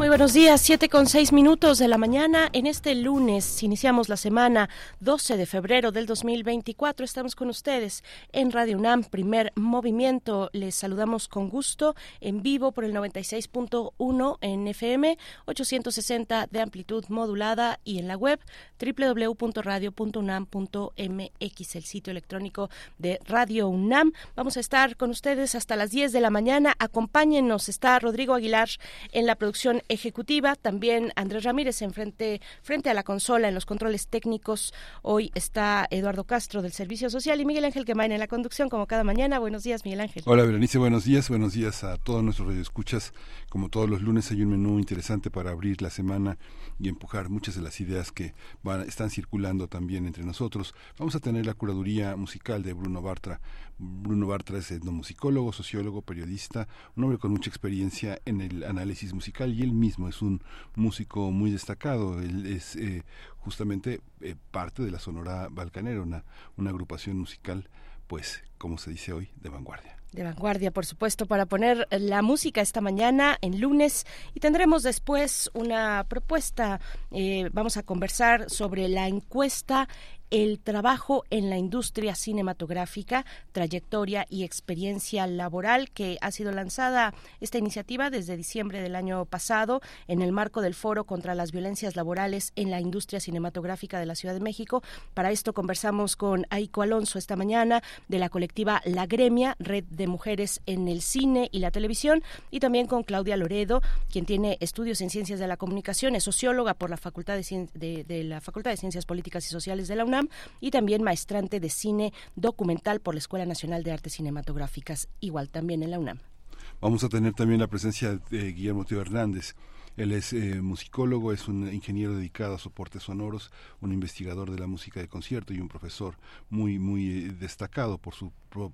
Muy buenos días, siete con seis minutos de la mañana. En este lunes iniciamos la semana 12 de febrero del 2024. Estamos con ustedes en Radio UNAM, primer movimiento. Les saludamos con gusto en vivo por el 96.1 en FM, 860 de amplitud modulada y en la web www.radio.unam.mx, el sitio electrónico de Radio UNAM. Vamos a estar con ustedes hasta las 10 de la mañana. Acompáñenos. Está Rodrigo Aguilar en la producción ejecutiva, también Andrés Ramírez en frente, frente a la consola en los controles técnicos. Hoy está Eduardo Castro del Servicio Social y Miguel Ángel Quemain en la conducción, como cada mañana. Buenos días, Miguel Ángel. Hola, Berenice, buenos días. Buenos días a todos nuestros radioescuchas. Como todos los lunes hay un menú interesante para abrir la semana y empujar muchas de las ideas que van, están circulando también entre nosotros. Vamos a tener la curaduría musical de Bruno Bartra. Bruno Bartra es etnomusicólogo, sociólogo, periodista, un hombre con mucha experiencia en el análisis musical y él mismo es un músico muy destacado. Él es eh, justamente eh, parte de la Sonora Balcanera, una, agrupación musical, pues, como se dice hoy, de vanguardia. De vanguardia, por supuesto, para poner la música esta mañana en lunes y tendremos después una propuesta. Eh, vamos a conversar sobre la encuesta el trabajo en la industria cinematográfica, trayectoria y experiencia laboral, que ha sido lanzada esta iniciativa desde diciembre del año pasado en el marco del Foro contra las Violencias Laborales en la Industria Cinematográfica de la Ciudad de México. Para esto conversamos con Aiko Alonso esta mañana de la colectiva La Gremia, Red de Mujeres en el Cine y la Televisión, y también con Claudia Loredo, quien tiene estudios en Ciencias de la Comunicación, es socióloga por la Facultad de, de la Facultad de Ciencias Políticas y Sociales de la UNAM y también maestrante de cine documental por la Escuela Nacional de Artes Cinematográficas, igual también en la UNAM. Vamos a tener también la presencia de Guillermo Tío Hernández. Él es eh, musicólogo, es un ingeniero dedicado a soportes sonoros, un investigador de la música de concierto y un profesor muy, muy eh, destacado por su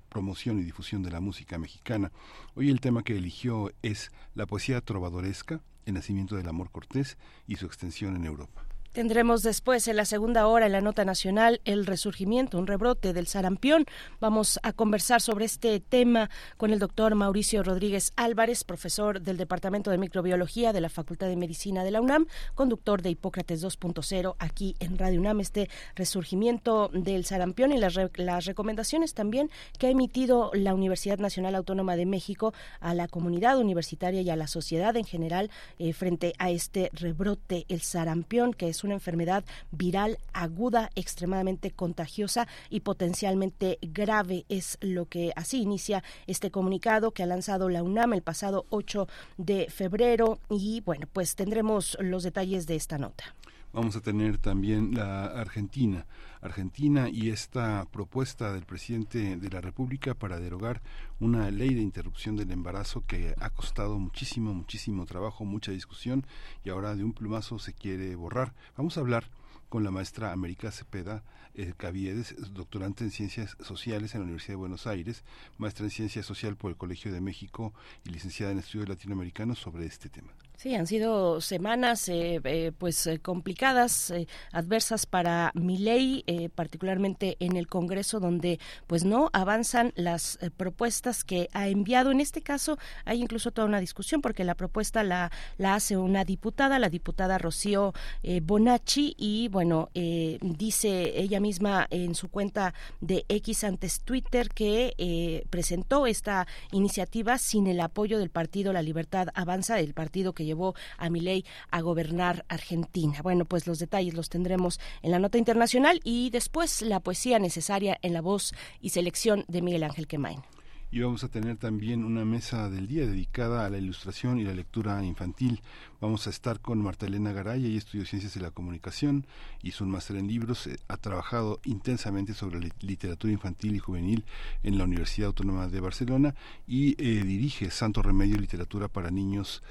promoción y difusión de la música mexicana. Hoy el tema que eligió es la poesía trovadoresca, el nacimiento del amor cortés y su extensión en Europa. Tendremos después en la segunda hora en la nota nacional el resurgimiento, un rebrote del sarampión. Vamos a conversar sobre este tema con el doctor Mauricio Rodríguez Álvarez, profesor del Departamento de Microbiología de la Facultad de Medicina de la UNAM, conductor de Hipócrates 2.0 aquí en Radio UNAM. Este resurgimiento del sarampión y las, las recomendaciones también que ha emitido la Universidad Nacional Autónoma de México a la comunidad universitaria y a la sociedad en general eh, frente a este rebrote, el sarampión, que es una enfermedad viral aguda, extremadamente contagiosa y potencialmente grave. Es lo que así inicia este comunicado que ha lanzado la UNAM el pasado 8 de febrero y bueno, pues tendremos los detalles de esta nota. Vamos a tener también la Argentina. Argentina y esta propuesta del presidente de la República para derogar una ley de interrupción del embarazo que ha costado muchísimo, muchísimo trabajo, mucha discusión y ahora de un plumazo se quiere borrar. Vamos a hablar con la maestra América Cepeda eh, Caviedes, doctorante en Ciencias Sociales en la Universidad de Buenos Aires, maestra en Ciencia Social por el Colegio de México y licenciada en Estudios Latinoamericanos sobre este tema. Sí, han sido semanas eh, eh, pues eh, complicadas, adversas para mi ley, particularmente en el Congreso, donde pues no avanzan las propuestas que ha enviado. En este caso hay incluso toda una discusión porque la propuesta la, la hace una diputada, la diputada Rocío Bonacci, y bueno, dice ella misma en su cuenta de X antes Twitter que presentó esta iniciativa sin el apoyo del partido La Libertad Avanza, el partido que llevó a Milei a gobernar Argentina. Bueno, pues los detalles los tendremos en la nota internacional y después la poesía necesaria en la voz y selección de Miguel Ángel Quemain y vamos a tener también una mesa del día dedicada a la ilustración y la lectura infantil. Vamos a estar con Marta Elena Garay, ella estudió Ciencias de la Comunicación, hizo un máster en libros, eh, ha trabajado intensamente sobre literatura infantil y juvenil en la Universidad Autónoma de Barcelona y eh, dirige Santo Remedio Literatura para Niños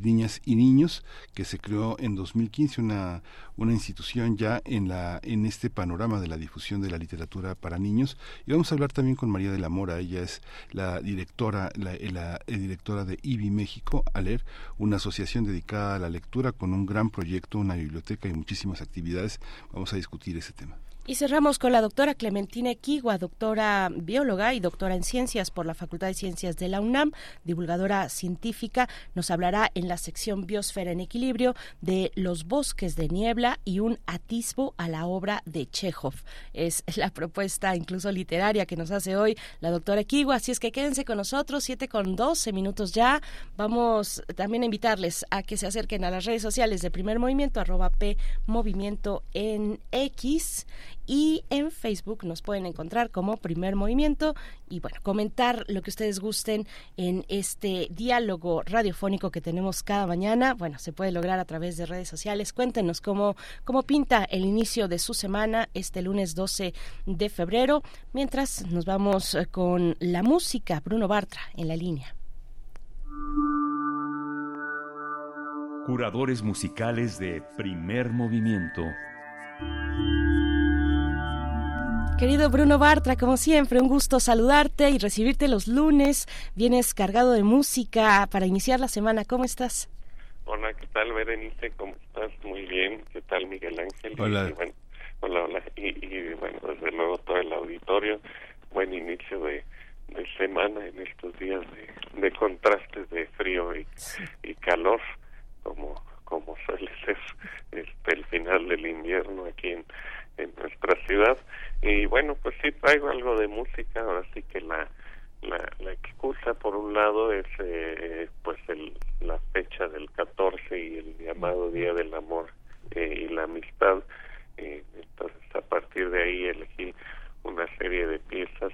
niñas y niños que se creó en 2015 una una institución ya en la en este panorama de la difusión de la literatura para niños. Y vamos a hablar también con María de la Mora ella es la directora la, la directora de IBI México ALER una asociación dedicada a la lectura con un gran proyecto una biblioteca y muchísimas actividades. Vamos a discutir ese tema y cerramos con la doctora Clementina Equigua, doctora bióloga y doctora en ciencias por la Facultad de Ciencias de la UNAM, divulgadora científica. Nos hablará en la sección Biosfera en Equilibrio de los bosques de niebla y un atisbo a la obra de Chekhov. Es la propuesta incluso literaria que nos hace hoy la doctora Equigua. Así es que quédense con nosotros, siete con 12 minutos ya. Vamos también a invitarles a que se acerquen a las redes sociales de Primer Movimiento, arroba P Movimiento en X y en Facebook nos pueden encontrar como primer movimiento y bueno, comentar lo que ustedes gusten en este diálogo radiofónico que tenemos cada mañana. Bueno, se puede lograr a través de redes sociales. Cuéntenos cómo, cómo pinta el inicio de su semana este lunes 12 de febrero. Mientras nos vamos eh, con la música, Bruno Bartra en la línea. Curadores musicales de primer movimiento. Querido Bruno Bartra, como siempre, un gusto saludarte y recibirte los lunes. Vienes cargado de música para iniciar la semana. ¿Cómo estás? Hola, ¿qué tal, Berenice? ¿Cómo estás? Muy bien. ¿Qué tal, Miguel Ángel? Hola. hola, hola. Y, bueno, desde luego todo el auditorio. Buen inicio de, semana en estos días de, contrastes de frío y, y calor, como, como suele ser este, el final del invierno aquí en en nuestra ciudad. Y bueno, pues sí traigo algo de música, ahora sí que la, la, la excusa por un lado es eh, pues el, la fecha del 14 y el llamado Día del Amor eh, y la Amistad. Eh, entonces a partir de ahí elegí una serie de piezas,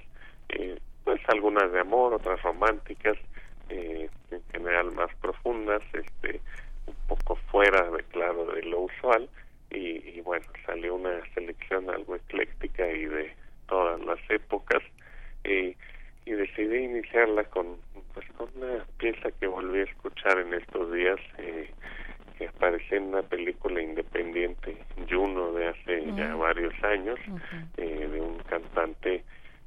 eh, pues algunas de amor, otras románticas, en general más profundas, este un poco fuera de claro de lo usual y, bueno, salió una selección algo ecléctica y de todas las épocas y, y decidí iniciarla con, pues, con una pieza que volví a escuchar en estos días eh, que apareció en una película independiente Juno de hace ya varios años eh, de un cantante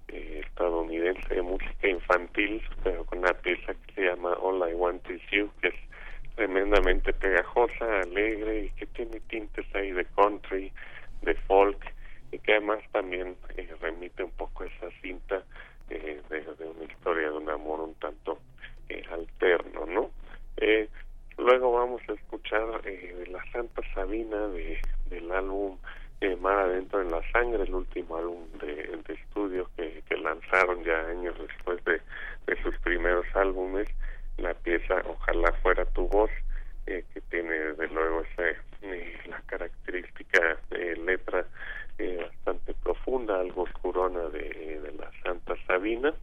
eh, estadounidense de música infantil pero con una pieza que se llama All I Want Is You que es tremendamente pegajosa, alegre y que tiene tintes ahí de country, de folk y que además también eh, remite un poco esa cinta eh, de, una historia de un amor un tanto eh, alterno, ¿no? luego vamos a escuchar de la Santa Sabina de, del álbum Mar Adentro en la Sangre, el último álbum de, estudio que, lanzaron ya años después de, de sus primeros álbumes la pieza Ojalá fuera tu voz, eh, que tiene desde luego esa, eh, la característica de letra eh, bastante profunda, algo oscurona de, de la Santa Sabina,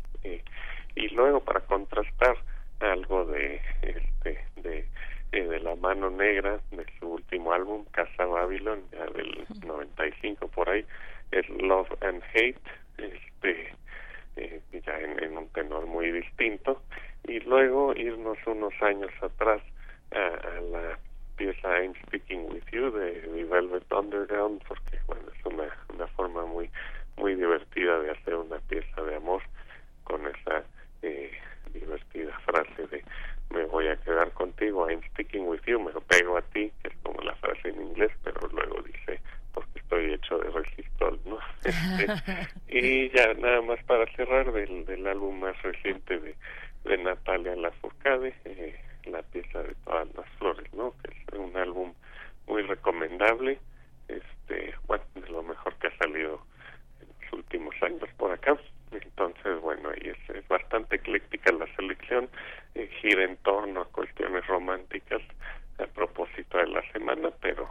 y luego para contrastar algo de este de de la mano negra de su último álbum Casa Babylon ya del 95 por ahí es Love and Hate este ya en, un tenor muy distinto y luego irnos unos años atrás a, la pieza I'm Speaking With You de, Velvet Underground porque bueno es una, una forma muy muy divertida de hacer una pieza de amor con esa eh, divertida frase de me voy a quedar contigo I'm speaking with you me lo pego a ti que es como la frase en inglés pero luego dice porque estoy hecho de resistol no este, y ya nada más para cerrar del, del álbum más reciente de de Natalia Lafourcade, eh, la pieza de todas las flores, ¿no? Que es un álbum muy recomendable, este, bueno, de lo mejor que ha salido en los últimos años por acá. Entonces, bueno, ahí es, es bastante ecléctica la selección, eh, gira en torno a cuestiones románticas a propósito de la semana, pero,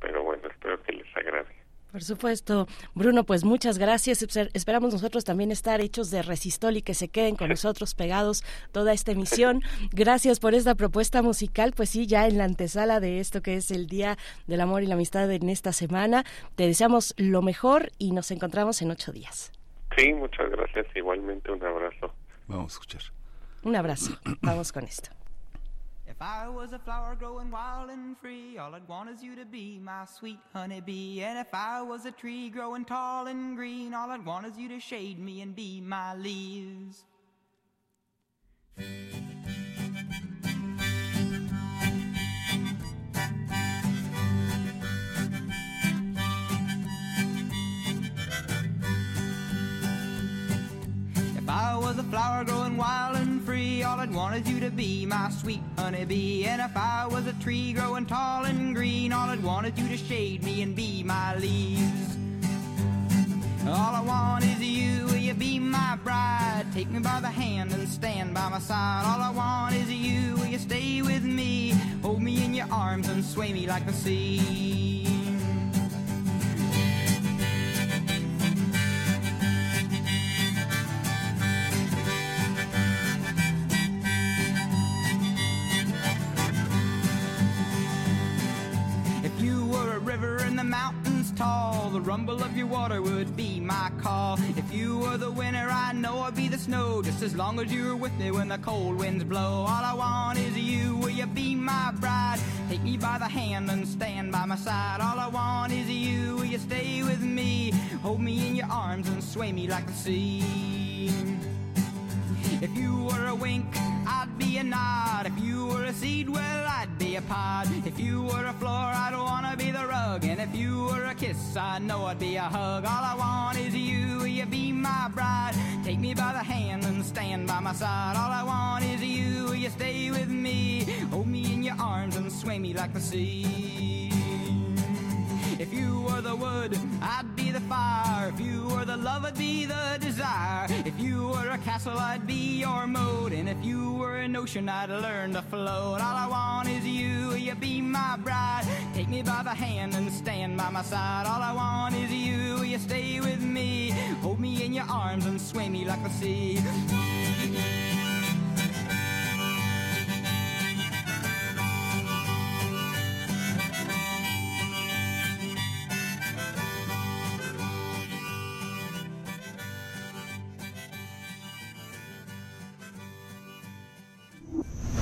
pero bueno, espero que les agrade. Por supuesto. Bruno, pues muchas gracias. Esperamos nosotros también estar hechos de resistol y que se queden con nosotros pegados toda esta emisión. Gracias por esta propuesta musical. Pues sí, ya en la antesala de esto que es el Día del Amor y la Amistad en esta semana. Te deseamos lo mejor y nos encontramos en ocho días. Sí, muchas gracias. Igualmente un abrazo. Vamos a escuchar. Un abrazo. Vamos con esto. I was a flower growing wild and free, all I'd want is you to be my sweet honeybee. And if I was a tree growing tall and green, all I'd want is you to shade me and be my leaves. I was a flower growing wild and free, all I'd you to be my sweet honeybee. And if I was a tree growing tall and green, all I'd you to shade me and be my leaves. All I want is you, will you be my bride? Take me by the hand and stand by my side. All I want is you, will you stay with me? Hold me in your arms and sway me like the sea. Rumble of your water would be my call. If you were the winter, I know I'd be the snow, just as long as you're with me when the cold winds blow. All I want is you, will you be my bride? Take me by the hand and stand by my side. All I want is you, will you stay with me? Hold me in your arms and sway me like the sea. If you were a wink, Be a nod. If you were a seed, well, I'd be a pod. If you were a floor, I'd wanna be the rug. And if you were a kiss, I know I'd be a hug. All I want is you, will you be my bride? Take me by the hand and stand by my side. All I want is you, will you stay with me? Hold me in your arms and sway me like the sea. If you were the wood, I'd be the fire. If you were the love, I'd be the desire. If you were a castle, I'd be your moat. And if you were an ocean, I'd learn to float. All I want is you, you be my bride? Take me by the hand and stand by my side. All I want is you, you stay with me? Hold me in your arms and sway me like the sea.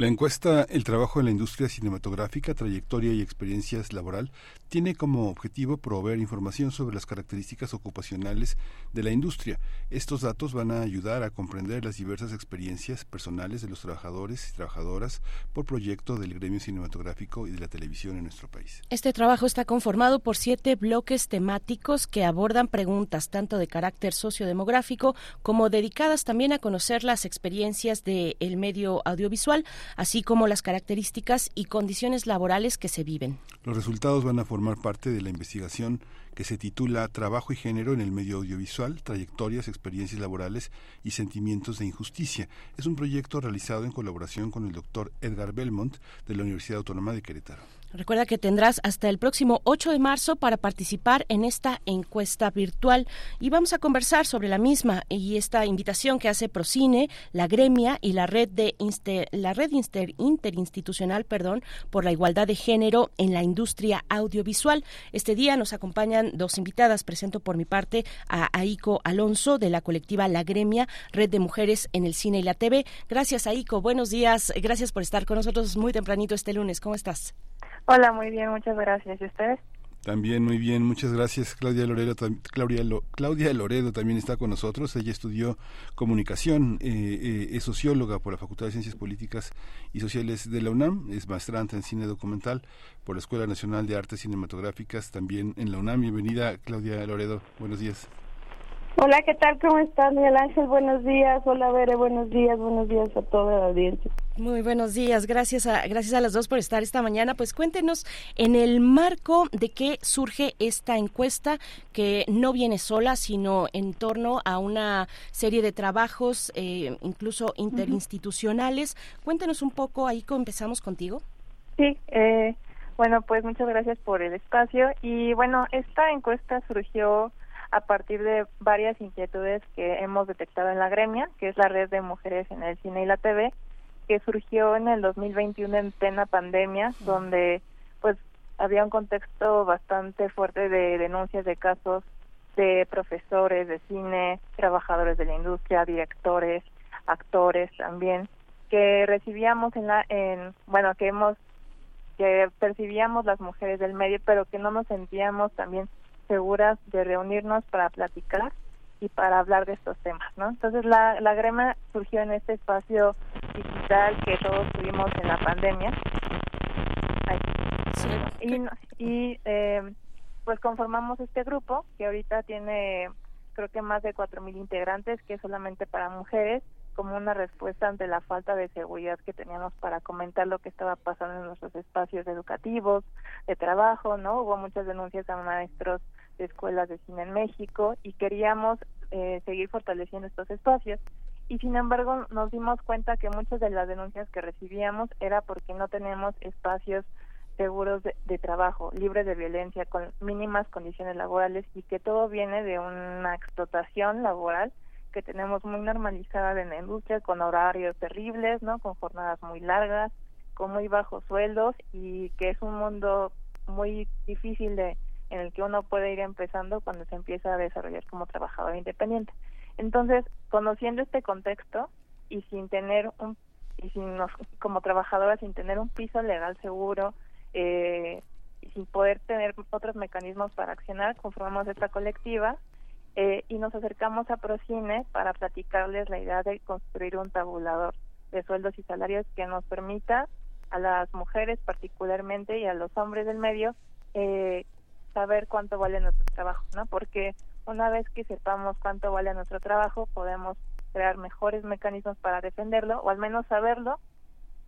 La encuesta El trabajo en la industria cinematográfica, trayectoria y experiencias laboral tiene como objetivo proveer información sobre las características ocupacionales de la industria. Estos datos van a ayudar a comprender las diversas experiencias personales de los trabajadores y trabajadoras por proyecto del gremio cinematográfico y de la televisión en nuestro país. Este trabajo está conformado por siete bloques temáticos que abordan preguntas tanto de carácter sociodemográfico como dedicadas también a conocer las experiencias del medio audiovisual, así como las características y condiciones laborales que se viven. Los resultados van a formar parte de la investigación que se titula Trabajo y género en el medio audiovisual, trayectorias, experiencias laborales y sentimientos de injusticia. Es un proyecto realizado en colaboración con el doctor Edgar Belmont de la Universidad Autónoma de Querétaro. Recuerda que tendrás hasta el próximo 8 de marzo para participar en esta encuesta virtual y vamos a conversar sobre la misma y esta invitación que hace Procine, la Gremia y la red de inster, la red inter, interinstitucional, perdón, por la igualdad de género en la industria audiovisual. Este día nos acompañan dos invitadas. Presento por mi parte a Aiko Alonso de la colectiva La Gremia, Red de Mujeres en el Cine y la TV. Gracias Aiko, buenos días. Gracias por estar con nosotros muy tempranito este lunes. ¿Cómo estás? Hola, muy bien, muchas gracias. ¿Y ustedes? También muy bien, muchas gracias. Claudia Loredo, Claudia, Lo, Claudia Loredo también está con nosotros. Ella estudió comunicación, eh, eh, es socióloga por la Facultad de Ciencias Políticas y Sociales de la UNAM, es maestrante en cine documental por la Escuela Nacional de Artes Cinematográficas, también en la UNAM. Bienvenida, Claudia Loredo. Buenos días. Hola, ¿qué tal? ¿Cómo estás, Miguel Ángel? Buenos días. Hola, Bere, buenos días. Buenos días a toda la audiencia. Muy buenos días, gracias a, gracias a las dos por estar esta mañana. Pues cuéntenos en el marco de qué surge esta encuesta que no viene sola, sino en torno a una serie de trabajos, eh, incluso interinstitucionales. Cuéntenos un poco, ahí empezamos contigo. Sí, eh, bueno, pues muchas gracias por el espacio. Y bueno, esta encuesta surgió a partir de varias inquietudes que hemos detectado en la gremia, que es la red de mujeres en el cine y la TV, que surgió en el 2021 en plena pandemia, donde pues había un contexto bastante fuerte de denuncias de casos de profesores de cine, trabajadores de la industria, directores, actores también, que recibíamos en la, en, bueno, que hemos, que percibíamos las mujeres del medio, pero que no nos sentíamos también seguras de reunirnos para platicar y para hablar de estos temas, ¿no? Entonces la, la grema surgió en este espacio digital que todos tuvimos en la pandemia. Y, y eh, pues conformamos este grupo que ahorita tiene creo que más de cuatro mil integrantes que es solamente para mujeres como una respuesta ante la falta de seguridad que teníamos para comentar lo que estaba pasando en nuestros espacios educativos, de trabajo, ¿no? Hubo muchas denuncias a maestros escuelas de cine en México y queríamos eh, seguir fortaleciendo estos espacios. Y sin embargo nos dimos cuenta que muchas de las denuncias que recibíamos era porque no tenemos espacios seguros de, de, trabajo, libres de violencia, con mínimas condiciones laborales y que todo viene de una explotación laboral que tenemos muy normalizada en la industria, con horarios terribles, ¿no? Con jornadas muy largas, con muy bajos sueldos y que es un mundo muy difícil de en el que uno puede ir empezando cuando se empieza a desarrollar como trabajador independiente. Entonces, conociendo este contexto y sin tener un y sin como trabajadora sin tener un piso legal seguro eh, y sin poder tener otros mecanismos para accionar, conformamos esta colectiva eh, y nos acercamos a Procine para platicarles la idea de construir un tabulador de sueldos y salarios que nos permita a las mujeres particularmente y a los hombres del medio eh, saber cuánto vale nuestro trabajo, ¿no? Porque una vez que sepamos cuánto vale nuestro trabajo, podemos crear mejores mecanismos para defenderlo, o al menos saberlo,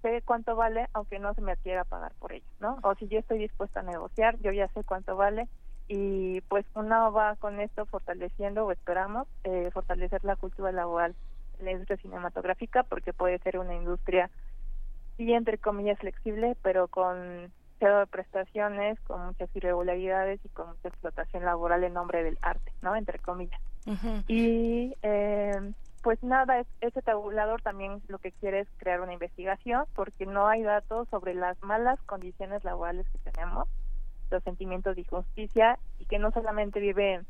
sé cuánto vale, aunque no se me quiera pagar por ello, ¿no? O si yo estoy dispuesta a negociar, yo ya sé cuánto vale, y pues uno va con esto fortaleciendo, o esperamos, eh, fortalecer la cultura laboral la industria cinematográfica, porque puede ser una industria, sí, entre comillas, flexible, pero con de prestaciones con muchas irregularidades y con mucha explotación laboral en nombre del arte, ¿no? Entre comillas. Y eh, pues nada, ese tabulador también lo que quiere es crear una investigación porque no hay datos sobre las malas condiciones laborales que tenemos, los sentimientos de injusticia y que no solamente viven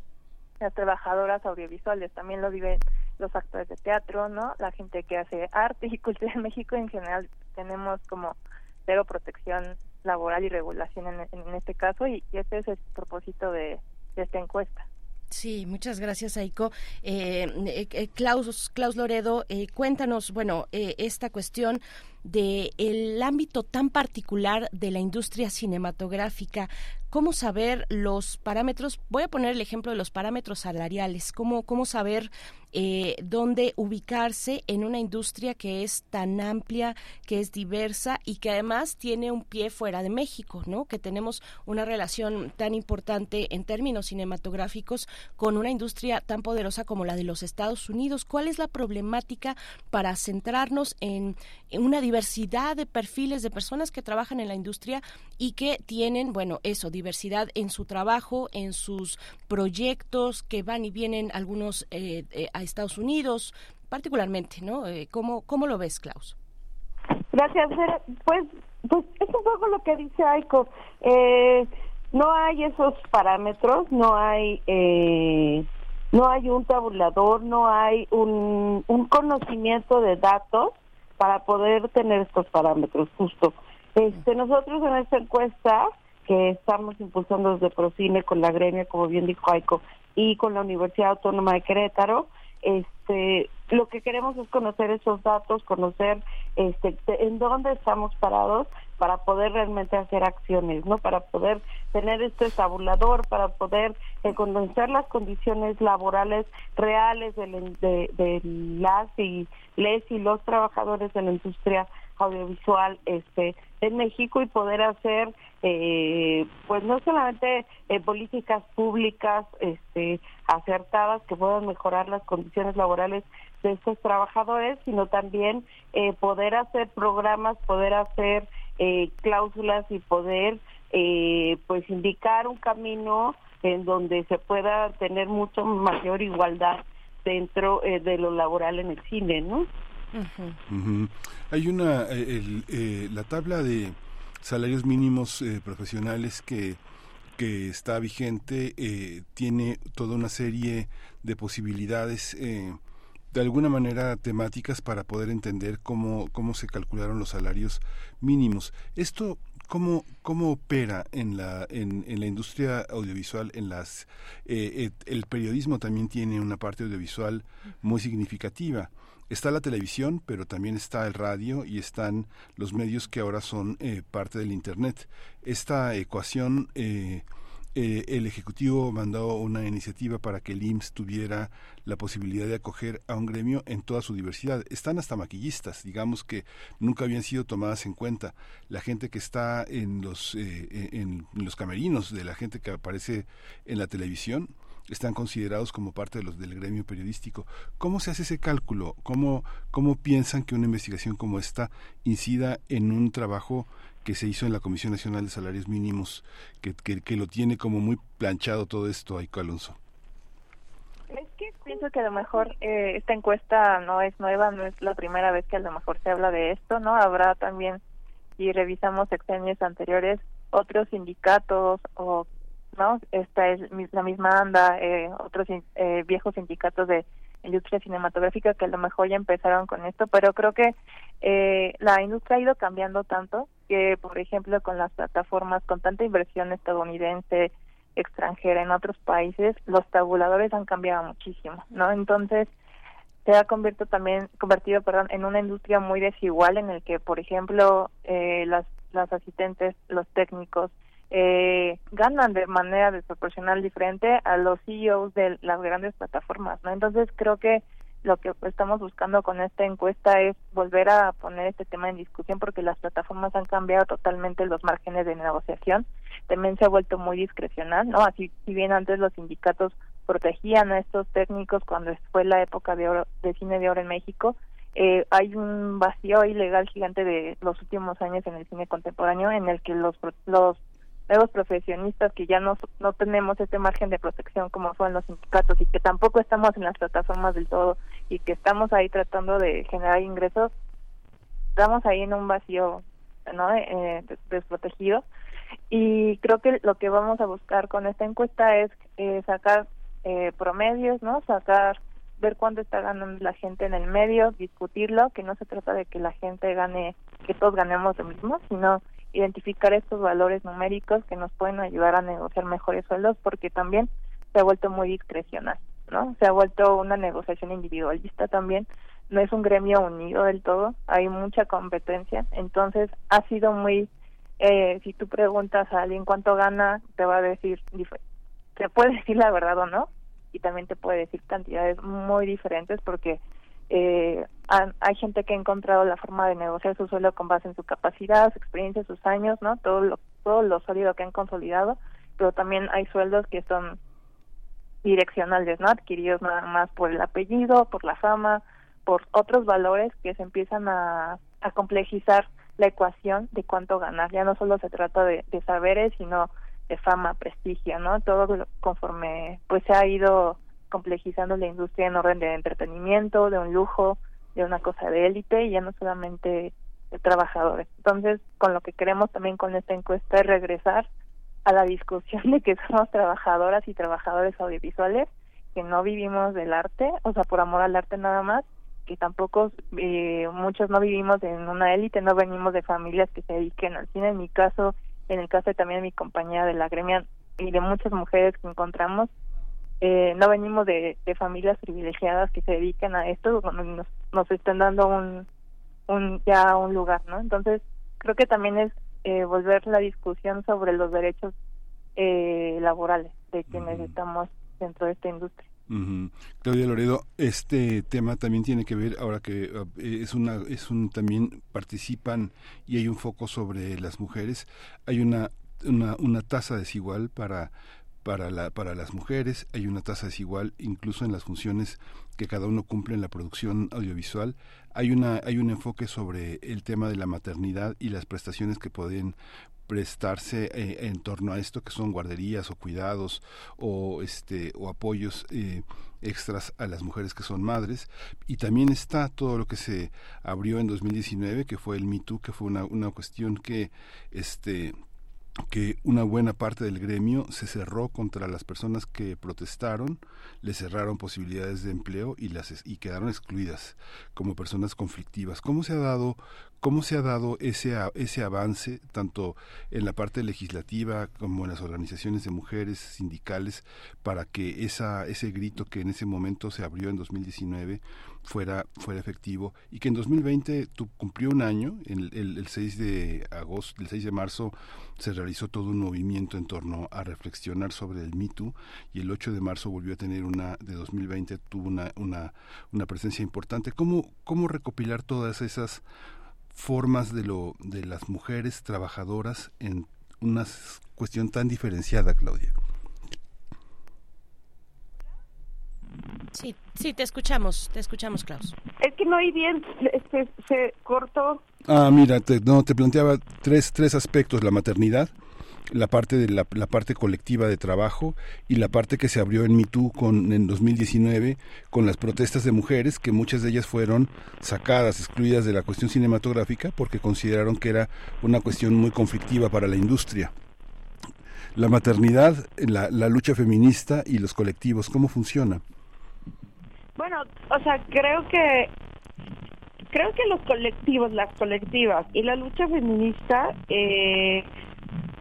las trabajadoras audiovisuales, también lo viven los actores de teatro, ¿no? La gente que hace arte y cultura en México en general tenemos como cero protección laboral y regulación en, este caso y, ese es el propósito de, esta encuesta. Sí, muchas gracias, Aiko. Eh, eh, eh Klaus, Klaus Loredo, eh, cuéntanos, bueno, esta cuestión de el ámbito tan particular de la industria cinematográfica. ¿Cómo saber los parámetros? Voy a poner el ejemplo de los parámetros salariales. ¿Cómo, cómo saber eh, dónde ubicarse en una industria que es tan amplia, que es diversa y que además tiene un pie fuera de México, ¿no? Que tenemos una relación tan importante en términos cinematográficos con una industria tan poderosa como la de los Estados Unidos. ¿Cuál es la problemática para centrarnos en, una diversidad de perfiles de personas que trabajan en la industria y que tienen, bueno, eso, diversidad en su trabajo, en sus proyectos, que van y vienen algunos eh, eh, Estados Unidos, particularmente, ¿no? Eh, ¿cómo, ¿Cómo lo ves, Klaus? Gracias. Pues, pues es un poco lo que dice Aiko. Eh, no hay esos parámetros, no hay eh, no hay un tabulador, no hay un conocimiento de datos para poder tener estos parámetros justo. Este, nosotros en esta encuesta que estamos impulsando desde Procine con la gremia, como bien dijo Aiko, y con la Universidad Autónoma de Querétaro, este lo que queremos es conocer esos datos, conocer este en dónde estamos parados para poder realmente hacer acciones, ¿no? Para poder tener este tabulador, para poder eh, conocer las condiciones laborales reales de, las y les y los trabajadores de la industria audiovisual este en México y poder hacer eh, pues no solamente eh, políticas públicas este acertadas que puedan mejorar las condiciones laborales de estos trabajadores sino también poder hacer programas poder hacer cláusulas y poder pues indicar un camino en donde se pueda tener mucho mayor igualdad dentro de lo laboral en el cine no hay una, eh, eh, la tabla de salarios mínimos eh, profesionales que, que está vigente tiene toda una serie de posibilidades de alguna manera temáticas para poder entender cómo, cómo se calcularon los salarios mínimos. Esto ¿Cómo, cómo opera en la, en, en la industria audiovisual? En las, el periodismo también tiene una parte audiovisual muy significativa está la televisión, pero también está el radio y están los medios que ahora son eh, parte del Internet. Esta ecuación, eh, eh, el Ejecutivo mandó una iniciativa para que el IMSS tuviera la posibilidad de acoger a un gremio en toda su diversidad. Están hasta maquillistas, digamos que nunca habían sido tomadas en cuenta. La gente que está en los, en los camerinos de la gente que aparece en la televisión, están considerados como parte de los del gremio periodístico. ¿Cómo se hace ese cálculo? ¿Cómo, cómo piensan que una investigación como esta incida en un trabajo que se hizo en la Comisión Nacional de Salarios Mínimos, que, que, lo tiene como muy planchado todo esto, Aiko Alonso? Es que pienso que a lo mejor eh, esta encuesta no es nueva, no es la primera vez que a lo mejor se habla de esto, ¿no? Habrá también, si revisamos sexenios anteriores, otros sindicatos o ¿no? Esta es la misma anda, eh, otros eh, viejos sindicatos de industria cinematográfica que a lo mejor ya empezaron con esto, pero creo que eh, la industria ha ido cambiando tanto que, por ejemplo, con las plataformas, con tanta inversión estadounidense, extranjera en otros países, los tabuladores han cambiado muchísimo, ¿no? Entonces, se ha convertido también convertido perdón en una industria muy desigual en el que por ejemplo eh, las las asistentes los técnicos eh, ganan de manera desproporcional diferente a los CEOs de las grandes plataformas, ¿no? Entonces creo que lo que estamos buscando con esta encuesta es volver a poner este tema en discusión porque las plataformas han cambiado totalmente los márgenes de negociación, también se ha vuelto muy discrecional, ¿no? Así si bien antes los sindicatos protegían a estos técnicos cuando fue la época de oro, de cine de oro en México, eh, hay un vacío ilegal gigante de los últimos años en el cine contemporáneo en el que los los nuevos profesionistas que ya no, no tenemos este margen de protección como son los sindicatos y que tampoco estamos en las plataformas del todo y que estamos ahí tratando de generar ingresos, estamos ahí en un vacío no eh, desprotegido. Y creo que lo que vamos a buscar con esta encuesta es eh, sacar eh, promedios, no sacar ver cuánto está ganando la gente en el medio, discutirlo, que no se trata de que la gente gane, que todos ganemos lo mismo, sino identificar estos valores numéricos que nos pueden ayudar a negociar mejores sueldos porque también se ha vuelto muy discrecional, ¿no? Se ha vuelto una negociación individualista también, no es un gremio unido del todo, hay mucha competencia, entonces ha sido muy, eh, si tú preguntas a alguien cuánto gana, te va a decir, te puede decir la verdad o no, y también te puede decir cantidades muy diferentes porque eh, hay gente que ha encontrado la forma de negociar su sueldo con base en su capacidad, su experiencia, sus años, ¿no? Todo lo, todo lo sólido que han consolidado, pero también hay sueldos que son direccionales, ¿no? Adquiridos nada más por el apellido, por la fama, por otros valores que se empiezan a, a complejizar la ecuación de cuánto ganar. Ya no solo se trata de, de saberes, sino de fama, prestigio, ¿no? Todo conforme pues se ha ido complejizando la industria en orden de entretenimiento, de un lujo, de una cosa de élite y ya no solamente de trabajadores. Entonces, con lo que queremos también con esta encuesta es regresar a la discusión de que somos trabajadoras y trabajadores audiovisuales, que no vivimos del arte, o sea, por amor al arte nada más, que tampoco eh, muchos no vivimos en una élite, no venimos de familias que se dediquen al cine. En mi caso, en el caso de también de mi compañera de la gremia y de muchas mujeres que encontramos, eh, no venimos de, familias privilegiadas que se dediquen a esto, nos, nos están dando un, un ya un lugar, ¿no? Entonces, creo que también es eh, volver la discusión sobre los derechos eh, laborales de quienes estamos dentro de esta industria. Claudia Loredo, este tema también tiene que ver ahora que eh, es una es un también participan y hay un foco sobre las mujeres. Hay una una, una tasa desigual para para, la, para las mujeres, hay una tasa desigual incluso en las funciones que cada uno cumple en la producción audiovisual. Hay, una, hay un enfoque sobre el tema de la maternidad y las prestaciones que pueden prestarse eh, en torno a esto que son guarderías o cuidados o este o apoyos eh, extras a las mujeres que son madres y también está todo lo que se abrió en 2019 que fue el Me Too que fue una, una cuestión que este que una buena parte del gremio se cerró contra las personas que protestaron, le cerraron posibilidades de empleo y las y quedaron excluidas como personas conflictivas. ¿Cómo se ha dado cómo se ha dado ese ese avance tanto en la parte legislativa como en las organizaciones de mujeres sindicales para que esa ese grito que en ese momento se abrió en 2019 fuera, fuera efectivo y que en 2020 tu, cumplió un año, el, el, 6 de agosto, el 6 de marzo se realizó todo un movimiento en torno a reflexionar sobre el Me y el 8 de marzo volvió a tener una, de 2020 tuvo una, una, una presencia importante. ¿Cómo, ¿Cómo recopilar todas esas formas de, lo, de las mujeres trabajadoras en una cuestión tan diferenciada, Claudia? Sí, sí, te escuchamos, te escuchamos, Klaus. Es que no hay bien, se, se cortó. Ah, mira, te, no, te planteaba tres, tres aspectos, la maternidad, la parte de la, parte colectiva de trabajo y la parte que se abrió en MeToo con en 2019 con las protestas de mujeres que muchas de ellas fueron sacadas, excluidas de la cuestión cinematográfica porque consideraron que era una cuestión muy conflictiva para la industria. La maternidad, la, la lucha feminista y los colectivos, ¿cómo funciona? Bueno, o sea, creo que creo que los colectivos, las colectivas y la lucha feminista, eh,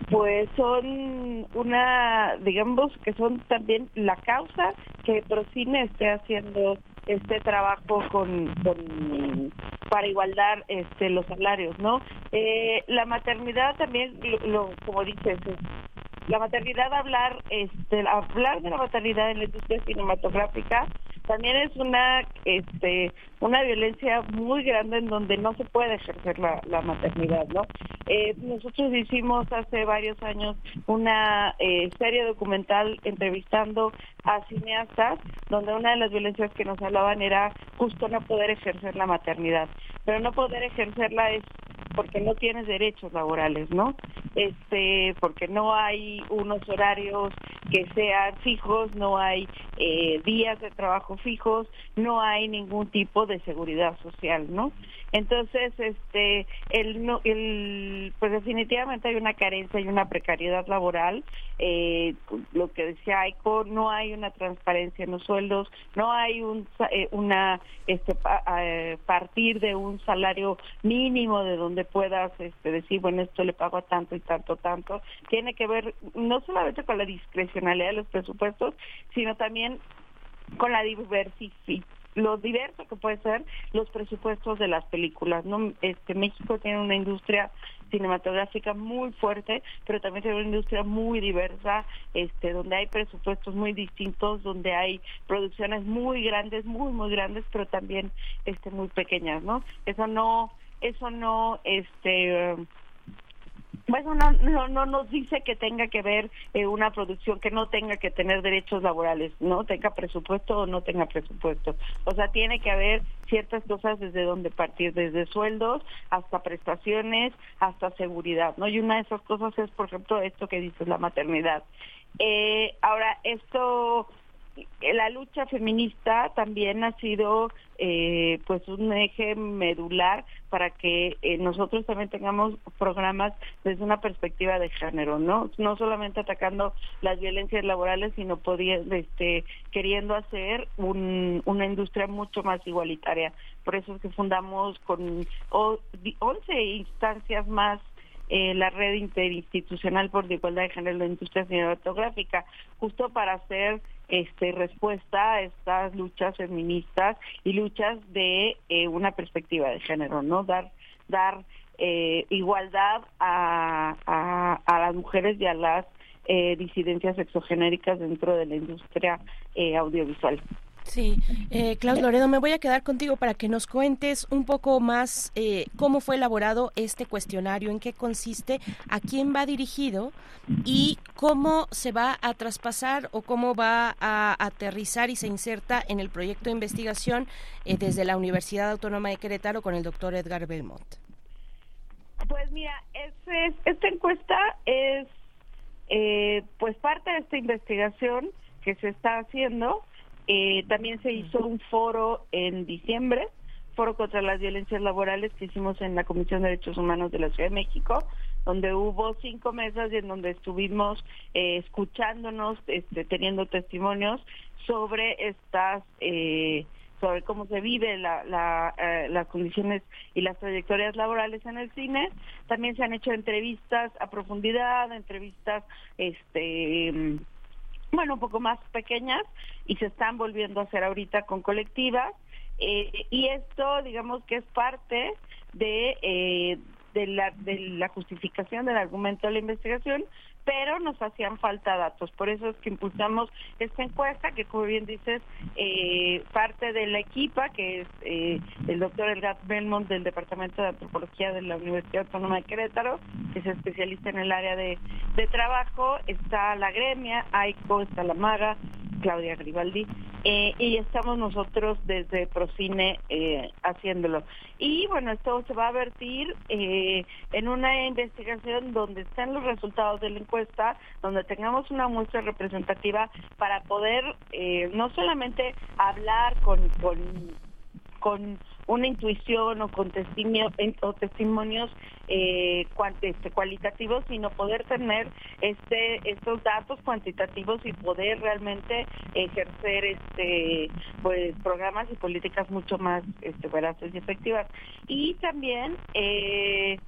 pues son una, digamos que son también la causa que Procine esté haciendo este trabajo con, para igualdar este los salarios, ¿no? Eh, la maternidad también, lo, como dices, la maternidad hablar, este, hablar de la maternidad en la industria cinematográfica también es una este una violencia muy grande en donde no se puede ejercer la, maternidad no eh, nosotros hicimos hace varios años una eh, serie documental entrevistando a cineastas donde una de las violencias que nos hablaban era justo no poder ejercer la maternidad. Pero no poder ejercerla es porque no tienes derechos laborales, ¿no? Este, porque no hay unos horarios que sean fijos, no hay eh, días de trabajo fijos, no hay ningún tipo de seguridad social, ¿no? Entonces, este, el, el, pues definitivamente hay una carencia y una precariedad laboral. Eh, lo que decía Aiko, no hay una transparencia en los sueldos, no hay un, eh, una, este, eh, partir de un salario mínimo de donde puedas, este, decir, bueno, esto le pago a tanto y tanto, tanto. Tiene que ver no solamente con la de los presupuestos, sino también con la diversificación lo diverso que puede ser los presupuestos de las películas. ¿no? Este, México tiene una industria cinematográfica muy fuerte, pero también tiene una industria muy diversa, este, donde hay presupuestos muy distintos, donde hay producciones muy grandes, muy muy grandes, pero también este muy pequeñas, ¿no? Eso no, eso no, este bueno, no, no, no nos dice que tenga que ver eh, una producción que no tenga que tener derechos laborales, no tenga presupuesto o no tenga presupuesto. O sea, tiene que haber ciertas cosas desde donde partir, desde sueldos hasta prestaciones, hasta seguridad, ¿no? Y una de esas cosas es, por ejemplo, esto que dices, la maternidad. Eh, ahora, esto la lucha feminista también ha sido eh, pues un eje medular para que eh, nosotros también tengamos programas desde una perspectiva de género, ¿no? No solamente atacando las violencias laborales, sino pudiendo, este, queriendo hacer un, una industria mucho más igualitaria. Por eso es que fundamos con 11 instancias más eh, la red interinstitucional por la igualdad de género en la industria cinematográfica, justo para hacer este, respuesta a estas luchas feministas y luchas de eh, una perspectiva de género, ¿no? Dar, dar eh, igualdad a, a, las mujeres y a las eh, disidencias exogenéricas dentro de la industria eh, audiovisual. Sí, eh, Klaus Loredo, me voy a quedar contigo para que nos cuentes un poco más eh, cómo fue elaborado este cuestionario, en qué consiste, a quién va dirigido y cómo se va a traspasar o cómo va a aterrizar y se inserta en el proyecto de investigación eh, desde la Universidad Autónoma de Querétaro con el doctor Edgar Belmont. Pues mira, esta encuesta es eh, pues parte de esta investigación que se está haciendo eh, también se hizo un foro en diciembre, foro contra las violencias laborales que hicimos en la Comisión de Derechos Humanos de la Ciudad de México, donde hubo cinco mesas y en donde estuvimos eh, escuchándonos, este, teniendo testimonios sobre estas, eh, sobre cómo se vive la, las condiciones y las trayectorias laborales en el cine. También se han hecho entrevistas a profundidad, entrevistas, este bueno, un poco más pequeñas y se están volviendo a hacer ahorita con colectivas. Eh, y esto, digamos que es parte de, eh, de, la, de la justificación del argumento de la investigación, pero nos hacían falta datos. Por eso es que impulsamos esta encuesta, que como bien dices, eh, parte de la equipa, que es eh, el doctor Elgat Belmont del Departamento de Antropología de la Universidad Autónoma de Querétaro, que es especialista en el área de, de trabajo, está la gremia, AICO, está la Maga, Claudia Gribaldi, eh, y estamos nosotros desde Procine eh, haciéndolo. Y bueno, esto se va a vertir eh, en una investigación donde estén los resultados de la encuesta, donde tengamos una muestra representativa para poder no solamente hablar con, con, con una intuición o con o testimonios eh, este, cualitativos, sino poder tener este estos datos cuantitativos y poder realmente ejercer este pues programas y políticas mucho más este, veraces y efectivas. Y también eh,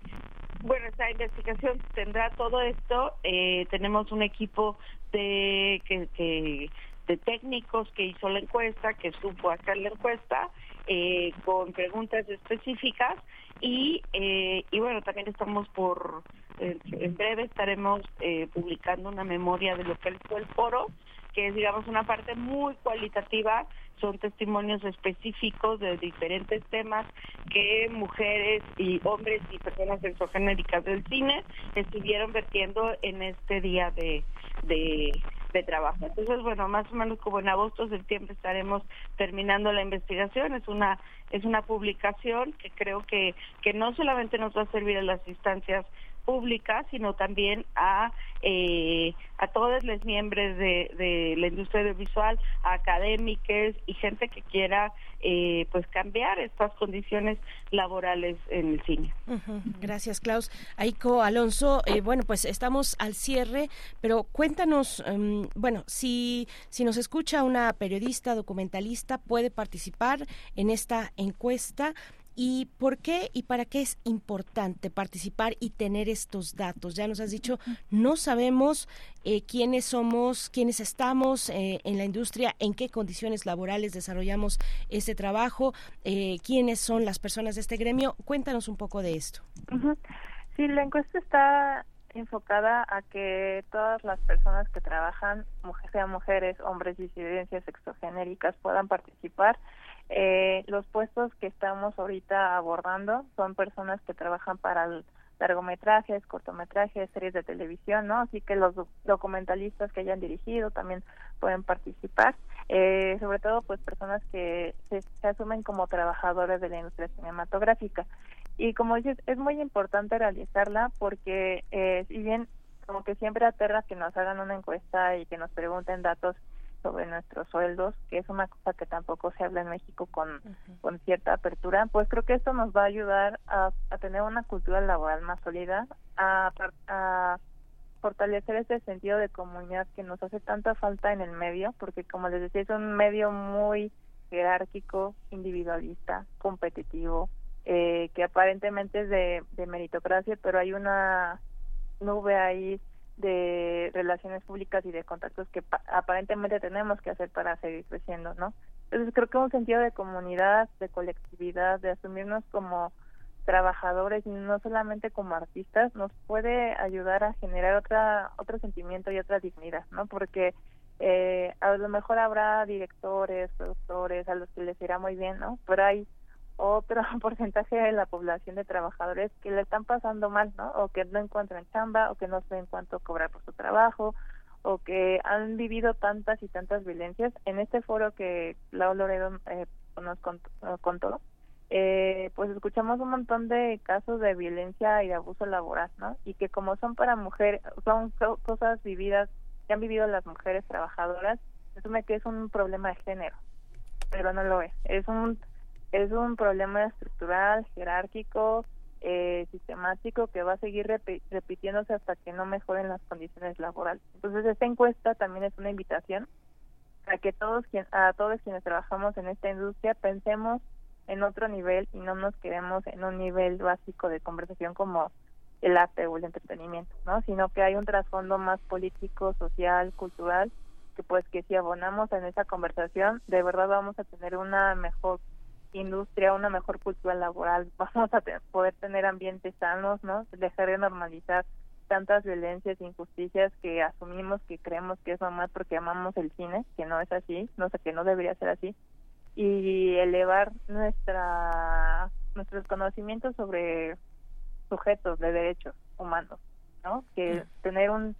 bueno, esta investigación tendrá todo esto. Eh, tenemos un equipo de que, de técnicos que hizo la encuesta, que supo hacer la encuesta, eh, con preguntas específicas y, eh, y bueno, también estamos por, eh, en breve estaremos publicando una memoria de lo que fue el foro, que es digamos una parte muy cualitativa, son testimonios específicos de diferentes temas que mujeres y hombres y personas exogenéricas del cine estuvieron vertiendo en este día de de trabajo. Entonces, bueno, más o menos como en agosto, septiembre estaremos terminando la investigación. Es una es una publicación que creo que que no solamente nos va a servir a las instancias públicas, sino también a eh, a todos los miembros de, de la industria audiovisual, a académicos y gente que quiera eh, pues cambiar estas condiciones laborales en el cine. Gracias, Klaus. Aiko Alonso, eh, bueno, pues estamos al cierre, pero cuéntanos, em, bueno, si, si nos escucha una periodista, documentalista, puede participar en esta encuesta. ¿Y por qué y para qué es importante participar y tener estos datos? Ya nos has dicho, no sabemos eh, quiénes somos, quiénes estamos eh, en la industria, en qué condiciones laborales desarrollamos este trabajo, eh, quiénes son las personas de este gremio. Cuéntanos un poco de esto. Sí, la encuesta está enfocada a que todas las personas que trabajan, sean mujeres, hombres, disidencias exogenéricas, puedan participar eh, los puestos que estamos ahorita abordando son personas que trabajan para largometrajes, cortometrajes, series de televisión, ¿no? Así que los documentalistas que hayan dirigido también pueden participar, eh, sobre todo pues personas que se, asumen como trabajadores de la industria cinematográfica. Y como dices, es muy importante realizarla porque eh, si bien como que siempre aterra que nos hagan una encuesta y que nos pregunten datos sobre nuestros sueldos, que es una cosa que tampoco se habla en México con, con cierta apertura, pues creo que esto nos va a ayudar a, tener una cultura laboral más sólida, a, a fortalecer ese sentido de comunidad que nos hace tanta falta en el medio, porque como les decía, es un medio muy jerárquico, individualista, competitivo, eh, que aparentemente es de, de meritocracia, pero hay una nube ahí de relaciones públicas y de contactos que aparentemente tenemos que hacer para seguir creciendo, ¿no? Entonces creo que un sentido de comunidad, de colectividad, de asumirnos como trabajadores y no solamente como artistas nos puede ayudar a generar otra otro sentimiento y otra dignidad no porque eh, a lo mejor habrá directores productores a los que les irá muy bien no pero hay otro porcentaje de la población de trabajadores que le están pasando mal no o que no encuentran chamba o que no saben cuánto cobrar por su trabajo o que han vivido tantas y tantas violencias en este foro que Lau Loredo eh, nos contó, eh, pues escuchamos un montón de casos de violencia y de abuso laboral, ¿no? Y que como son para mujeres, son cosas vividas, que han vivido las mujeres trabajadoras, asume que es un problema de género, pero no lo es. Es un es un problema estructural, jerárquico, eh, sistemático que va a seguir repitiéndose hasta que no mejoren las condiciones laborales. Entonces esta encuesta también es una invitación a que todos quien, a todos quienes trabajamos en esta industria pensemos en otro nivel y no nos quedemos en un nivel básico de conversación como el arte o el entretenimiento, ¿no? Sino que hay un trasfondo más político, social, cultural, que pues que si abonamos en esa conversación, de verdad vamos a tener una mejor industria, una mejor cultura laboral, vamos a poder tener ambientes sanos, ¿no? Dejar de normalizar tantas violencias e injusticias que asumimos que creemos que es normal porque amamos el cine, que no es así, no sé, que no debería ser así, y elevar nuestra nuestros conocimientos sobre sujetos de derechos humanos, ¿no? Que tener un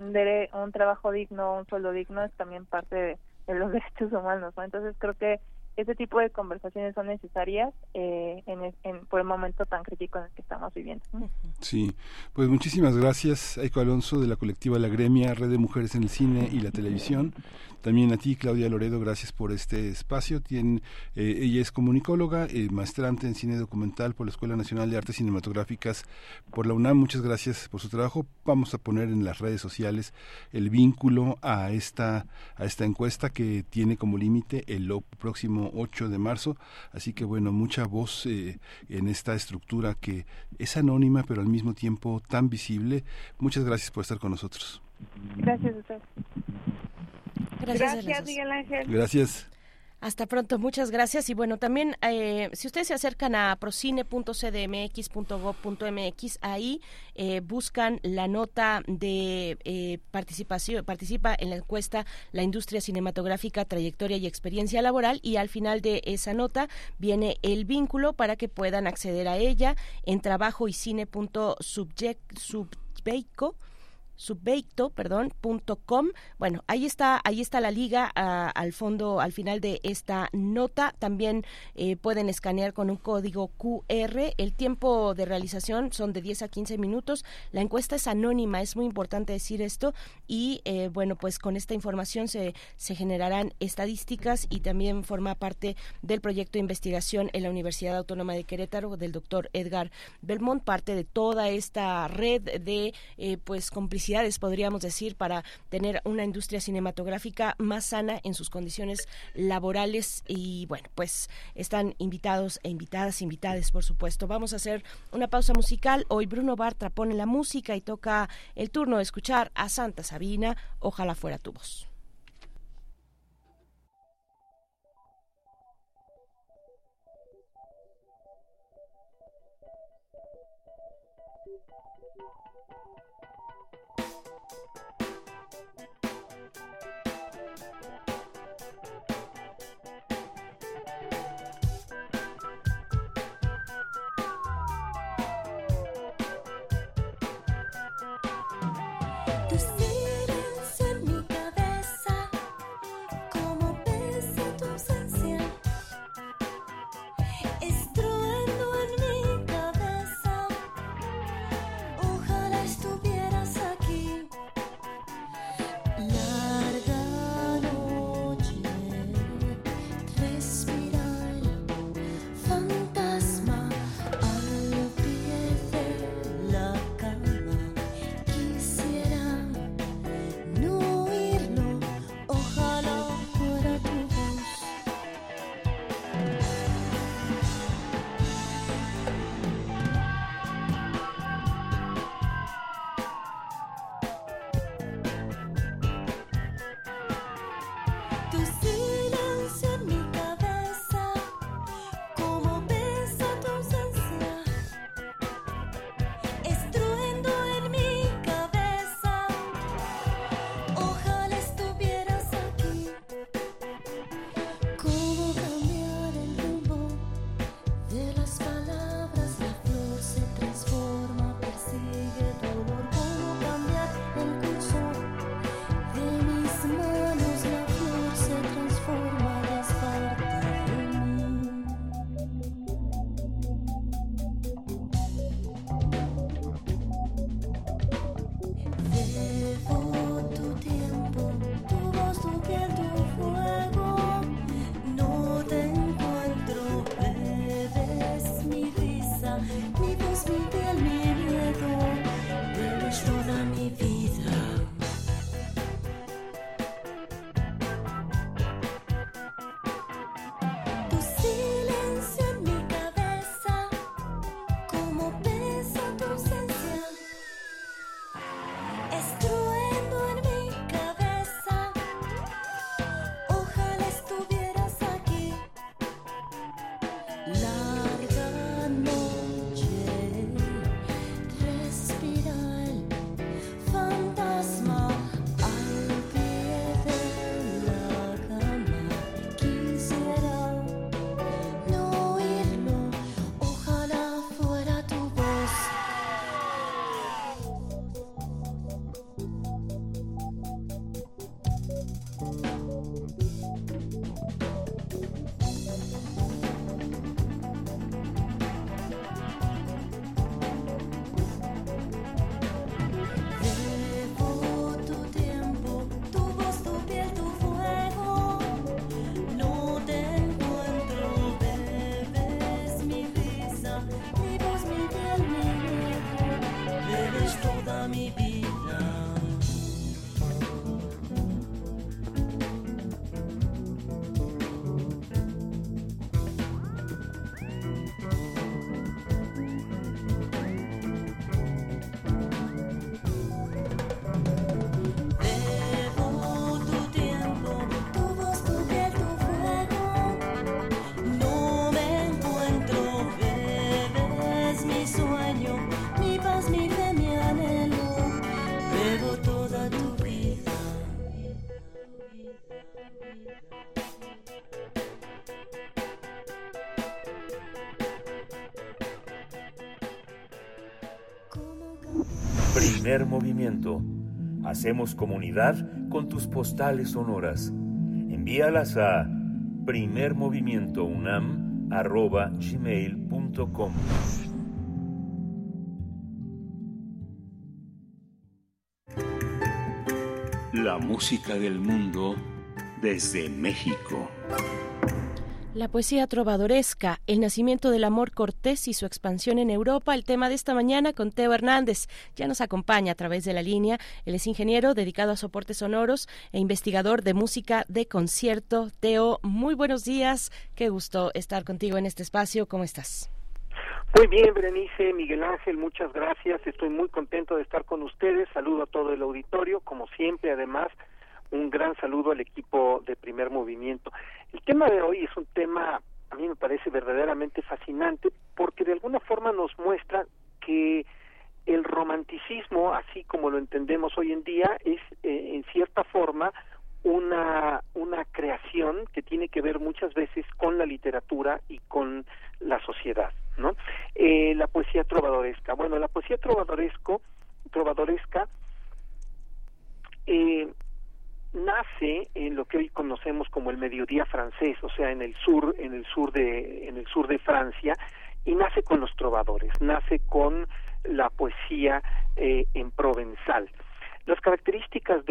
un, un trabajo digno, un sueldo digno es también parte de, de los derechos humanos, ¿no? Entonces creo que ese tipo de conversaciones son necesarias eh, en, por el momento tan crítico en el que estamos viviendo. Sí, pues muchísimas gracias, Aiko Alonso, de la colectiva La Gremia, Red de Mujeres en el Cine y la Televisión. También a ti, Claudia Loredo, gracias por este espacio. Tiene, eh, ella es comunicóloga, eh, maestrante en cine documental por la Escuela Nacional de Artes Cinematográficas por la UNAM. Muchas gracias por su trabajo. Vamos a poner en las redes sociales el vínculo a esta, a esta encuesta que tiene como límite el próximo 8 de marzo. Así que bueno, mucha voz eh, en esta estructura que es anónima pero al mismo tiempo tan visible. Muchas gracias por estar con nosotros. Gracias a Gracias, Miguel Ángel. Gracias. Hasta pronto, muchas gracias. Y bueno, también eh, si ustedes se acercan a procine.cdmx.gov.mx, ahí eh, buscan la nota de eh, participación, participa en la encuesta La industria cinematográfica, trayectoria y experiencia laboral y al final de esa nota viene el vínculo para que puedan acceder a ella en trabajo y subveicto, perdón, punto com. Bueno, ahí está, ahí está la liga ah, al fondo, al final de esta nota. También eh, pueden escanear con un código QR. El tiempo de realización son de 10 a 15 minutos. La encuesta es anónima, es muy importante decir esto. Y eh, bueno, pues con esta información se, se generarán estadísticas y también forma parte del proyecto de investigación en la Universidad Autónoma de Querétaro del doctor Edgar Belmont, parte de toda esta red de eh, pues complicidad podríamos decir, para tener una industria cinematográfica más sana en sus condiciones laborales. Y bueno, pues están invitados e invitadas, invitadas, por supuesto. Vamos a hacer una pausa musical. Hoy Bruno Bartra pone la música y toca el turno de escuchar a Santa Sabina. Ojalá fuera tu voz. primer movimiento. Hacemos comunidad con tus postales sonoras. Envíalas a primermovimientounam.gmail.com La música del mundo desde México. La poesía trovadoresca, el nacimiento del amor cortés y su expansión en Europa, el tema de esta mañana con Teo Hernández. Ya nos acompaña a través de la línea. Él es ingeniero dedicado a soportes sonoros e investigador de música de concierto. Teo, muy buenos días. Qué gusto estar contigo en este espacio. ¿Cómo estás? Muy bien, Berenice, Miguel Ángel, muchas gracias. Estoy muy contento de estar con ustedes. Saludo a todo el auditorio, como siempre, además un gran saludo al equipo de primer movimiento. El tema de hoy es un tema, a mí me parece verdaderamente fascinante, porque de alguna forma nos muestra que el romanticismo, así como lo entendemos hoy en día, es eh, en cierta forma una, una creación que tiene que ver muchas veces con la literatura y con la sociedad. ¿no? Eh, la poesía trovadoresca. Bueno, la poesía trovadoresco, trovadoresca eh, nace en lo que hoy conocemos como el mediodía francés, o sea, en el sur, en el sur de, en el sur de Francia, y nace con los trovadores, nace con la poesía eh, en provenzal. Las características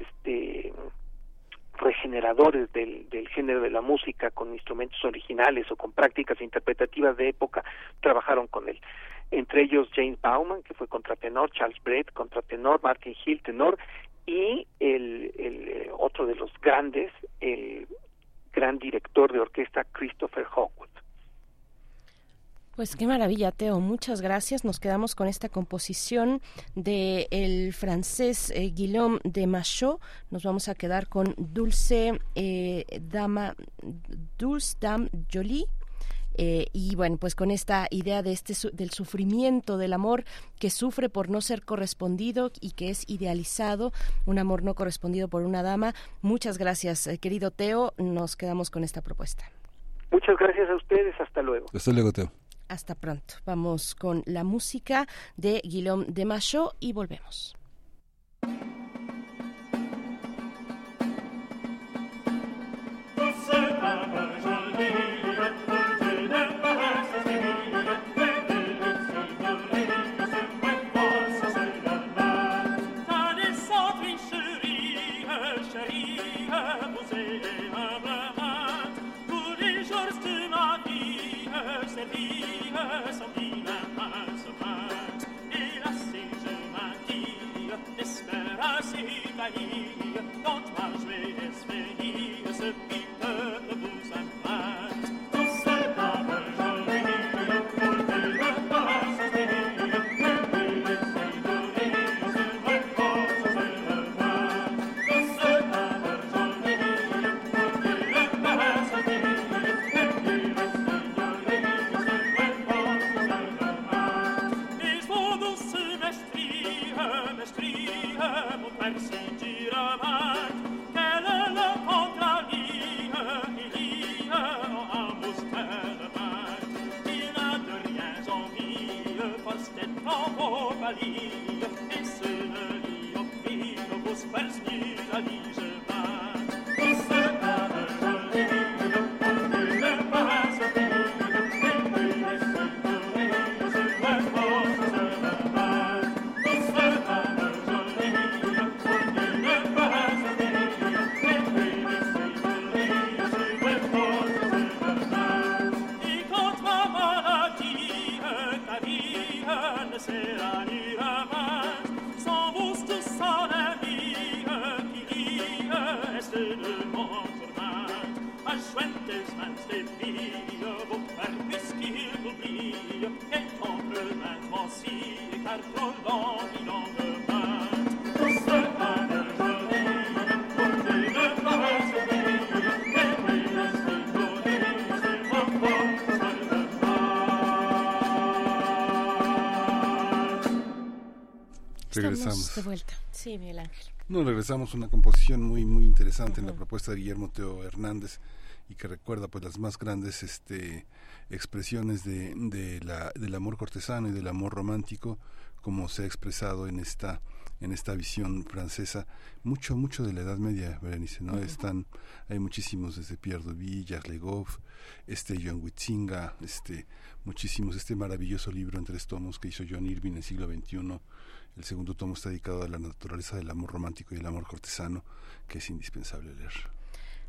este regeneradores del, género de la música con instrumentos originales o con prácticas interpretativas de época trabajaron con él entre ellos James Bauman, que fue contratenor, Charles Brett, contratenor, Martin Hill, tenor, y el, otro de los grandes, el gran director de orquesta Christopher Hawkwood. Pues qué maravilla, Teo. Muchas gracias. Nos quedamos con esta composición del francés eh, Guillaume de Machot. Nos vamos a quedar con Dulce eh, Dama, Dulce Dame Jolie. Eh, y bueno, pues con esta idea de este su, del sufrimiento, del amor que sufre por no ser correspondido y que es idealizado, un amor no correspondido por una dama. Muchas gracias, eh, querido Teo. Nos quedamos con esta propuesta. Muchas gracias a ustedes. Hasta luego. Hasta luego, Teo. Hasta pronto. Vamos con la música de Guillaume de Macho y volvemos. Украине. De vuelta. Sí, Miguel Ángel. No, regresamos una composición muy muy interesante en la propuesta de Guillermo Teo Hernández y que recuerda pues las más grandes este expresiones de, de la, del amor cortesano y del amor romántico como se ha expresado en esta en esta visión francesa mucho mucho de la Edad Media Berenice no están hay muchísimos desde Pierre Duby Jacques Legoff este John Witzinga este muchísimos este maravilloso libro en tres tomos que hizo John Irving en el siglo XXI el segundo tomo está dedicado a la naturaleza del amor romántico y el amor cortesano que es indispensable leer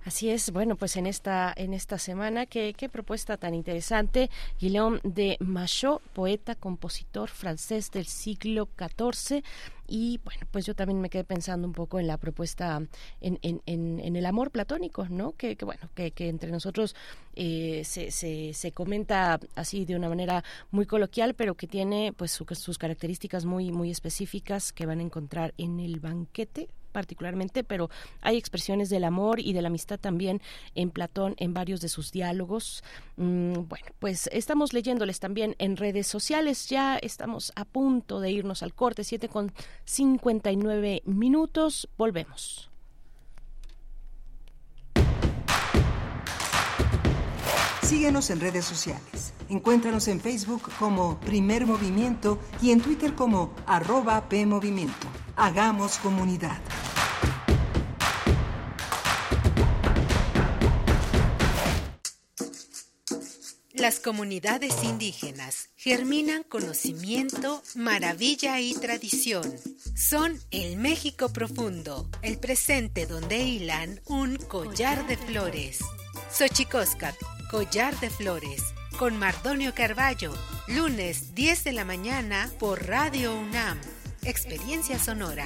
Así es, bueno, pues en esta, en esta semana, qué, qué propuesta tan interesante. Guillaume de Machaut, poeta, compositor francés del siglo XIV. Y bueno, pues yo también me quedé pensando un poco en la propuesta, en, en, en, el amor platónico, ¿no? Que, que bueno, que, que, entre nosotros eh, se, se, se, comenta así de una manera muy coloquial, pero que tiene pues sus características muy, muy específicas que van a encontrar en el banquete particularmente, pero hay expresiones del amor y de la amistad también en Platón en varios de sus diálogos. Mm, bueno, pues estamos leyéndoles también en redes sociales, ya estamos a punto de irnos al corte, 7 con 59 minutos, volvemos. Síguenos en redes sociales. Encuéntranos en Facebook como Primer Movimiento y en Twitter como arroba PMovimiento. Hagamos comunidad. Las comunidades indígenas germinan conocimiento, maravilla y tradición. Son el México profundo, el presente donde hilan un collar de flores. Xochicóscat, collar de flores, con Mardonio Carballo, lunes 10 de la mañana por Radio UNAM. Experiencia sonora.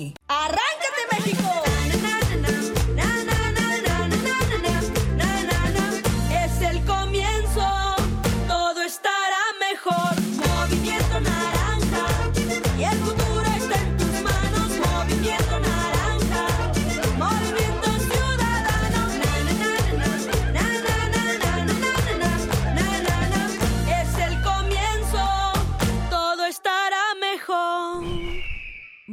¡Arráncate, México!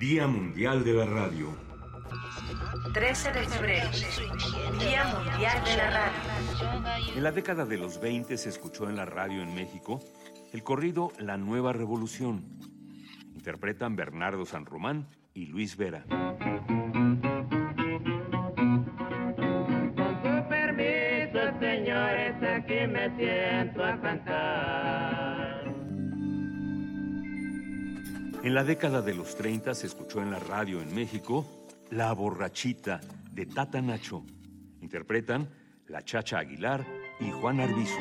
Día Mundial de la Radio. 13 de febrero, Día Mundial de la Radio. En la década de los 20 se escuchó en la radio en México el corrido La Nueva Revolución. Interpretan Bernardo San Román y Luis Vera. Con su permiso, señores, aquí me siento a cantar. En la década de los 30 se escuchó en la radio en México La Borrachita de Tata Nacho. Interpretan La Chacha Aguilar y Juan Arbizu.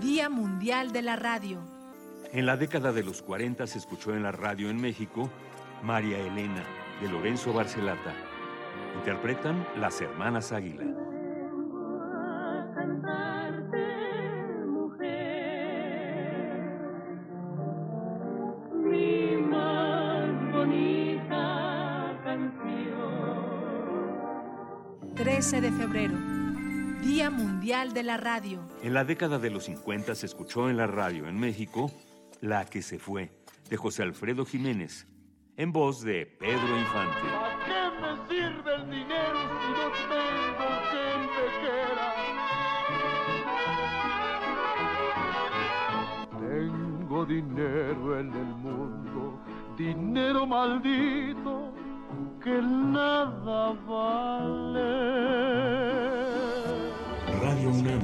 Día Mundial de la Radio. En la década de los 40 se escuchó en la radio en México María Elena de Lorenzo Barcelata. Interpretan las hermanas Águila. de febrero, Día Mundial de la Radio. En la década de los 50 se escuchó en la radio en México la que se fue, de José Alfredo Jiménez, en voz de Pedro Infante. ¿A qué me sirve el dinero si no tengo quien me quiera? Tengo dinero en el mundo, dinero maldito que nada vale. Radio UNAM,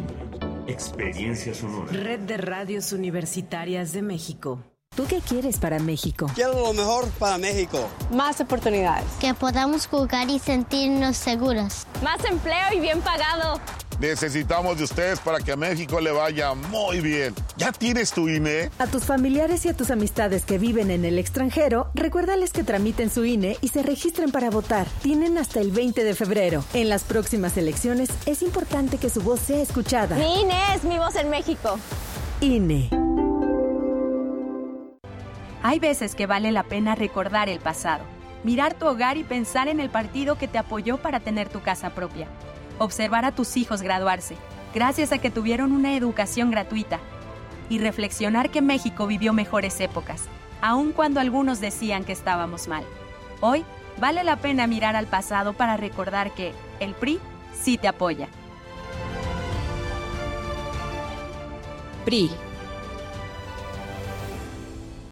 experiencia sonora. Red de Radios Universitarias de México. ¿Tú qué quieres para México? Quiero lo mejor para México. Más oportunidades. Que podamos jugar y sentirnos seguros. Más empleo y bien pagado. Necesitamos de ustedes para que a México le vaya muy bien. ¿Ya tienes tu INE? A tus familiares y a tus amistades que viven en el extranjero, recuérdales que tramiten su INE y se registren para votar. Tienen hasta el 20 de febrero. En las próximas elecciones es importante que su voz sea escuchada. Mi INE es mi voz en México. INE. Hay veces que vale la pena recordar el pasado, mirar tu hogar y pensar en el partido que te apoyó para tener tu casa propia observar a tus hijos graduarse, gracias a que tuvieron una educación gratuita, y reflexionar que México vivió mejores épocas, aun cuando algunos decían que estábamos mal. Hoy vale la pena mirar al pasado para recordar que el PRI sí te apoya. PRI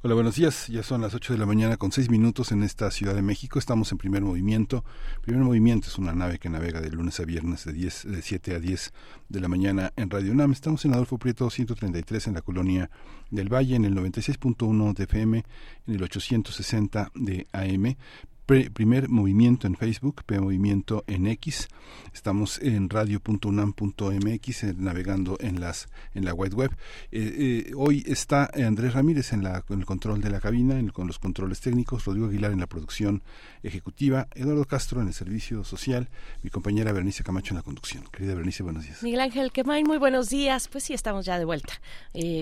Hola, buenos días. Ya son las 8 de la mañana con 6 minutos en esta Ciudad de México. Estamos en primer movimiento. Primer movimiento es una nave que navega de lunes a viernes de, 10, de 7 a 10 de la mañana en Radio UNAM. Estamos en Adolfo Prieto 133 en la colonia del Valle, en el 96.1 de FM, en el 860 de AM primer movimiento en Facebook, P Movimiento en X. Estamos en radio.unam.mx eh, navegando en las en la web web. Eh, eh, hoy está Andrés Ramírez en, la, el control de la cabina, con los controles técnicos, Rodrigo Aguilar en la producción ejecutiva, Eduardo Castro en el servicio social, mi compañera Bernice Camacho en la conducción. Querida Bernice, buenos días. Miguel Ángel Quemain, muy buenos días. Pues sí, estamos ya de vuelta.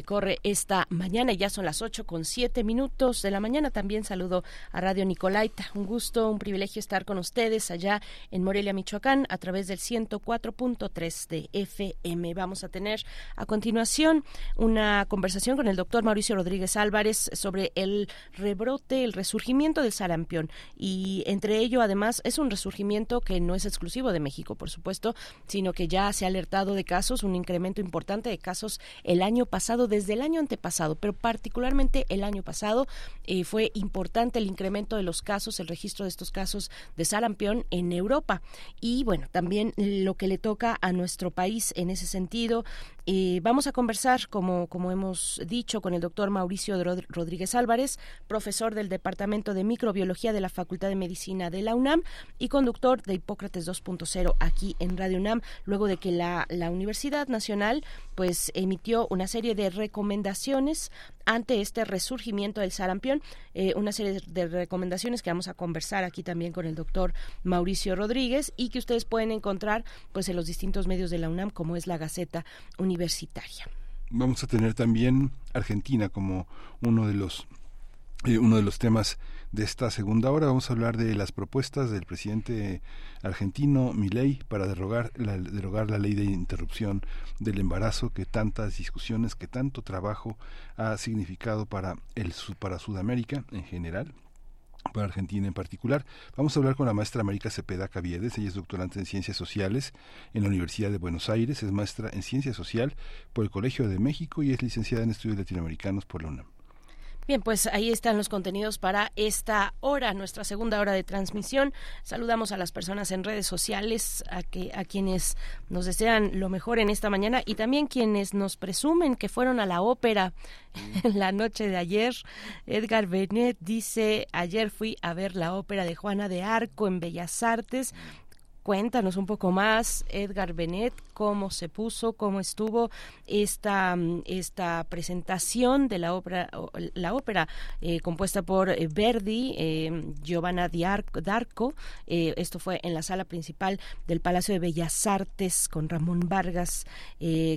corre esta mañana ya son las 8 con 7 minutos de la mañana. También saludo a Radio Nicolaita. Un gusto, un privilegio estar con ustedes allá en Morelia, Michoacán, a través del 104.3 de FM. Vamos a tener a continuación una conversación con el doctor Mauricio Rodríguez Álvarez sobre el rebrote, el resurgimiento del sarampión. Y entre ello, además, es un resurgimiento que no es exclusivo de México, por supuesto, sino que ya se ha alertado de casos, un incremento importante de casos el año pasado, desde el año antepasado, pero particularmente el año pasado eh, fue importante el incremento de los casos, el de estos casos de sarampión en Europa. Y bueno, también lo que le toca a nuestro país en ese sentido. Eh, vamos a conversar, como, como hemos dicho, con el doctor Mauricio Rodríguez Álvarez, profesor del Departamento de Microbiología de la Facultad de Medicina de la UNAM y conductor de Hipócrates 2.0 aquí en Radio UNAM, luego de que la, la Universidad Nacional pues emitió una serie de recomendaciones ante este resurgimiento del sarampión, eh, una serie de recomendaciones que vamos a conversar aquí también con el doctor Mauricio Rodríguez y que ustedes pueden encontrar pues en los distintos medios de la UNAM como es la Gaceta Universitaria. Vamos a tener también Argentina como uno de los eh, uno de los temas de esta segunda hora. Vamos a hablar de las propuestas del presidente argentino Milei para derogar la, derogar la ley de interrupción del embarazo que tantas discusiones, que tanto trabajo ha significado para el para Sudamérica en general para Argentina en particular. Vamos a hablar con la maestra América Cepeda Caviedes, ella es doctorante en Ciencias Sociales en la Universidad de Buenos Aires, es maestra en Ciencia Social por el Colegio de México y es licenciada en Estudios Latinoamericanos por la UNAM. Bien, pues ahí están los contenidos para esta hora, nuestra segunda hora de transmisión. Saludamos a las personas en redes sociales, a, que, a quienes nos desean lo mejor en esta mañana y también quienes nos presumen que fueron a la ópera en la noche de ayer. Edgar Benet dice, ayer fui a ver la ópera de Juana de Arco en Bellas Artes. Cuéntanos un poco más, Edgar Benet, cómo se puso, cómo estuvo esta, mm, esta presentación de la ópera, la ópera eh, compuesta por eh, Verdi, eh, Giovanna D'Arco. esto fue en la sala principal del Palacio de Bellas Artes con Ramón Vargas,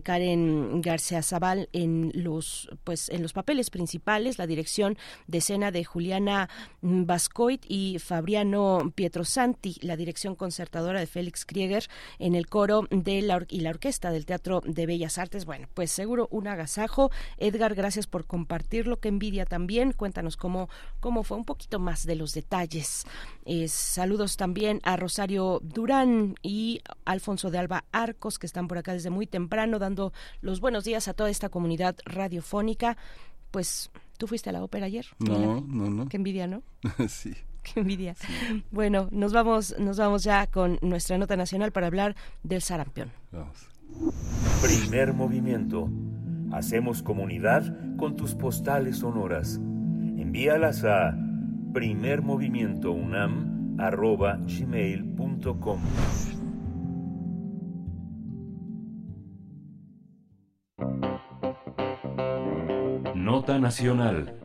Karen García Zaval en los, pues, en los papeles principales, la dirección de escena de Juliana Bascoit y Fabriano Pietrosanti, la dirección concertadora de Félix Krieger en el coro de la y la orquesta del Teatro de Bellas Artes. Bueno, pues seguro un agasajo. Edgar, gracias por compartirlo. Que envidia también. Cuéntanos cómo, cómo fue un poquito más de los detalles. Eh, saludos también a Rosario Durán y Alfonso de Alba Arcos, que están por acá desde muy temprano, dando los buenos días a toda esta comunidad radiofónica. Pues, ¿tú fuiste a la ópera ayer? No, no, no. Qué envidia, ¿no? sí. Qué envidia. Bueno, nos vamos, nos vamos ya con nuestra nota nacional para hablar del sarampión. Primer movimiento. Hacemos comunidad con tus postales sonoras. Envíalas a primermovimientounam.gmail.com Nota Nacional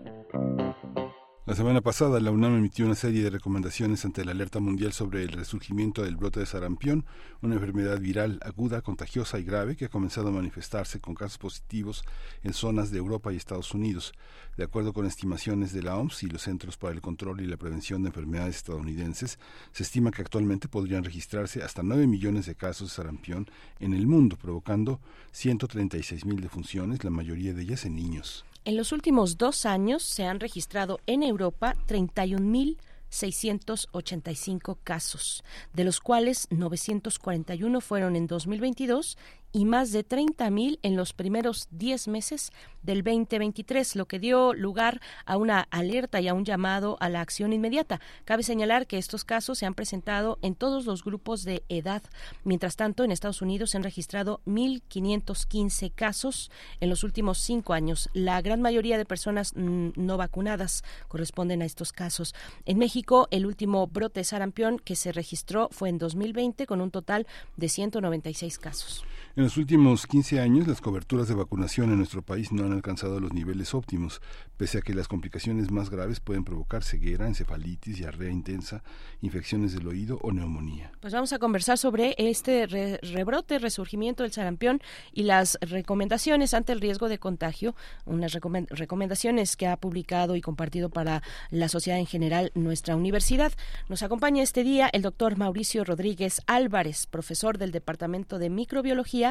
la semana pasada, la UNAM emitió una serie de recomendaciones ante la alerta mundial sobre el resurgimiento del brote de sarampión, una enfermedad viral aguda, contagiosa y grave que ha comenzado a manifestarse con casos positivos en zonas de Europa y Estados Unidos. De acuerdo con estimaciones de la OMS y los Centros para el Control y la Prevención de Enfermedades estadounidenses, se estima que actualmente podrían registrarse hasta 9 millones de casos de sarampión en el mundo, provocando 136 mil defunciones, la mayoría de ellas en niños. En los últimos dos años se han registrado en Europa 31.685 casos, de los cuales 941 fueron en 2022 y más de 30.000 en los primeros 10 meses del 2023, lo que dio lugar a una alerta y a un llamado a la acción inmediata. Cabe señalar que estos casos se han presentado en todos los grupos de edad. Mientras tanto, en Estados Unidos se han registrado 1.515 casos en los últimos cinco años. La gran mayoría de personas mm, no vacunadas corresponden a estos casos. En México, el último brote de sarampión que se registró fue en 2020 con un total de 196 casos. En los últimos 15 años, las coberturas de vacunación en nuestro país no han alcanzado los niveles óptimos, pese a que las complicaciones más graves pueden provocar ceguera, encefalitis, diarrea intensa, infecciones del oído o neumonía. Pues vamos a conversar sobre este rebrote, resurgimiento del sarampión y las recomendaciones ante el riesgo de contagio, unas recomendaciones que ha publicado y compartido para la sociedad en general nuestra universidad. Nos acompaña este día el doctor Mauricio Rodríguez Álvarez, profesor del Departamento de Microbiología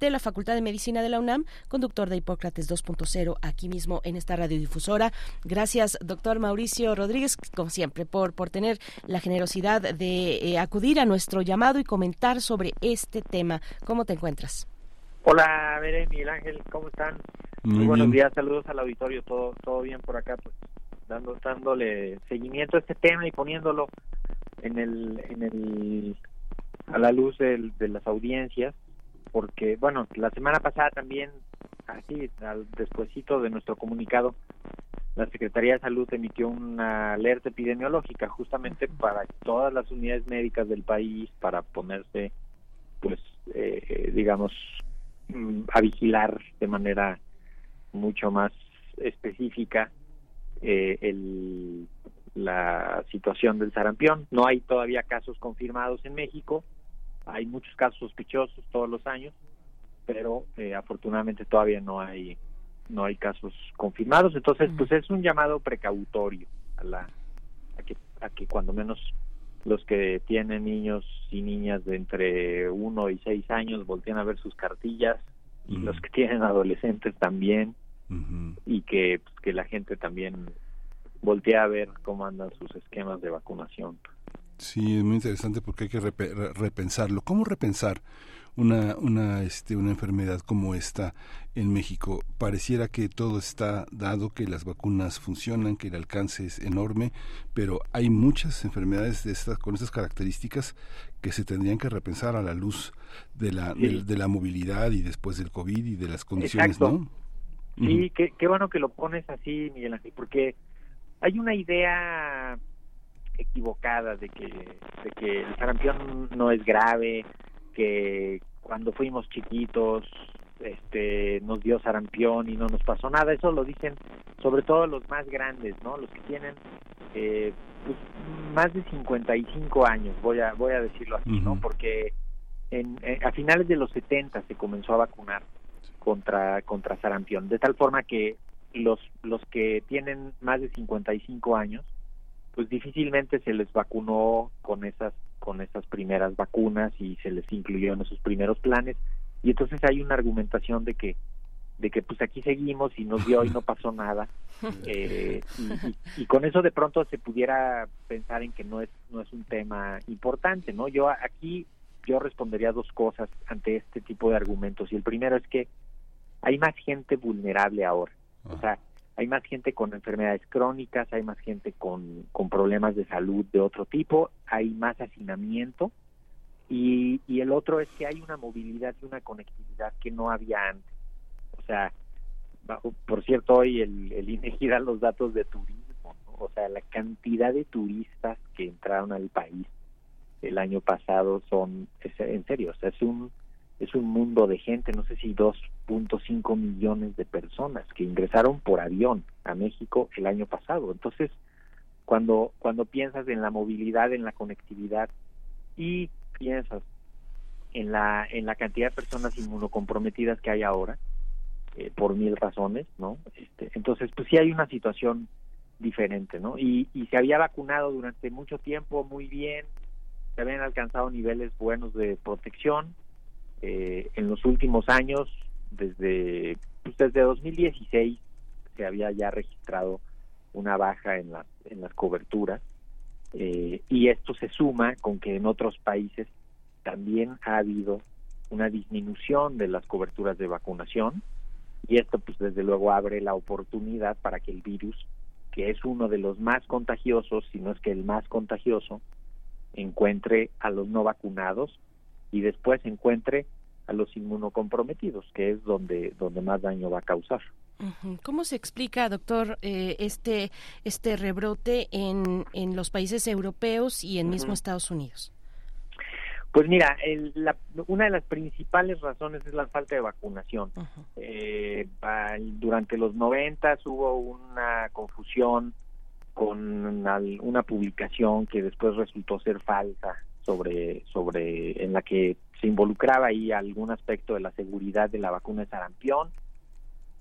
de la Facultad de Medicina de la UNAM, conductor de Hipócrates 2.0, aquí mismo en esta radiodifusora. Gracias, doctor Mauricio Rodríguez, como siempre, por, por tener la generosidad de eh, acudir a nuestro llamado y comentar sobre este tema. ¿Cómo te encuentras? Hola, Veré, Miguel Ángel, ¿cómo están? Muy, buenos días, saludos al auditorio, todo todo bien por acá, pues dando dándole seguimiento a este tema y poniéndolo en el en el a la luz de las audiencias porque, bueno, la semana pasada también, así, al despuesito de nuestro comunicado, la Secretaría de Salud emitió una alerta epidemiológica justamente para todas las unidades médicas del país, para ponerse, pues, eh, digamos, mm, a vigilar de manera mucho más específica eh, el, la situación del sarampión. No hay todavía casos confirmados en México, hay muchos casos sospechosos todos los años, pero eh, afortunadamente todavía no hay no hay casos confirmados, entonces pues es un llamado precautorio a la a que a que cuando menos los que tienen niños y niñas de entre uno y seis años volteen a ver sus cartillas y los que tienen adolescentes también y que pues, que la gente también voltee a ver cómo andan sus esquemas de vacunación. Sí, es muy interesante porque hay que repensarlo. ¿Cómo repensar una, una, este, una enfermedad como esta en México. Pareciera que todo está dado, que las vacunas funcionan, que el alcance es enorme, pero hay muchas enfermedades de estas, con estas características que se tendrían que repensar a la luz de la, de, la movilidad y después del COVID y de las condiciones, ¿no? Sí, qué, qué bueno que lo pones así, Miguel Ángel, porque hay una idea equivocada de que, de que el sarampión no es grave, que cuando fuimos chiquitos este nos dio sarampión y no nos pasó nada. Eso lo dicen sobre todo los más grandes no los que tienen eh, pues, más de 55 años voy a voy a decirlo así no porque en, eh, a finales de los 70 se comenzó a vacunar contra contra sarampión de tal forma que los los que tienen más de 55 años pues difícilmente se les vacunó con esas con esas primeras vacunas y se les incluyó en esos primeros planes. Y entonces hay una argumentación de que de que pues aquí seguimos y nos dio y no pasó nada. Eh, y, con eso de pronto se pudiera pensar en que no es no es un tema importante no yo aquí yo respondería dos cosas ante este tipo de argumentos. Y el primero es que hay más gente vulnerable ahora. O sea hay más gente con enfermedades crónicas, hay más gente con, con problemas de salud de otro tipo, hay más hacinamiento y, y el otro es que hay una movilidad y una conectividad que no había antes. O sea, por cierto, hoy el, el INEGI da los datos de turismo, o sea, la cantidad de turistas que entraron al país el año pasado son, en serio, o sea, es un es un mundo de gente, no sé si 2.5 millones de personas que ingresaron por avión a México el año pasado. Entonces, cuando cuando piensas en la movilidad, en la conectividad y piensas en la en la cantidad de personas inmunocomprometidas que hay ahora eh, por mil razones, ¿no? Este, entonces, pues sí hay una situación diferente, ¿no? Y, y se había vacunado durante mucho tiempo muy bien, se habían alcanzado niveles buenos de protección, eh, en los últimos años, desde, pues desde 2016, se había ya registrado una baja en, la, en las coberturas eh, y esto se suma con que en otros países también ha habido una disminución de las coberturas de vacunación y esto pues desde luego abre la oportunidad para que el virus que es uno de los más contagiosos, si no es que el más contagioso, encuentre a los no vacunados y después encuentre a los inmunocomprometidos, que es donde, donde más daño va a causar. ¿Cómo se explica, doctor, eh, este, este rebrote en, en los países europeos y en mismo Estados Unidos? Pues mira, una de las principales razones es la falta de vacunación. Eh, durante los 90 hubo una confusión con una publicación que después resultó ser falsa sobre, sobre en la que se involucraba ahí algún aspecto de la seguridad de la vacuna de sarampión.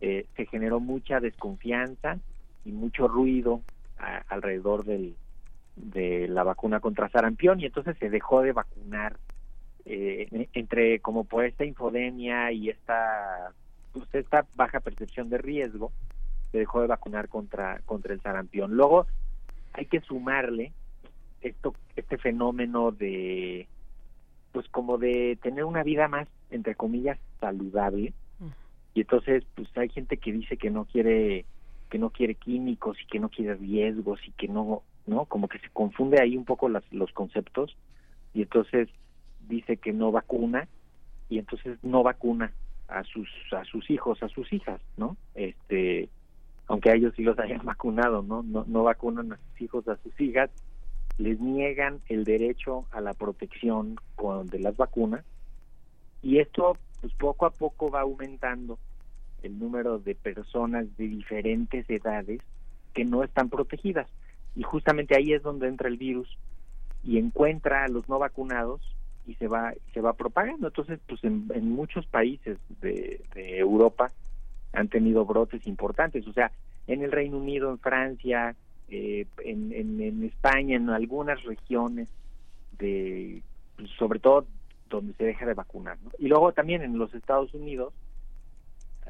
Eh, se generó mucha desconfianza y mucho ruido alrededor del, de la vacuna contra sarampión y entonces se dejó de vacunar eh, entre como por esta infodemia y esta pues, esta baja percepción de riesgo se dejó de vacunar contra contra el sarampión luego hay que sumarle esto este fenómeno de pues como de tener una vida más entre comillas saludable. Y entonces pues hay gente que dice que no quiere que no quiere químicos y que no quiere riesgos y que no no como que se confunde ahí un poco las, los conceptos. Y entonces dice que no vacuna y entonces no vacuna a sus a sus hijos a sus hijas no este aunque a ellos sí los hayan vacunado no no, no vacunan a sus hijos a sus hijas les niegan el derecho a la protección con, de las vacunas y esto pues poco a poco va aumentando el número de personas de diferentes edades que no están protegidas y justamente ahí es donde entra el virus y encuentra a los no vacunados y se va se va propagando entonces pues en, muchos países de, Europa han tenido brotes importantes. O sea, en el Reino Unido, en Francia, eh, en, en, España, en algunas regiones, de pues, sobre todo donde se deja de vacunar. Y luego también en los Estados Unidos,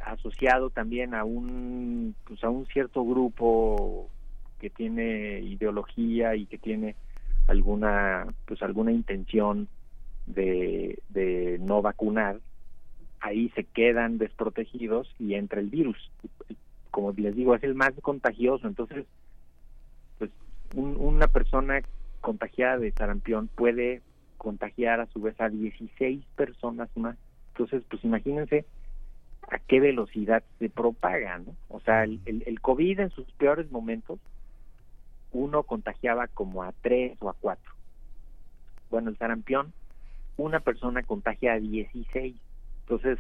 asociado también a un, pues, a un cierto grupo que tiene ideología y que tiene alguna pues alguna intención de, de no vacunar ahí se quedan desprotegidos y entra el virus como les digo es el más contagioso entonces pues una persona contagiada de sarampión puede contagiar a su vez a 16 personas más entonces pues imagínense a qué velocidad se propaga ¿no? o sea el, el, el COVID en sus peores momentos uno contagiaba como a tres o a cuatro. Bueno, el sarampión, una persona contagia a 16. Entonces,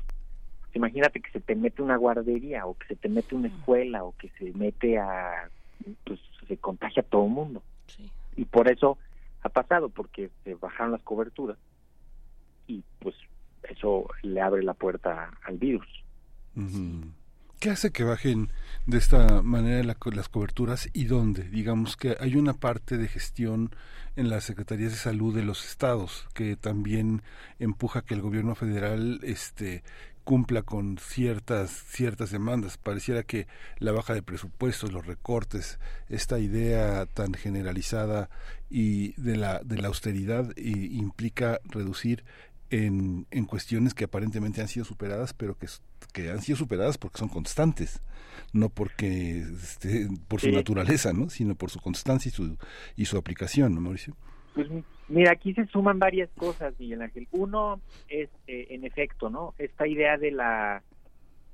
imagínate que se te mete una guardería o que se te mete una escuela o que se mete a, pues se contagia a todo el mundo. Y por eso ha pasado, porque se bajaron las coberturas y pues eso le abre la puerta al virus. ¿Qué hace que bajen de esta manera las coberturas y dónde? Digamos que hay una parte de gestión en las secretarías de salud de los estados que también empuja que el gobierno federal este cumpla con ciertas ciertas demandas. Pareciera que la baja de presupuestos, los recortes, esta idea tan generalizada y de la de la austeridad implica reducir en, en cuestiones que aparentemente han sido superadas, pero que, que han sido superadas porque son constantes, no porque este, por su naturaleza, ¿no? sino por su constancia y su, y su aplicación, ¿no, Mauricio? Pues mira, aquí se suman varias cosas, Miguel Ángel. Uno es, eh, en efecto, ¿no? Esta idea de la,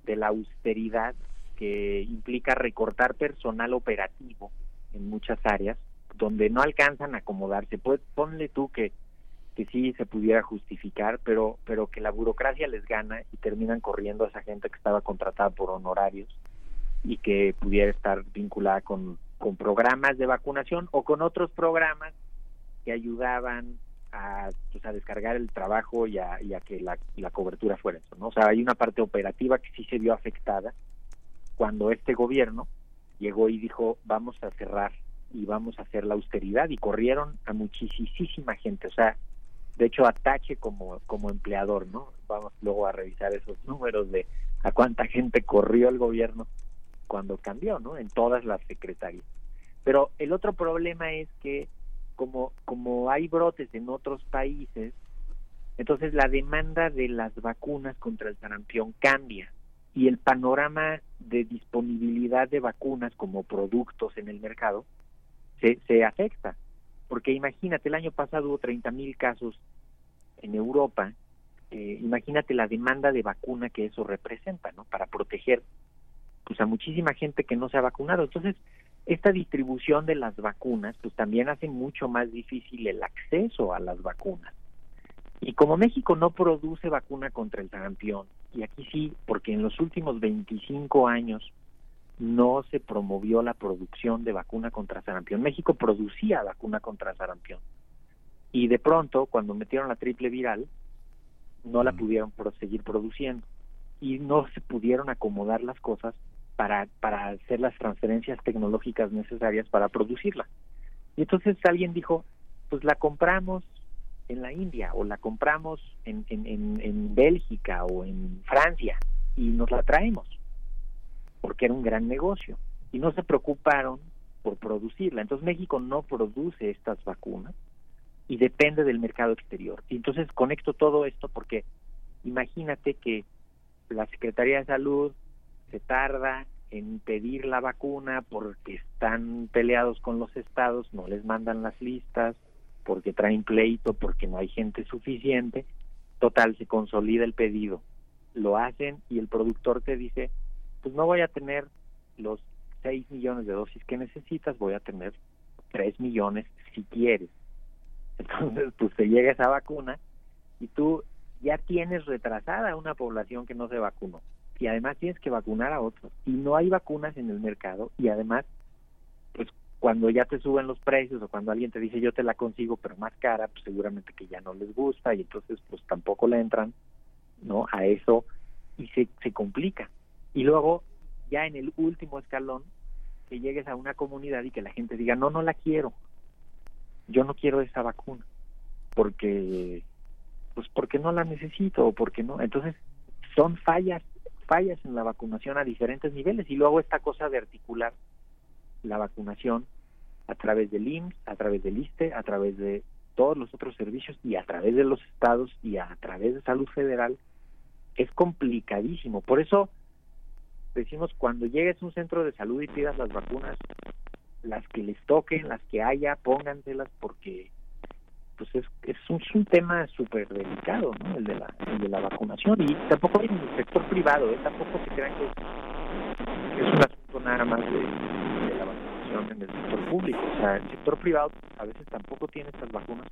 de la austeridad que implica recortar personal operativo en muchas áreas donde no alcanzan a acomodarse. Pues, ponle tú que que sí se pudiera justificar, pero, pero que la burocracia les gana y terminan corriendo a esa gente que estaba contratada por honorarios y que pudiera estar vinculada con, con programas de vacunación o con otros programas que ayudaban a, pues, a descargar el trabajo y a, que la, la, cobertura fuera eso, ¿no? O sea, hay una parte operativa que sí se vio afectada cuando este gobierno llegó y dijo, vamos a cerrar y vamos a hacer la austeridad y corrieron a muchísima gente, o sea, de hecho atache como como empleador no vamos luego a revisar esos números de a cuánta gente corrió el gobierno cuando cambió no en todas las secretarías. Pero el otro problema es que como como hay brotes en otros países entonces la demanda de las vacunas contra el sarampión cambia y el panorama de disponibilidad de vacunas como productos en el mercado se, se afecta porque imagínate, el año pasado hubo 30 mil casos en Europa, eh, imagínate la demanda de vacuna que eso representa, ¿no? Para proteger pues a muchísima gente que no se ha vacunado. Entonces, esta distribución de las vacunas pues también hace mucho más difícil el acceso a las vacunas. Y como México no produce vacuna contra el sarampión, y aquí sí, porque en los últimos 25 años no se promovió la producción de vacuna contra sarampión. México producía vacuna contra sarampión. Y de pronto, cuando metieron la triple viral, no la pudieron seguir produciendo. Y no se pudieron acomodar las cosas para, para hacer las transferencias tecnológicas necesarias para producirla. Y entonces alguien dijo, pues la compramos en la India o la compramos en, en, en, en Bélgica o en Francia y nos la traemos porque era un gran negocio y no se preocuparon por producirla. Entonces México no produce estas vacunas y depende del mercado exterior. Y entonces conecto todo esto porque imagínate que la Secretaría de Salud se tarda en pedir la vacuna porque están peleados con los estados, no les mandan las listas, porque traen pleito, porque no hay gente suficiente. Total, se consolida el pedido. Lo hacen y el productor te dice, pues no voy a tener los 6 millones de dosis que necesitas, voy a tener 3 millones si quieres. Entonces, pues te llega esa vacuna y tú ya tienes retrasada una población que no se vacunó y además tienes que vacunar a otros. Y no hay vacunas en el mercado y además pues cuando ya te suben los precios o cuando alguien te dice yo te la consigo pero más cara pues seguramente que ya no les gusta y entonces pues tampoco le entran no a eso y se, se complica. Y luego, ya en el último escalón, que llegues a una comunidad y que la gente diga, no, no la quiero, yo no quiero esa vacuna, porque, pues porque no la necesito o porque no. Entonces, son fallas, fallas en la vacunación a diferentes niveles y luego esta cosa de articular la vacunación a través del IMSS, a través del ISTE, a través de todos los otros servicios y a través de los estados y a través de salud federal es complicadísimo. Por eso decimos cuando llegues a un centro de salud y pidas las vacunas, las que les toquen, las que haya, pónganselas porque pues es, es, un, tema súper delicado, ¿no? El de, la, vacunación y tampoco en el sector privado, ¿eh? tampoco se crean que es, un asunto nada más de, vacunación en el sector público, o sea, el sector privado a veces tampoco tiene estas vacunas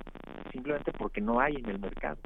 simplemente porque no hay en el mercado.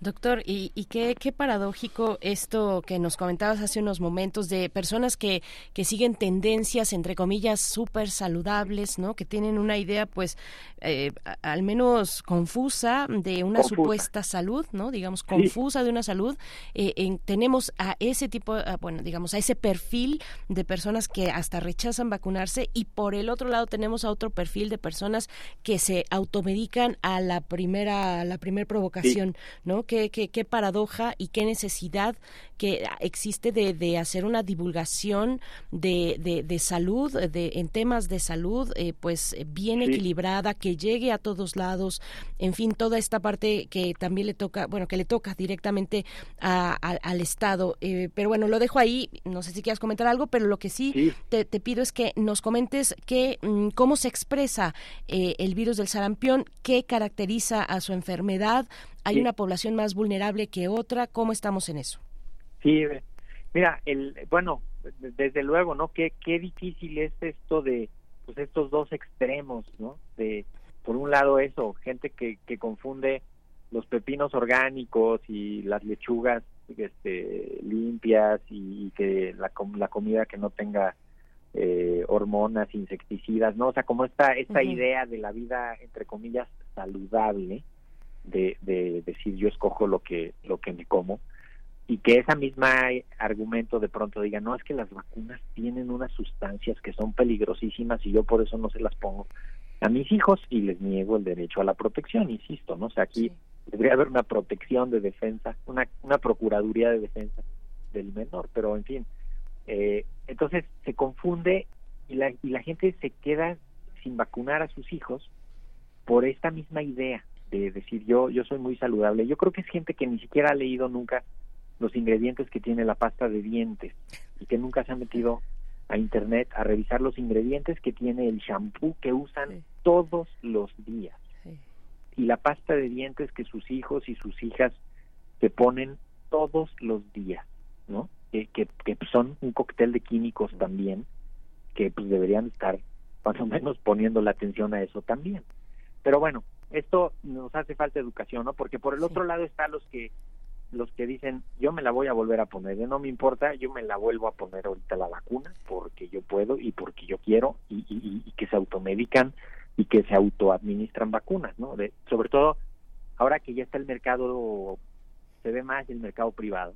Doctor, y, y qué, qué, paradójico esto que nos comentabas hace unos momentos de personas que, que siguen tendencias, entre comillas, súper saludables, ¿no? Que tienen una idea, pues, eh, al menos confusa de una supuesta salud, ¿no? Digamos, confusa de una salud. Eh, en, tenemos a ese tipo, bueno, digamos, a ese perfil de personas que hasta rechazan vacunarse y por el otro lado tenemos a otro perfil de personas que se automedican a la primera la primera provocación, ¿no? Qué, qué, qué, paradoja y qué necesidad que existe de, de hacer una divulgación de, de, de, salud, de, en temas de salud, eh, pues bien equilibrada, que llegue a todos lados, en fin, toda esta parte que también le toca, bueno, que le toca directamente a, al Estado. Eh, pero bueno, lo dejo ahí, no sé si quieras comentar algo, pero lo que sí, Te, te, pido es que nos comentes que, mm, cómo se expresa eh, el virus del sarampión, qué caracteriza a su enfermedad, hay una población más vulnerable que otra, ¿cómo estamos en eso? Sí, mira, el, bueno, desde luego, ¿no? Qué, qué difícil es esto de, pues estos dos extremos, ¿no? De, por un lado eso, gente que, que confunde los pepinos orgánicos y las lechugas este, limpias y, que la, la comida que no tenga eh, hormonas, insecticidas, ¿no? O sea, como esta, esta idea de la vida, entre comillas, saludable, de, de decir yo escojo lo que, lo que me como, y que esa misma argumento de pronto diga, no, es que las vacunas tienen unas sustancias que son peligrosísimas y yo por eso no se las pongo a mis hijos y les niego el derecho a la protección, insisto, ¿no? O sea, aquí debería haber una protección de defensa, una, una procuraduría de defensa del menor, pero en fin, eh, entonces se confunde y la, y la gente se queda sin vacunar a sus hijos por esta misma idea de decir yo yo soy muy saludable. Yo creo que es gente que ni siquiera ha leído nunca los ingredientes que tiene la pasta de dientes y que nunca se ha metido a internet a revisar los ingredientes que tiene el shampoo que usan todos los días y la pasta de dientes que sus hijos y sus hijas se ponen todos los días, ¿no? Que, que, son un cóctel de químicos también que pues deberían estar más o menos poniendo la atención a eso también. Pero bueno, esto nos hace falta educación, ¿no? Porque por el otro lado están los que los que dicen, yo me la voy a volver a poner, no me importa, yo me la vuelvo a poner ahorita la vacuna porque yo puedo y porque yo quiero y, y, que se automedican y que se autoadministran vacunas, ¿no? De, sobre todo ahora que ya está el mercado, se ve más el mercado privado.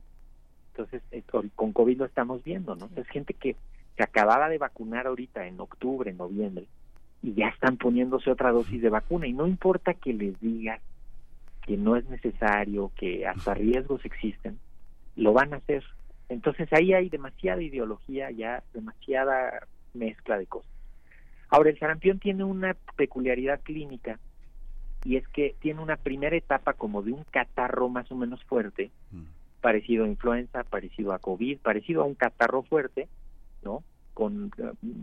Entonces, eh, con COVID lo estamos viendo, ¿no? Es gente que se acababa de vacunar ahorita en octubre, noviembre, y ya están poniéndose otra dosis de vacuna y no importa que les digas que no es necesario, que hasta riesgos existen, lo van a hacer. Entonces ahí hay demasiada ideología, ya demasiada mezcla de cosas. Ahora, el sarampión tiene una peculiaridad clínica y es que tiene una primera etapa como de un catarro más o menos fuerte. Parecido a influenza, parecido a COVID, parecido a un catarro fuerte, ¿no? con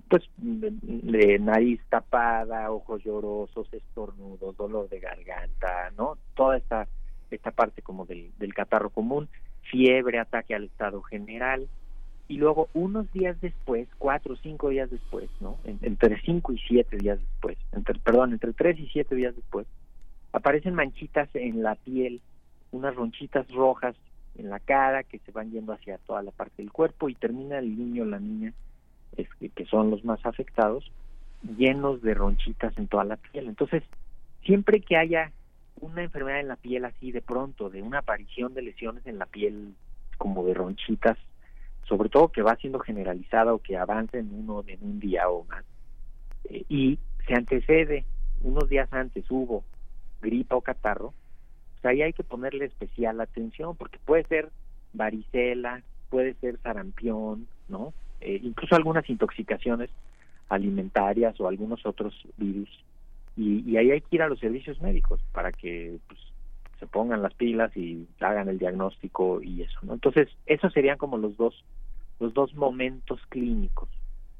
pues de nariz tapada, ojos llorosos, estornudos, dolor de garganta, ¿no? Toda esta esta parte como del, del catarro común, fiebre, ataque al estado general y luego unos días después, cuatro o cinco días después, ¿no? entre cinco y siete días después, entre, perdón, entre tres y siete días después, aparecen manchitas en la piel, unas ronchitas rojas en la cara que se van yendo hacia toda la parte del cuerpo y termina el niño o la niña que son los más afectados, llenos de ronchitas en toda la piel. Entonces, siempre que haya una enfermedad en la piel así de pronto, de una aparición de lesiones en la piel como de ronchitas sobre todo que va siendo generalizada o que avanza en uno en un día o más, eh, y se antecede, unos días antes hubo gripa o catarro, ahí hay que ponerle especial atención, porque puede ser varicela, puede ser sarampión, ¿no? Eh, incluso algunas intoxicaciones alimentarias o algunos otros virus. Y, ahí hay que ir a los servicios médicos para que pues, se pongan las pilas y hagan el diagnóstico y eso, ¿no? Entonces, esos serían como los dos los dos momentos clínicos.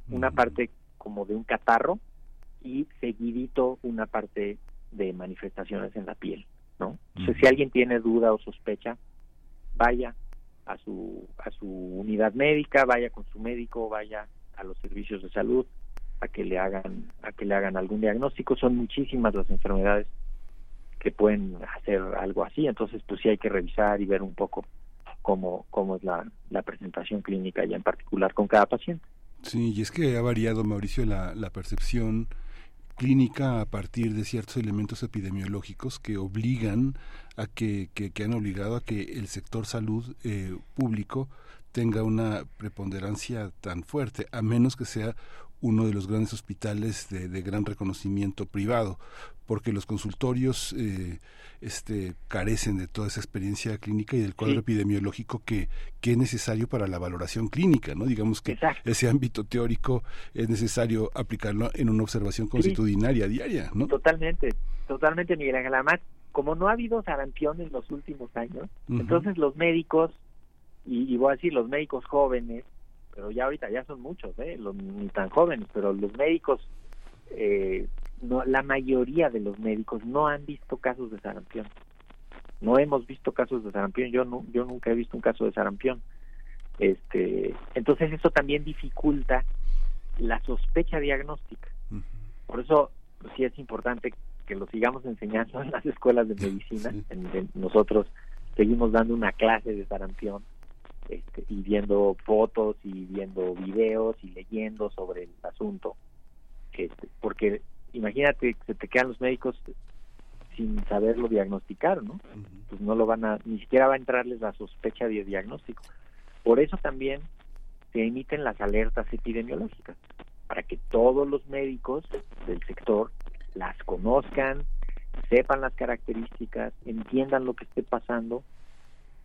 Una parte como de un catarro y seguidito una parte de manifestaciones en la piel, ¿no? Entonces, si alguien tiene duda o sospecha, vaya a su a su unidad médica, vaya con su médico, vaya a los servicios de salud a que le hagan a que le hagan algún diagnóstico. Son muchísimas las enfermedades que pueden hacer algo así, entonces pues sí hay que revisar y ver un poco cómo cómo es la, la presentación clínica ya en particular con cada paciente. Sí, y es que ha variado, Mauricio, la, la percepción clínica a partir de ciertos elementos epidemiológicos que obligan a que, que, han obligado a que el sector salud eh, público tenga una preponderancia tan fuerte, a menos que sea uno de los grandes hospitales de, de gran reconocimiento privado, porque los consultorios eh, este, carecen de toda esa experiencia clínica y del cuadro epidemiológico que, que es necesario para la valoración clínica, ¿no? Digamos que ese ámbito teórico es necesario aplicarlo en una observación constitucionaria diaria, ¿no? Totalmente, totalmente, Miguel Ángel. Además, como no ha habido sarampión en los últimos años, entonces los médicos, y, voy a decir los médicos jóvenes, pero ya ahorita ya son muchos, ¿eh? Los, ni tan jóvenes, pero los médicos eh, no, la mayoría de los médicos no han visto casos de sarampión. No hemos visto casos de sarampión. Yo no, yo nunca he visto un caso de sarampión. Este, entonces eso también dificulta la sospecha diagnóstica. Por eso pues, sí es importante que lo sigamos enseñando en las escuelas de medicina. nosotros seguimos dando una clase de sarampión este, y viendo fotos y viendo videos y leyendo sobre el asunto. Este, porque imagínate que se te quedan los médicos sin saberlo diagnosticar, ¿no? Pues no lo van a, ni siquiera va a entrarles la sospecha de diagnóstico. Por eso también se emiten las alertas epidemiológicas, para que todos los médicos del sector las conozcan, sepan las características, entiendan lo que esté pasando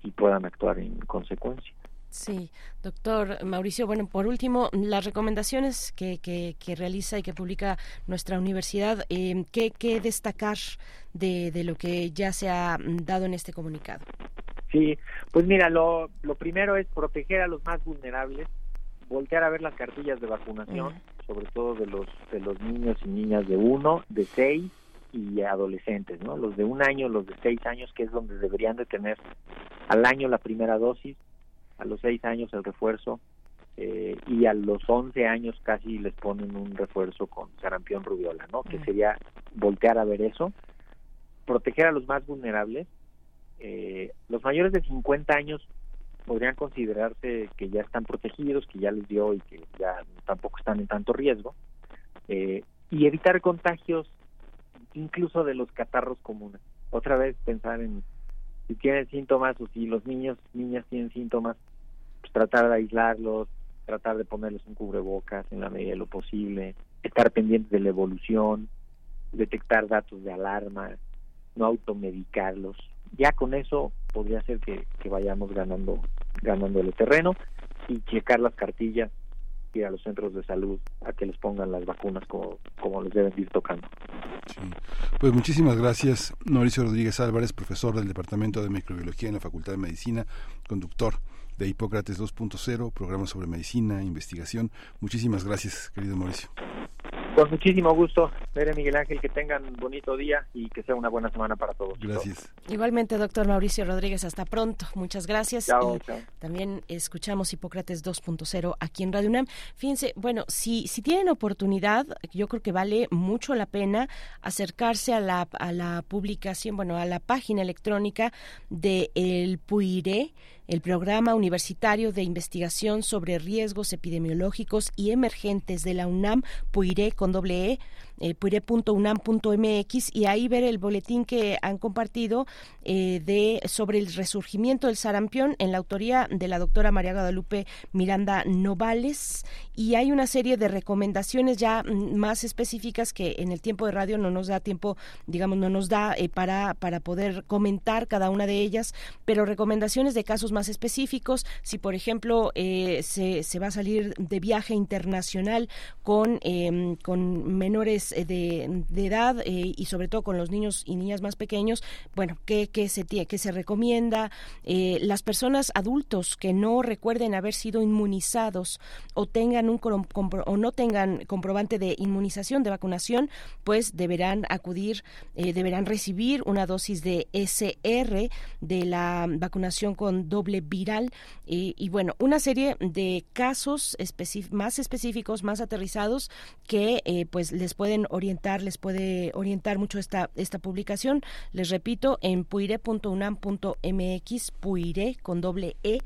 y puedan actuar en consecuencia. Sí, doctor Mauricio. Bueno, por último, las recomendaciones que, que, realiza y que publica nuestra universidad, eh, ¿qué, destacar de, de, lo que ya se ha dado en este comunicado? Sí, pues mira, lo, lo primero es proteger a los más vulnerables, voltear a ver las cartillas de vacunación, sobre todo de los, de los niños y niñas de uno, de seis y adolescentes, ¿no? Los de un año, los de seis años, que es donde deberían de tener al año la primera dosis a los seis años el refuerzo eh, y a los 11 años casi les ponen un refuerzo con sarampión rubiola, ¿no? Que sería voltear a ver eso, proteger a los más vulnerables. Eh, los mayores de 50 años podrían considerarse que ya están protegidos, que ya les dio y que ya tampoco están en tanto riesgo. Eh, y evitar contagios incluso de los catarros comunes. Otra vez pensar en si tienen síntomas o si los niños, niñas tienen síntomas, pues tratar de aislarlos, tratar de ponerles un cubrebocas en la medida de lo posible, estar pendientes de la evolución, detectar datos de alarma, no automedicarlos. Ya con eso podría ser que, que vayamos ganando ganando el terreno y checar las cartillas a los centros de salud a que les pongan las vacunas como, como les deben ir tocando. Pues muchísimas gracias, Mauricio Rodríguez Álvarez, profesor del Departamento de Microbiología en la Facultad de Medicina, conductor de Hipócrates 2.0, programa sobre medicina, investigación. Muchísimas gracias, querido Mauricio. Con muchísimo gusto, Mere Miguel Ángel, que tengan un bonito día y que sea una buena semana para todos. Gracias. Igualmente, doctor Mauricio Rodríguez, hasta pronto. Muchas gracias. También escuchamos Hipócrates 2.0 aquí en Radio UNAM. Fíjense, bueno, si, si tienen oportunidad, yo creo que vale mucho la pena acercarse a la, a la publicación, bueno, a la página electrónica de El Puiré el Programa Universitario de Investigación sobre Riesgos Epidemiológicos y Emergentes de la UNAM, PUIRE con doble E, eh, y ahí ver el boletín que han compartido eh, de sobre el resurgimiento del sarampión en la autoría de la doctora María Guadalupe Miranda Novales. Y hay una serie de recomendaciones ya mm, más específicas que en el tiempo de radio no nos da tiempo, digamos, no nos da eh, para, para poder comentar cada una de ellas, pero recomendaciones de casos más específicos, si por ejemplo eh, se, se va a salir de viaje internacional con, em, con menores eh, de, edad eh, y sobre todo con los niños y niñas más pequeños, bueno, ¿qué, qué se, qué se recomienda? Eh, las personas adultos que no recuerden haber sido inmunizados o tengan un o no tengan comprobante de inmunización, de vacunación, pues deberán acudir, deberán recibir una dosis de SR de la vacunación con doble viral y, bueno, una serie de casos más específicos, más aterrizados que pues les pueden orientar, les puede orientar mucho esta, esta publicación. Les repito, en puire.unam.mx, puire con doble E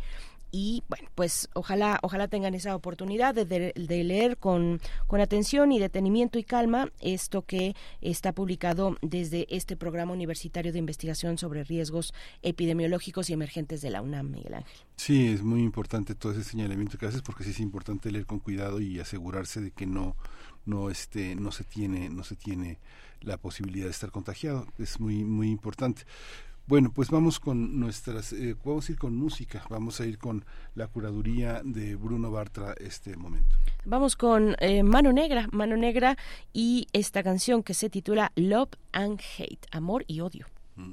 y bueno pues ojalá ojalá tengan esa oportunidad de, de, leer con, con atención y detenimiento y calma esto que está publicado desde este programa universitario de investigación sobre riesgos epidemiológicos y emergentes de la UNAM Miguel Ángel. Sí es muy importante todo ese señalamiento que haces porque sí es importante leer con cuidado y asegurarse de que no no este no se tiene no se tiene la posibilidad de estar contagiado. Es muy muy importante bueno, pues vamos con nuestras, eh, vamos a ir con música, vamos a ir con la curaduría de Bruno Bartra este momento. Vamos con eh, Mano Negra, Mano Negra y esta canción que se titula Love and Hate, Amor y Odio. Mm.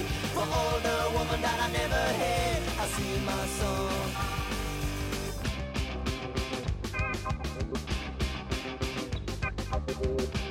For all the woman that I never had I sing my song Thank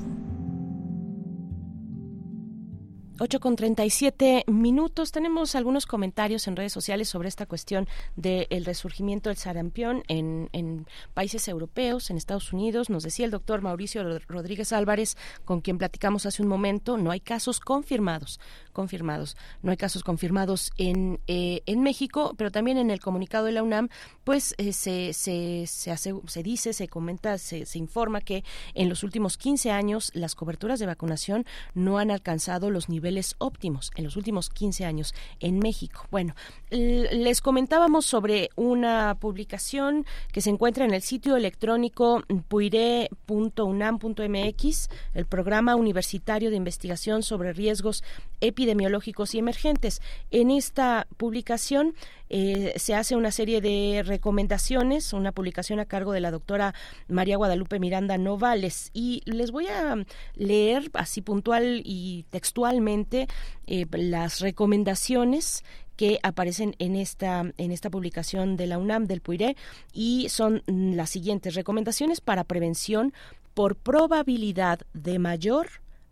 8 con 37 minutos. Tenemos algunos comentarios en redes sociales sobre esta cuestión del resurgimiento del sarampión en, países europeos, en Estados Unidos. Nos decía el doctor Mauricio Rodríguez Álvarez, con quien platicamos hace un momento, no hay casos confirmados, confirmados, no hay casos confirmados en, eh, en México, pero también en el comunicado de la UNAM, pues eh, se, se, se dice, se comenta, se, se informa que en los últimos 15 años las coberturas de vacunación no han alcanzado los niveles óptimos en los últimos 15 años en México. Bueno, les comentábamos sobre una publicación que se encuentra en el sitio electrónico puire.unam.mx, el programa universitario de investigación sobre riesgos epidemiológicos y emergentes. En esta publicación eh, se hace una serie de recomendaciones, una publicación a cargo de la doctora María Guadalupe Miranda Novales. Y les voy a leer así puntual y textualmente eh, las recomendaciones que aparecen en esta en esta publicación de la UNAM del PUIRE y son las siguientes recomendaciones para prevención por probabilidad de mayor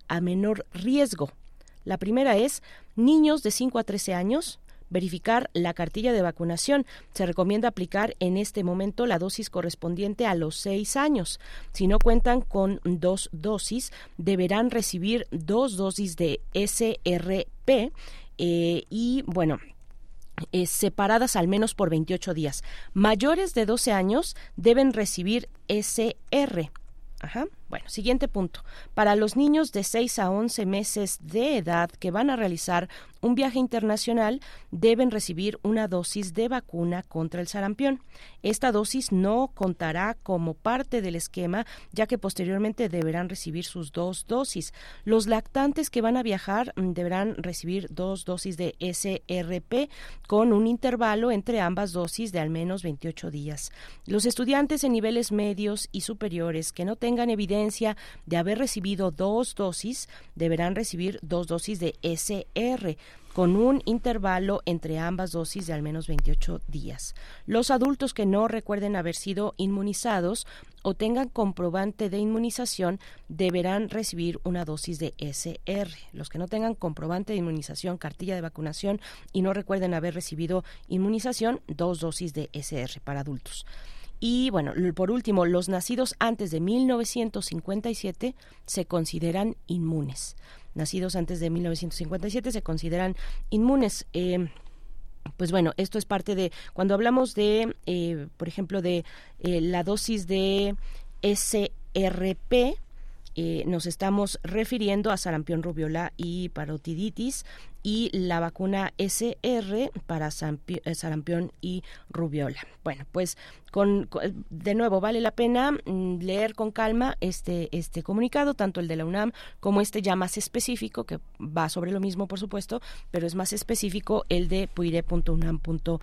a menor riesgo. La primera es niños de 5 a 13 años, verificar la cartilla de vacunación. Se recomienda aplicar en este momento la dosis correspondiente a los seis años. Si no cuentan con dos dosis, deberán recibir dos dosis de SRP eh, y, bueno, eh, separadas al menos por 28 días. Mayores de 12 años deben recibir SR. Ajá. Bueno, siguiente punto. Para los niños de 6 a 11 meses de edad que van a realizar un viaje internacional, deben recibir una dosis de vacuna contra el sarampión. Esta dosis no contará como parte del esquema, ya que posteriormente deberán recibir sus dos dosis. Los lactantes que van a viajar mm, deberán recibir dos dosis de SRP con un intervalo entre ambas dosis de al menos 28 días. Los estudiantes en niveles medios y superiores que no tengan evidencia de haber recibido dos dosis, deberán recibir dos dosis de SR con un intervalo entre ambas dosis de al menos 28 días. Los adultos que no recuerden haber sido inmunizados o tengan comprobante de inmunización deberán recibir una dosis de SR. Los que no tengan comprobante de inmunización, cartilla de vacunación y no recuerden haber recibido inmunización, dos dosis de SR para adultos. Y bueno, por último, los nacidos antes de 1957 se consideran inmunes. Nacidos antes de 1957 se consideran inmunes. Eh, pues bueno, esto es parte de cuando hablamos de, eh, por ejemplo, de eh, la dosis de SRP, nos estamos refiriendo a sarampión, rubiola y parotiditis y la vacuna SR para eh, sarampión y rubiola. Bueno, pues con, de nuevo vale la pena mm, leer con calma este este comunicado, tanto el de la UNAM como este ya más específico que va sobre lo mismo, por supuesto, pero es más específico el de puire.unam.mx,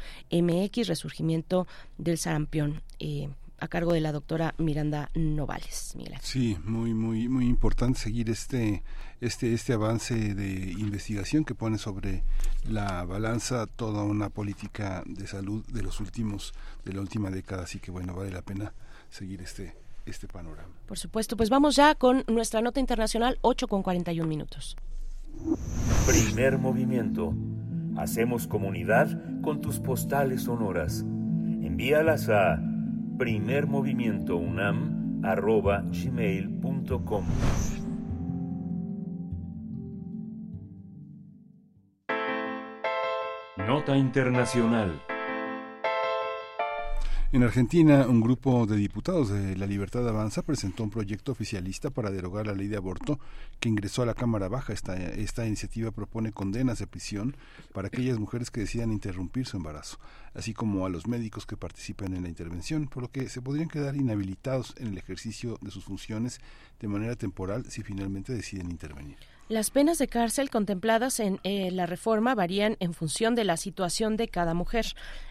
resurgimiento del sarampión. Eh, a cargo de la doctora Miranda Novales. Sí, muy muy muy importante seguir este este este avance de investigación que pone sobre la balanza toda una política de salud de los últimos de la última década, así que bueno, vale la pena seguir este este panorama. Por supuesto, pues vamos ya con nuestra nota internacional 8 con 41 minutos. Primer movimiento. Hacemos comunidad con tus postales sonoras. Envíalas a primermovimientounam.gmail.com Nota Internacional en Argentina, un grupo de diputados de La Libertad Avanza presentó un proyecto oficialista para derogar la ley de aborto que ingresó a la Cámara Baja. Esta, esta iniciativa propone condenas de prisión para aquellas mujeres que decidan interrumpir su embarazo, así como a los médicos que participen en la intervención, por lo que se podrían quedar inhabilitados en el ejercicio de sus funciones de manera temporal si finalmente deciden intervenir. Las penas de cárcel contempladas en eh, la reforma varían en función de la situación de cada mujer.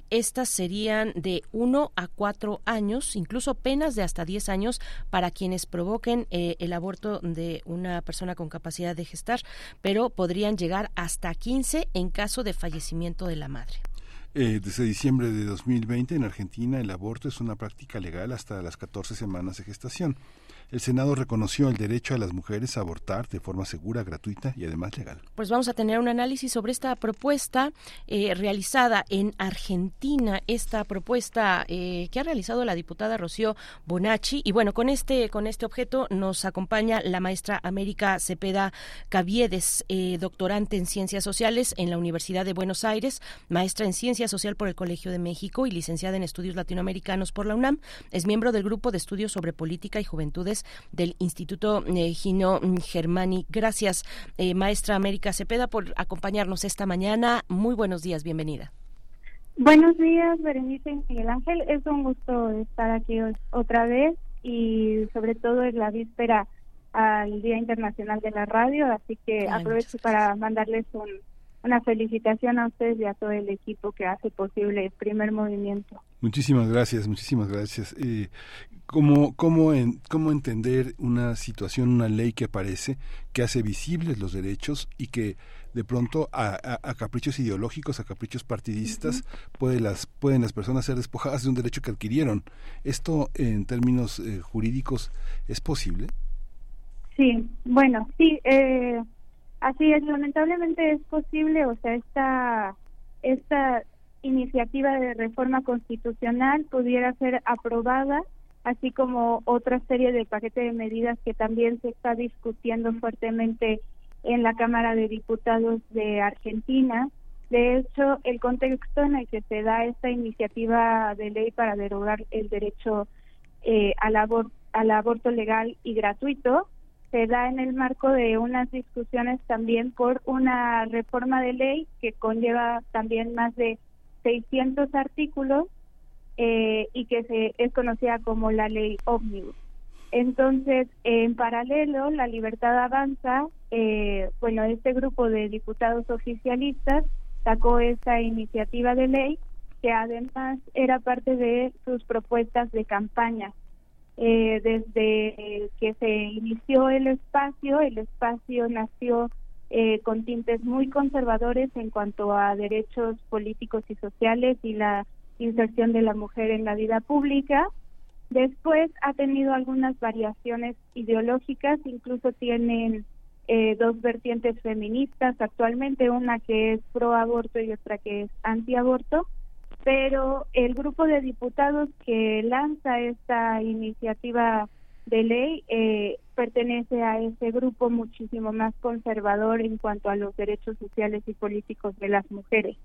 Estas serían de 1 a 4 años, incluso penas de hasta 10 años para quienes provoquen eh, el aborto de una persona con capacidad de gestar, pero podrían llegar hasta 15 en caso de fallecimiento de la madre. Eh, desde diciembre de 2020 en Argentina el aborto es una práctica legal hasta las 14 semanas de gestación. El Senado reconoció el derecho a las mujeres a abortar de forma segura, gratuita y además legal. Pues vamos a tener un análisis sobre esta propuesta eh, realizada en Argentina, esta propuesta eh, que ha realizado la diputada Rocío Bonacci. Y bueno, con este, con este objeto nos acompaña la maestra América Cepeda Caviedes, eh, doctorante en Ciencias Sociales en la Universidad de Buenos Aires, maestra en Ciencia Social por el Colegio de México y licenciada en Estudios Latinoamericanos por la UNAM. Es miembro del Grupo de Estudios sobre Política y Juventudes del Instituto eh, Gino Germani. Gracias, eh, maestra América Cepeda, por acompañarnos esta mañana. Muy buenos días, bienvenida. Buenos días, Berenice y Miguel Ángel. Es un gusto estar aquí otra vez y sobre todo en la víspera al Día Internacional de la Radio, así que aprovecho para mandarles un, una felicitación a ustedes y a todo el equipo que hace posible el primer movimiento. Muchísimas gracias, muchísimas gracias. Eh, ¿cómo, cómo, en, ¿Cómo entender una situación, una ley que aparece, que hace visibles los derechos y que de pronto a, caprichos ideológicos, a caprichos partidistas, las, pueden las personas ser despojadas de un derecho que adquirieron? ¿Esto en términos eh, jurídicos es posible? Sí, bueno, sí. Eh, Así es, lamentablemente es posible, o sea, esta, esta iniciativa de reforma constitucional pudiera ser aprobada, así como otra serie de paquetes de medidas que también se está discutiendo fuertemente en la Cámara de Diputados de Argentina. De hecho, el contexto en el que se da esta iniciativa de ley para derogar el derecho eh, al, al aborto legal y gratuito se da en el marco de unas discusiones también por una reforma de ley que conlleva también más de 600 artículos eh, y que se es conocida como la ley ómnibus. Entonces, en paralelo, la Libertad Avanza, eh, bueno, este grupo de diputados oficialistas sacó esta iniciativa de ley que además era parte de sus propuestas de campaña eh, desde que se inició el espacio, el espacio nació eh, con tintes muy conservadores en cuanto a derechos políticos y sociales y la inserción de la mujer en la vida pública. Después ha tenido algunas variaciones ideológicas, incluso tienen eh, dos vertientes feministas actualmente, una que es pro aborto y otra que es anti aborto pero el grupo de diputados que lanza esta iniciativa de ley eh, pertenece a ese grupo muchísimo más conservador en cuanto a los derechos sociales y políticos de las mujeres.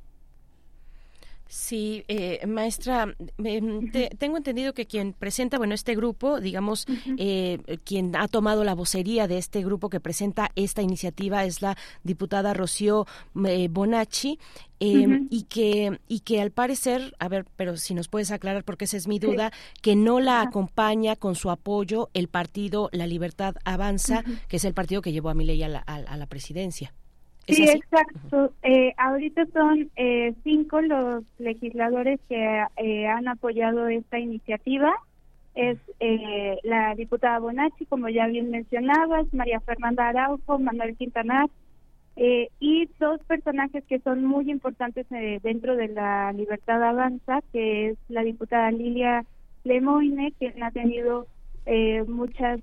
Sí, eh, maestra, em, tengo entendido que quien presenta, bueno, este grupo, digamos, eh, quien ha tomado la vocería de este grupo que presenta esta iniciativa es la diputada Rocío eh, Bonacci. Em, y que y que al parecer, a ver, pero si nos puedes aclarar porque esa es mi duda, que no la acompaña con su apoyo el partido La Libertad Avanza, que es el partido que llevó a Milei a la, a la presidencia. Sí, exacto. Eh, ahorita son eh, cinco los legisladores que eh, han apoyado esta iniciativa. Es eh, la diputada Bonacci, como ya bien mencionabas, María Fernanda Araujo, Manuel Quintanar, y dos personajes que son muy importantes dentro de la Libertad Avanza, que es la diputada Lilia Lemoine, que ha tenido muchas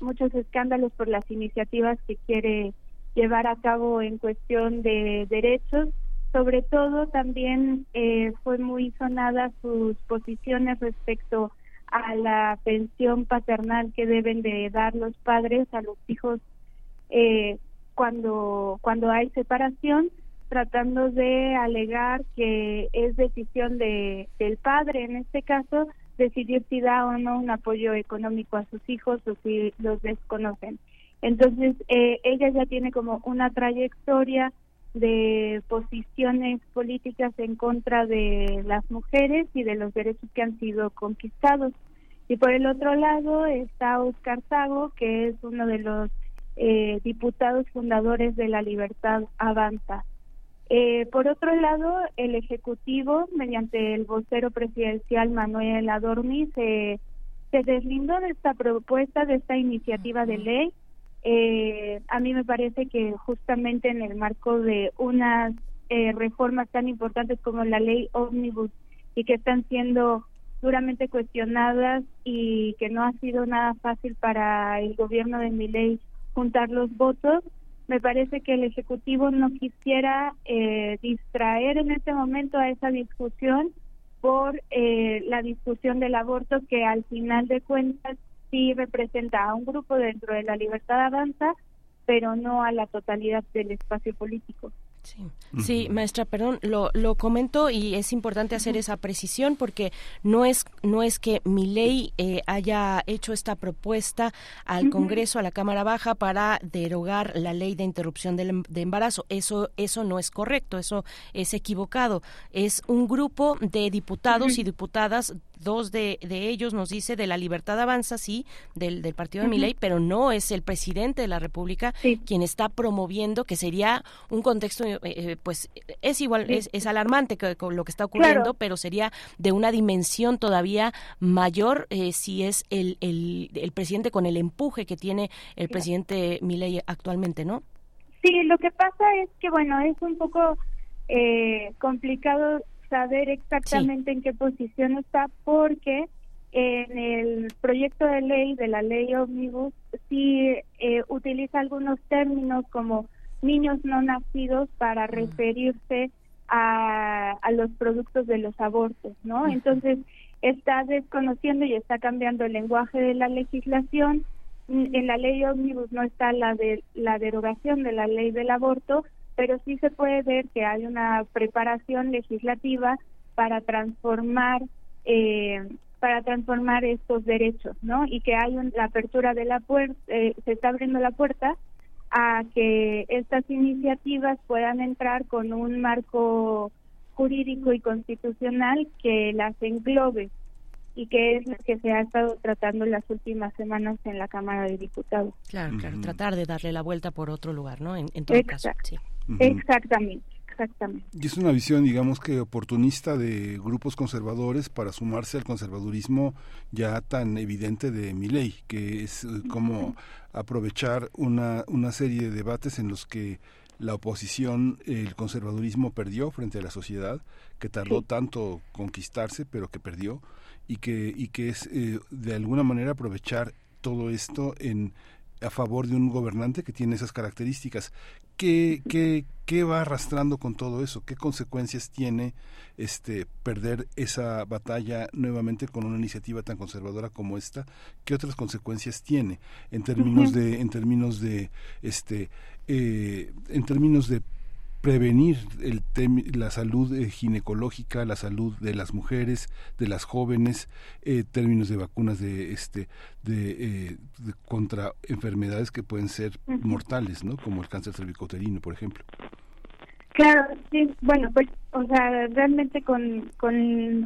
muchos escándalos por las iniciativas que quiere llevar a cabo en cuestión de derechos. Sobre todo también eh, fue muy sonada sus posiciones respecto a la pensión paternal que deben de dar los padres a los hijos eh, cuando cuando hay separación tratando de alegar que es decisión de del padre en este caso decidir si da o no un apoyo económico a sus hijos o si los desconocen entonces, eh, ella ya tiene como una trayectoria de posiciones políticas en contra de las mujeres y de los derechos que han sido conquistados. Y por el otro lado está Oscar Sago, que es uno de los eh, diputados fundadores de la Libertad Avanza. Eh, por otro lado, el Ejecutivo, mediante el vocero presidencial Manuel Adorni, se, se deslindó de esta propuesta, de esta iniciativa de ley, eh, a mí me parece que justamente en el marco de unas eh, reformas tan importantes como la ley ómnibus y que están siendo duramente cuestionadas y que no ha sido nada fácil para el gobierno de Miley juntar los votos. Me parece que el Ejecutivo no quisiera eh, distraer en este momento a esa discusión por eh, la discusión del aborto que al final de cuentas sí representa a un grupo dentro de la libertad avanza, pero no a la totalidad del espacio político. Sí. maestra, perdón, lo, lo comento y es importante hacer esa precisión porque no es no es que mi ley eh, haya hecho esta propuesta al Congreso, a la Cámara Baja para derogar la ley de interrupción del, em, de embarazo. Eso eso no es correcto, eso es equivocado. Es un grupo de diputados y diputadas dos de, de, ellos nos dice de la libertad avanza, sí, del, del partido de mi ley, pero no es el presidente de la República quien está promoviendo, que sería un contexto eh, eh, pues es igual, es, es, alarmante que, con lo que está ocurriendo, pero sería de una dimensión todavía mayor eh, si es el, el, el, presidente con el empuje que tiene el presidente Milei actualmente, ¿no? Sí, lo que pasa es que, bueno, es un poco complicado saber exactamente en qué posición está porque en el proyecto de ley de la ley Omnibus sí utiliza algunos términos como niños no nacidos para referirse a, a los productos de los abortos, ¿no? Entonces, está desconociendo y está cambiando el lenguaje de la legislación. En la ley ómnibus no está la de la derogación de la ley del aborto, pero sí se puede ver que hay una preparación legislativa para transformar eh, para transformar estos derechos, ¿no? Y que hay la apertura de la puerta, eh, se está abriendo la puerta a que estas iniciativas puedan entrar con un marco jurídico y constitucional que las englobe y que es lo que se ha estado tratando en las últimas semanas en la Cámara de Diputados. Claro, claro, tratar de darle la vuelta por otro lugar, ¿no? En, todo caso, sí. Exactamente. Exactamente. Y es una visión, digamos que oportunista de grupos conservadores para sumarse al conservadurismo ya tan evidente de mi ley, que es eh, como aprovechar una, una serie de debates en los que la oposición, el conservadurismo perdió frente a la sociedad, que tardó tanto conquistarse, pero que perdió, y que, y que es eh, de alguna manera aprovechar todo esto en a favor de un gobernante que tiene esas características. ¿Qué, qué, qué va arrastrando con todo eso? ¿Qué consecuencias tiene este perder esa batalla nuevamente con una iniciativa tan conservadora como esta? ¿Qué otras consecuencias tiene en términos de en términos de este eh, en términos de prevenir el la salud eh, ginecológica, la salud de las mujeres, de las jóvenes, eh, términos de vacunas de este de, eh, contra enfermedades que pueden ser mortales, ¿no? Como el cáncer cervicouterino, por ejemplo. Claro, sí, bueno, pues, o sea, realmente con, con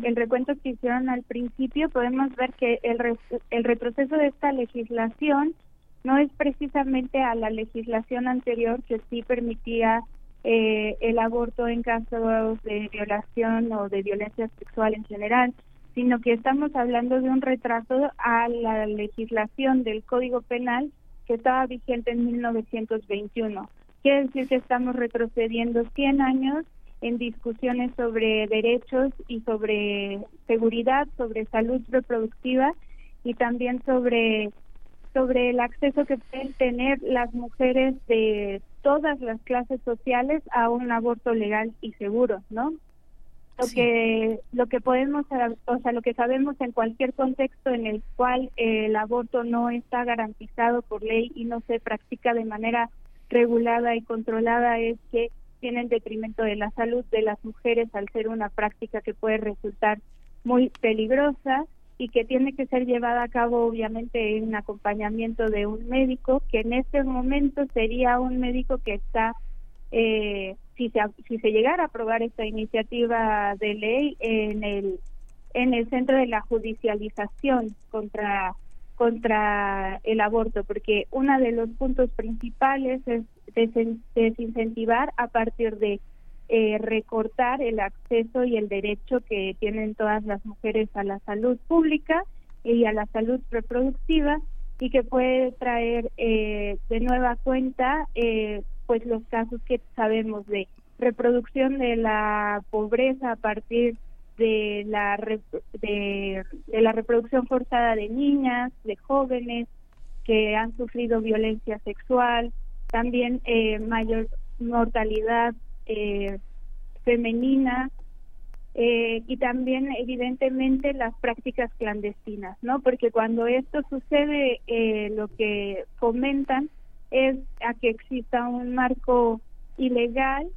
el recuento que hicieron al principio podemos ver que el, el retroceso de esta legislación no es precisamente a la legislación anterior que sí permitía eh, el aborto en casos de violación o de violencia sexual en general, sino que estamos hablando de un retraso a la legislación del Código Penal que estaba vigente en 1921. Quiere decir que estamos retrocediendo 100 años en discusiones sobre derechos y sobre seguridad, sobre salud reproductiva y también sobre sobre el acceso que pueden tener las mujeres de todas las clases sociales a un aborto legal y seguro, ¿no? Lo que lo que podemos, o sea, lo que sabemos en cualquier contexto en el cual el aborto no está garantizado por ley y no se practica de manera regulada y controlada es que tiene en detrimento de la salud de las mujeres al ser una práctica que puede resultar muy peligrosa y que tiene que ser llevada a cabo obviamente en acompañamiento de un médico que en este momento sería un médico que está eh, si se si se llegara a aprobar esta iniciativa de ley en el en el centro de la judicialización contra contra el aborto porque uno de los puntos principales es desincentivar a partir de eh, recortar el acceso y el derecho que tienen todas las mujeres a la salud pública y a la salud reproductiva y que puede traer eh, de nueva cuenta eh, pues los casos que sabemos de reproducción de la pobreza a partir de la de, la reproducción forzada de niñas, de jóvenes que han sufrido violencia sexual, también eh, mayor mortalidad eh, femenina eh, y también evidentemente las prácticas clandestinas, ¿no? Porque cuando esto sucede, lo que fomentan es a que exista un marco ilegal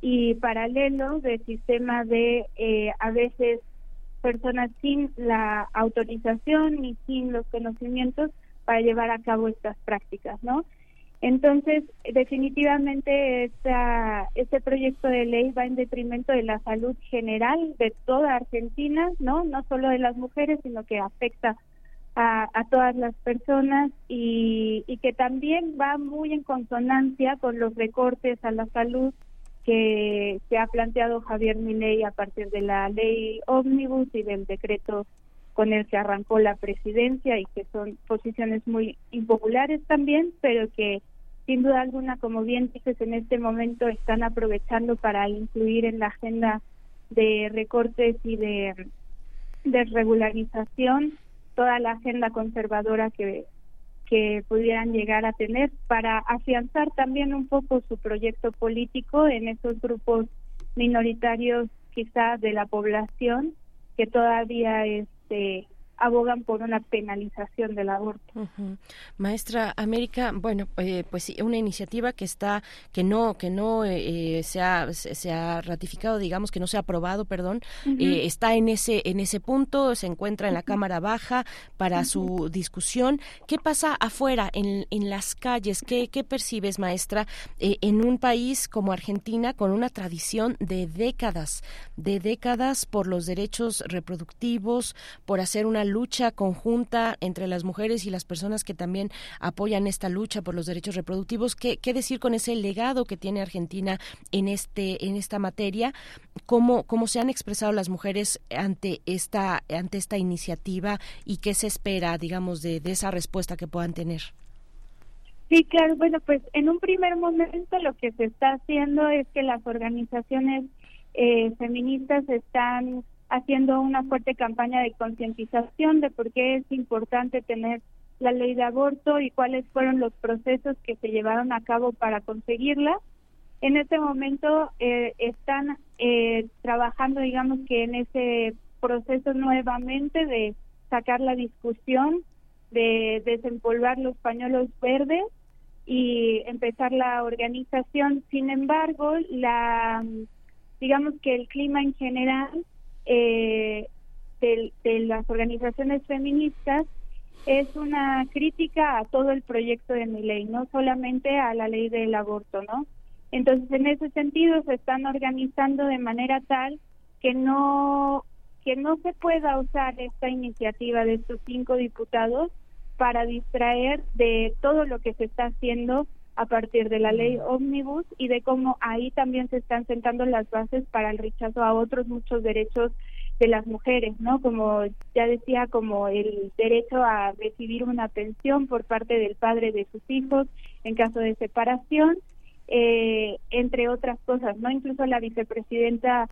y paralelo de sistema de eh, a veces personas sin la autorización ni sin los conocimientos para llevar a cabo estas prácticas, ¿no? Entonces, definitivamente esta, este proyecto de ley va en detrimento de la salud general de toda Argentina, ¿no? No solo de las mujeres, sino que afecta a, a todas las personas y, y que también va muy en consonancia con los recortes a la salud que se ha planteado Javier Milei a partir de la ley ómnibus y del decreto con el que arrancó la presidencia y que son posiciones muy impopulares también, pero que sin duda alguna, como bien dices, en este momento están aprovechando para incluir en la agenda de recortes y de regularización toda la agenda conservadora que que pudieran llegar a tener para afianzar también un poco su proyecto político en esos grupos minoritarios quizás de la población que todavía este abogan por una penalización del aborto. Maestra América, bueno, eh, pues sí, una iniciativa que está, que no, que no eh, se, ha, se, ha, ratificado, digamos, que no se ha aprobado, perdón, eh, está en ese, en ese punto, se encuentra en la Cámara Baja para su discusión. ¿Qué pasa afuera, en, en las calles? ¿Qué, qué percibes, maestra, en un país como Argentina con una tradición de décadas, de décadas por los derechos reproductivos, por hacer una lucha conjunta entre las mujeres y las personas que también apoyan esta lucha por los derechos reproductivos. ¿Qué, qué decir con ese legado que tiene Argentina en este en esta materia? ¿Cómo, cómo se han expresado las mujeres ante esta ante esta iniciativa y qué se espera, digamos, de, de esa respuesta que puedan tener? Sí, claro. Bueno, pues en un primer momento lo que se está haciendo es que las organizaciones eh, feministas están haciendo una fuerte campaña de concientización de por qué es importante tener la ley de aborto y cuáles fueron los procesos que se llevaron a cabo para conseguirla. En este momento eh, están eh, trabajando, digamos que en ese proceso nuevamente de sacar la discusión, de desempolvar los pañuelos verdes y empezar la organización. Sin embargo, la digamos que el clima en general eh, de, las organizaciones feministas es una crítica a todo el proyecto de mi ley, no solamente a la ley del aborto, ¿no? Entonces, en ese sentido, se están organizando de manera tal que no que no se pueda usar esta iniciativa de estos cinco diputados para distraer de todo lo que se está haciendo a partir de la ley ómnibus y de cómo ahí también se están sentando las bases para el rechazo a otros muchos derechos de las mujeres, ¿no? Como ya decía, como el derecho a recibir una pensión por parte del padre de sus hijos en caso de separación, eh, entre otras cosas, ¿no? Incluso la vicepresidenta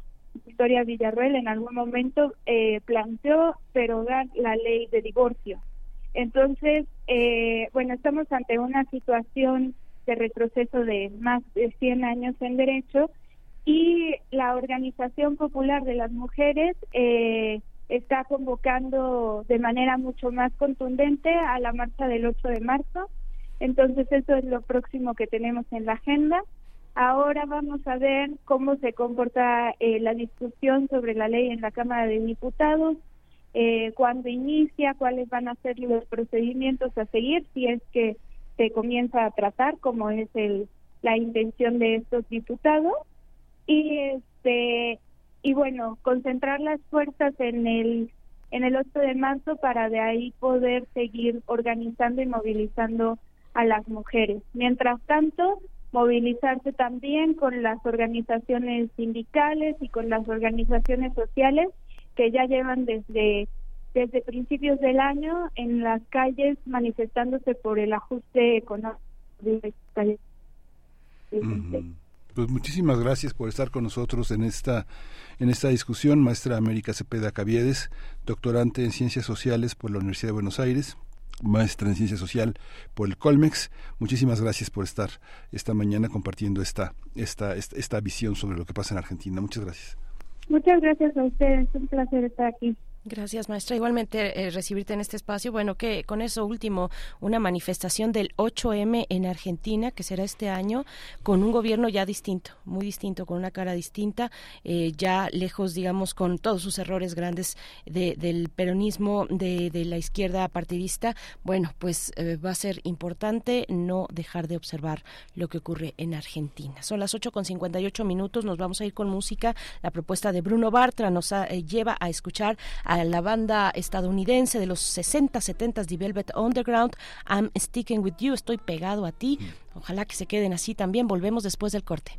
Victoria Villarruel en algún momento eh, planteó derogar la ley de divorcio. Entonces, eh, bueno, estamos ante una situación de retroceso de más de 100 años en derecho y la Organización Popular de las Mujeres eh, está convocando de manera mucho más contundente a la marcha del 8 de marzo. Entonces eso es lo próximo que tenemos en la agenda. Ahora vamos a ver cómo se comporta eh, la discusión sobre la ley en la Cámara de Diputados, eh, cuándo inicia, cuáles van a ser los procedimientos a seguir, si es que se comienza a tratar, como es el, la intención de estos diputados. Y este y bueno, concentrar las fuerzas en el en el 8 de marzo para de ahí poder seguir organizando y movilizando a las mujeres. Mientras tanto, movilizarse también con las organizaciones sindicales y con las organizaciones sociales que ya llevan desde desde principios del año en las calles manifestándose por el ajuste económico. Pues muchísimas gracias por estar con nosotros en esta en esta discusión, maestra América Cepeda Caviedes, doctorante en Ciencias Sociales por la Universidad de Buenos Aires, maestra en Ciencia Social por el Colmex. Muchísimas gracias por estar esta mañana compartiendo esta, esta, esta, esta visión sobre lo que pasa en Argentina. Muchas gracias. Muchas gracias a ustedes, un placer estar aquí. Gracias, maestra. Igualmente eh, recibirte en este espacio. Bueno, que con eso último, una manifestación del 8M en Argentina, que será este año, con un gobierno ya distinto, muy distinto, con una cara distinta, eh, ya lejos, digamos, con todos sus errores grandes del peronismo, de, la izquierda partidista. Bueno, pues eh, va a ser importante no dejar de observar lo que ocurre en Argentina. Son las 8 con 58 minutos, nos vamos a ir con música. La propuesta de Bruno Bartra nos lleva a escuchar a la banda estadounidense de los 60, 70 The Velvet Underground, I'm Sticking With You, estoy pegado a ti. Ojalá que se queden así también. Volvemos después del corte.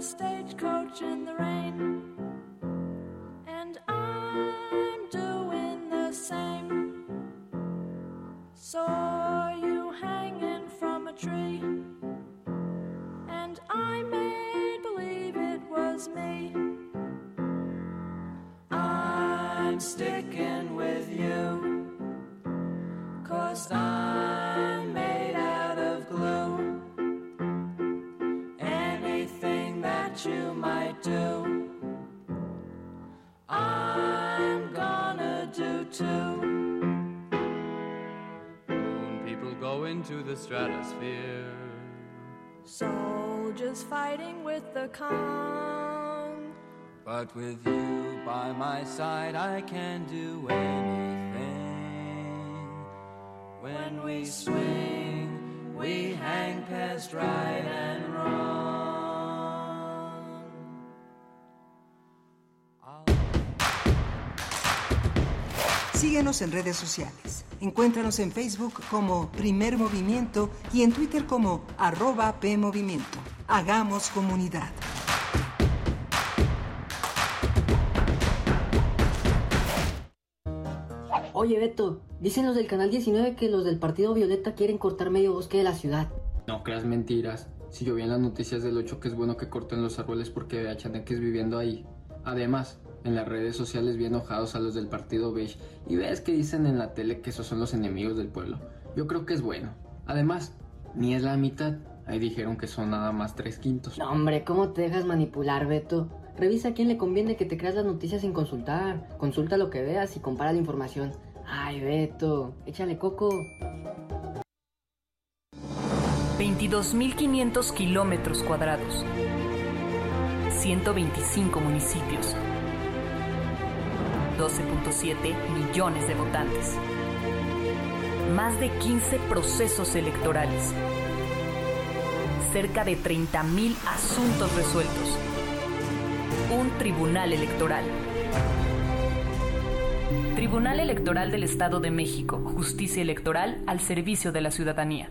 stagecoach in the rain, and I'm doing the same. Saw you hanging from a tree, and I made believe it was me. I'm sticking with you, cause I'm made out of glue. Anything that you might do, I'm gonna do too. Go into the stratosphere. Soldiers fighting with the calm. But with you by my side, I can do anything. When we swing, we hang past right and wrong. Síguenos en redes sociales. Encuéntranos en Facebook como Primer Movimiento y en Twitter como arroba PMovimiento. Hagamos comunidad. Oye Beto, dicen los del Canal 19 que los del Partido Violeta quieren cortar medio bosque de la ciudad. No creas mentiras. Si yo vi en las noticias del 8 que es bueno que corten los árboles porque vea chaneques viviendo ahí. Además, en las redes sociales vi enojados a los del partido beige y ves que dicen en la tele que esos son los enemigos del pueblo. Yo creo que es bueno. Además, ni es la mitad. Ahí dijeron que son nada más tres quintos. No, hombre, ¿cómo te dejas manipular, Beto? Revisa a quién le conviene que te creas las noticias sin consultar. Consulta lo que veas y compara la información. Ay, Beto, échale coco. 22.500 kilómetros cuadrados. 125 municipios. 12.7 millones de votantes. Más de 15 procesos electorales. Cerca de 30.000 asuntos resueltos. Un tribunal electoral. Tribunal Electoral del Estado de México. Justicia electoral al servicio de la ciudadanía.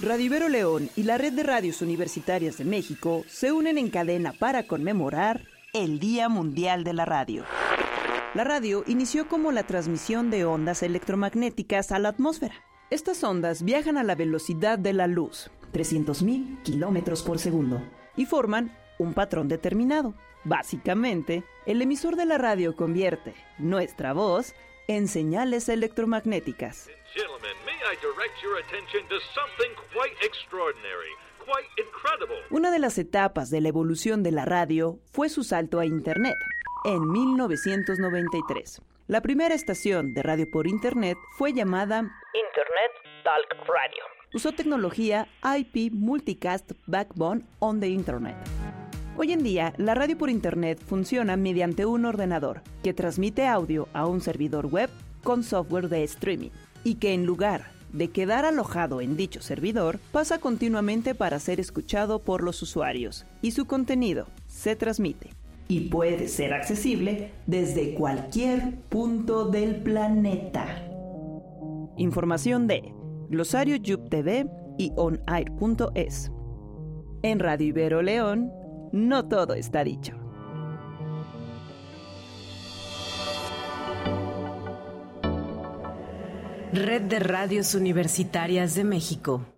Radio Ibero León y la Red de Radios Universitarias de México se unen en cadena para conmemorar el Día Mundial de la Radio. La radio inició como la transmisión de ondas electromagnéticas a la atmósfera. Estas ondas viajan a la velocidad de la luz, 300.000 kilómetros por segundo, y forman un patrón determinado, Básicamente, el emisor de la radio convierte nuestra voz en señales electromagnéticas. Una de las etapas de la evolución de la radio fue su salto a Internet en 1993. La primera estación de radio por Internet fue llamada Internet Talk Radio. Usó tecnología IP Multicast Backbone on the Internet. Hoy en día, la radio por Internet funciona mediante un ordenador que transmite audio a un servidor web con software de streaming y que en lugar de quedar alojado en dicho servidor, pasa continuamente para ser escuchado por los usuarios y su contenido se transmite y puede ser accesible desde cualquier punto del planeta. Información de Glosario Yub TV y onair.es. En Radio Ibero León, no todo está dicho. Red de Radios Universitarias de México.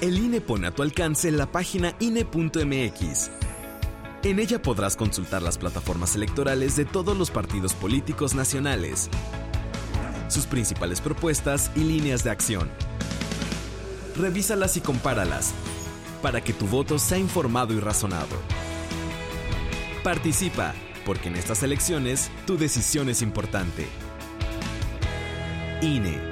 El INE pone a tu alcance la página INE.mx. En ella podrás consultar las plataformas electorales de todos los partidos políticos nacionales, sus principales propuestas y líneas de acción. Revísalas y compáralas para que tu voto sea informado y razonado. Participa, porque en estas elecciones tu decisión es importante. INE.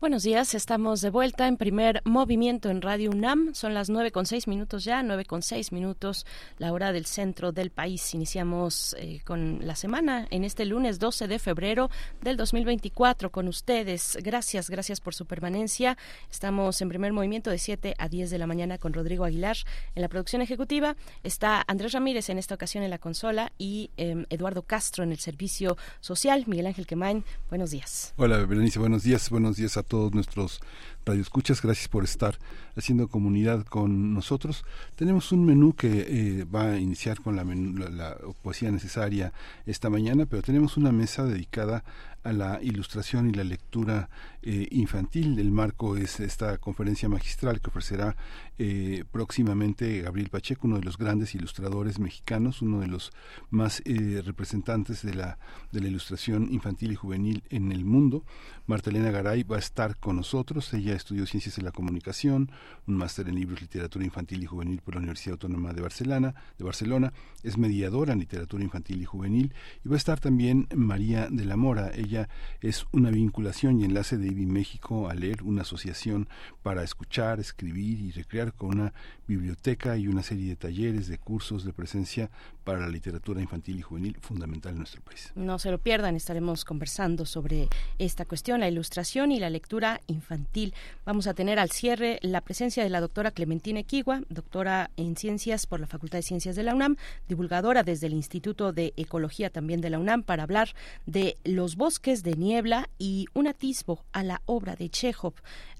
Buenos días, estamos de vuelta en primer movimiento en Radio UNAM. Son las nueve con seis minutos ya, nueve con seis minutos, la hora del centro del país. Iniciamos eh, con la semana en este lunes 12 de febrero del 2024 con ustedes. Gracias, gracias por su permanencia. Estamos en primer movimiento de 7 a 10 de la mañana con Rodrigo Aguilar en la producción ejecutiva. Está Andrés Ramírez en esta ocasión en la consola y eh, Eduardo Castro en el servicio social. Miguel Ángel Quemain, buenos días. Hola, Berenice, buenos días. Buenos días a todos nuestros radioescuchas. Gracias por estar haciendo comunidad con nosotros. Tenemos un menú que eh, va a iniciar con la, la, la, poesía necesaria esta mañana, pero tenemos una mesa dedicada a la ilustración y la lectura eh, infantil. El marco es esta conferencia magistral que ofrecerá eh, próximamente Gabriel Pacheco, uno de los grandes ilustradores mexicanos, uno de los más eh, representantes de la, de la ilustración infantil y juvenil en el mundo. Marta Elena Garay va a estar con nosotros. Ella estudió Ciencias de la Comunicación, un máster en libros, literatura infantil y juvenil por la Universidad Autónoma de Barcelona, de Barcelona. Es mediadora en literatura infantil y juvenil. Y va a estar también María de la Mora. Es una vinculación y enlace de IBI México a leer, una asociación para escuchar, escribir y recrear con una biblioteca y una serie de talleres, de cursos de presencia para la literatura infantil y juvenil fundamental en nuestro país. No se lo pierdan, estaremos conversando sobre esta cuestión, la ilustración y la lectura infantil. Vamos a tener al cierre la presencia de la doctora Clementina Equigua, doctora en ciencias por la Facultad de Ciencias de la UNAM, divulgadora desde el Instituto de Ecología también de la UNAM, para hablar de los de niebla y un atisbo a la obra de Chekhov.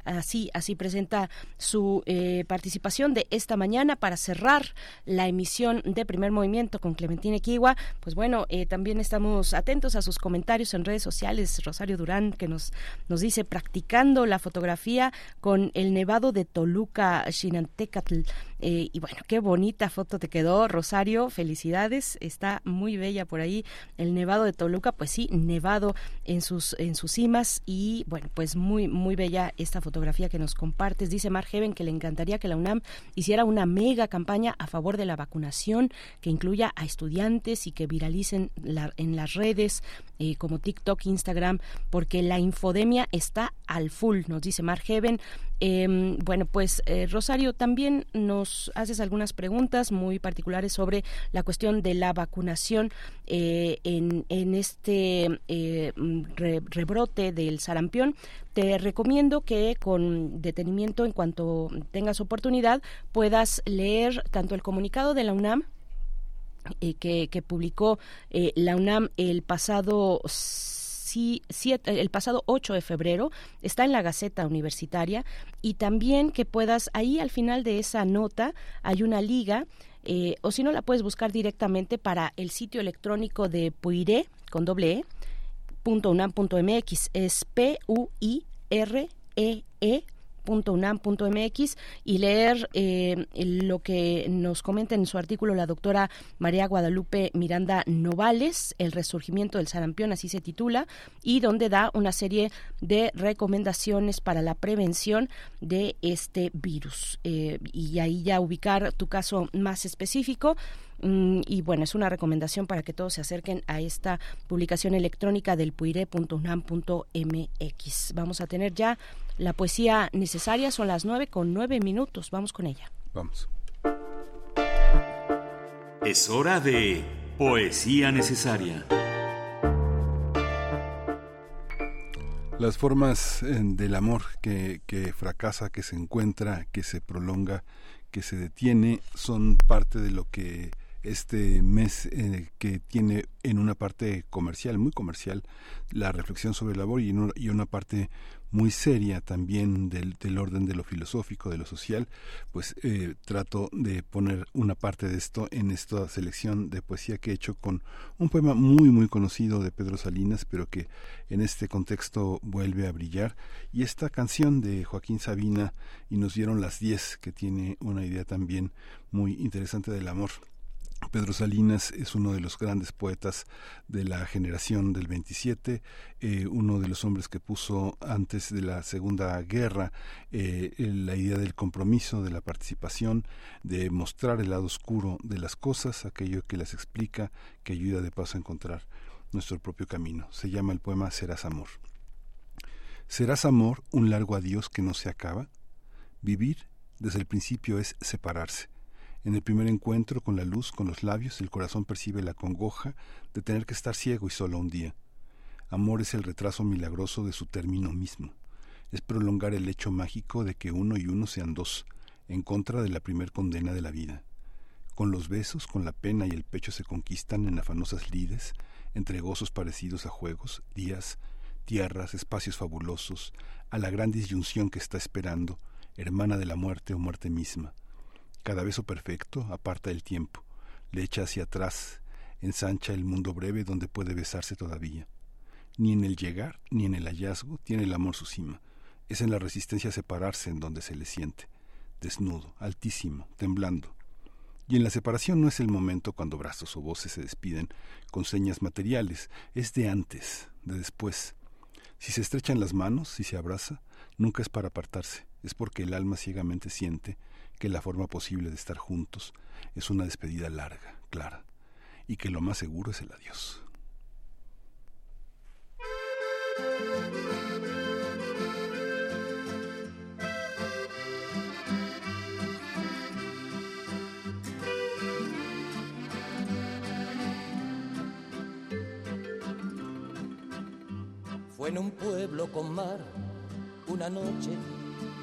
Así, así presenta su eh, participación de esta mañana para cerrar la emisión de Primer Movimiento con Clementina Equigua. Pues bueno, eh, también estamos atentos a sus comentarios en redes sociales. Rosario Durán que nos, nos dice practicando la fotografía con el nevado de Toluca, Xinantecatl. Eh, y bueno, qué bonita foto te quedó, Rosario. Felicidades. Está muy bella por ahí el nevado de Toluca. Pues sí, nevado en sus, en sus cimas. Y bueno, pues muy, muy bella esta fotografía que nos compartes. Dice Mar que le encantaría que la UNAM hiciera una mega campaña a favor de la vacunación que incluya a estudiantes y que viralicen en las redes eh, como TikTok, Instagram, porque la infodemia está al full, nos dice Mar. Em, bueno, pues eh, Rosario, también nos haces algunas preguntas muy particulares sobre la cuestión de la vacunación eh, en, en, este eh, rebrote del sarampión. Te recomiendo que con detenimiento, en cuanto tengas oportunidad, puedas leer tanto el comunicado de la UNAM que, que, publicó la UNAM el pasado el pasado 8 de febrero, está en la Gaceta Universitaria y también que puedas, ahí al final de esa nota hay una liga, eh, o si no la puedes buscar directamente para el sitio electrónico de Puire, con doble e, punto es P-U-I-R-E-E unam.mx y leer eh, lo que nos comenta en su artículo la doctora María Guadalupe Miranda Novales, El resurgimiento del sarampión, así se titula, y donde da una serie de recomendaciones para la prevención de este virus. Eh, y ahí ya ubicar tu caso más específico. Mm, y bueno, es una recomendación para que todos se acerquen a esta publicación electrónica del puire.unam.mx. Vamos a tener ya la poesía necesaria, son las nueve con nueve minutos. Vamos con ella. Vamos. Es hora de poesía necesaria. Las formas eh, del amor que, que fracasa, que se encuentra, que se prolonga, que se detiene, son parte de lo que este mes eh, que tiene en una parte comercial, muy comercial, la reflexión sobre el amor y, en una, y una parte muy seria también del, del, orden de lo filosófico, de lo social, pues eh, trato de poner una parte de esto en esta selección de poesía que he hecho con un poema muy muy conocido de Pedro Salinas, pero que en este contexto vuelve a brillar, y esta canción de Joaquín Sabina, y nos dieron las 10, que tiene una idea también muy interesante del amor. Pedro Salinas es uno de los grandes poetas de la generación del 27, eh, uno de los hombres que puso antes de la Segunda Guerra eh, la idea del compromiso, de la participación, de mostrar el lado oscuro de las cosas, aquello que las explica, que ayuda de paso a encontrar nuestro propio camino. Se llama el poema Serás amor. ¿Serás amor un largo adiós que no se acaba? Vivir desde el principio es separarse en el primer encuentro con la luz, con los labios, el corazón percibe la congoja de tener que estar ciego y solo un día. Amor es el retraso milagroso de su término mismo. Es prolongar el hecho mágico de que uno y uno sean dos, en contra de la primer condena de la vida. Con los besos, con la pena y el pecho se conquistan en afanosas lides, entre gozos parecidos a juegos, días, tierras, espacios fabulosos, a la gran disyunción que está esperando, hermana de la muerte o muerte misma. Cada beso perfecto aparta el tiempo, le echa hacia atrás, ensancha el mundo breve donde puede besarse todavía. Ni en el llegar ni en el hallazgo tiene el amor su cima. Es en la resistencia a separarse en donde se le siente, desnudo, altísimo, temblando. Y en la separación no es el momento cuando brazos o voces se despiden con señas materiales, es de antes, de después. Si se estrechan las manos, si se abraza, nunca es para apartarse, es porque el alma ciegamente siente que la forma posible de estar juntos es una despedida larga, clara, y que lo más seguro es el adiós. Fue en un pueblo con mar, una noche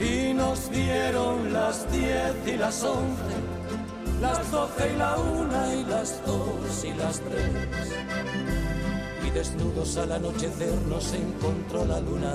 Y nos dieron las diez y las once, las doce y la una y las dos y las tres desnudos al anochecer nos encontró la luna.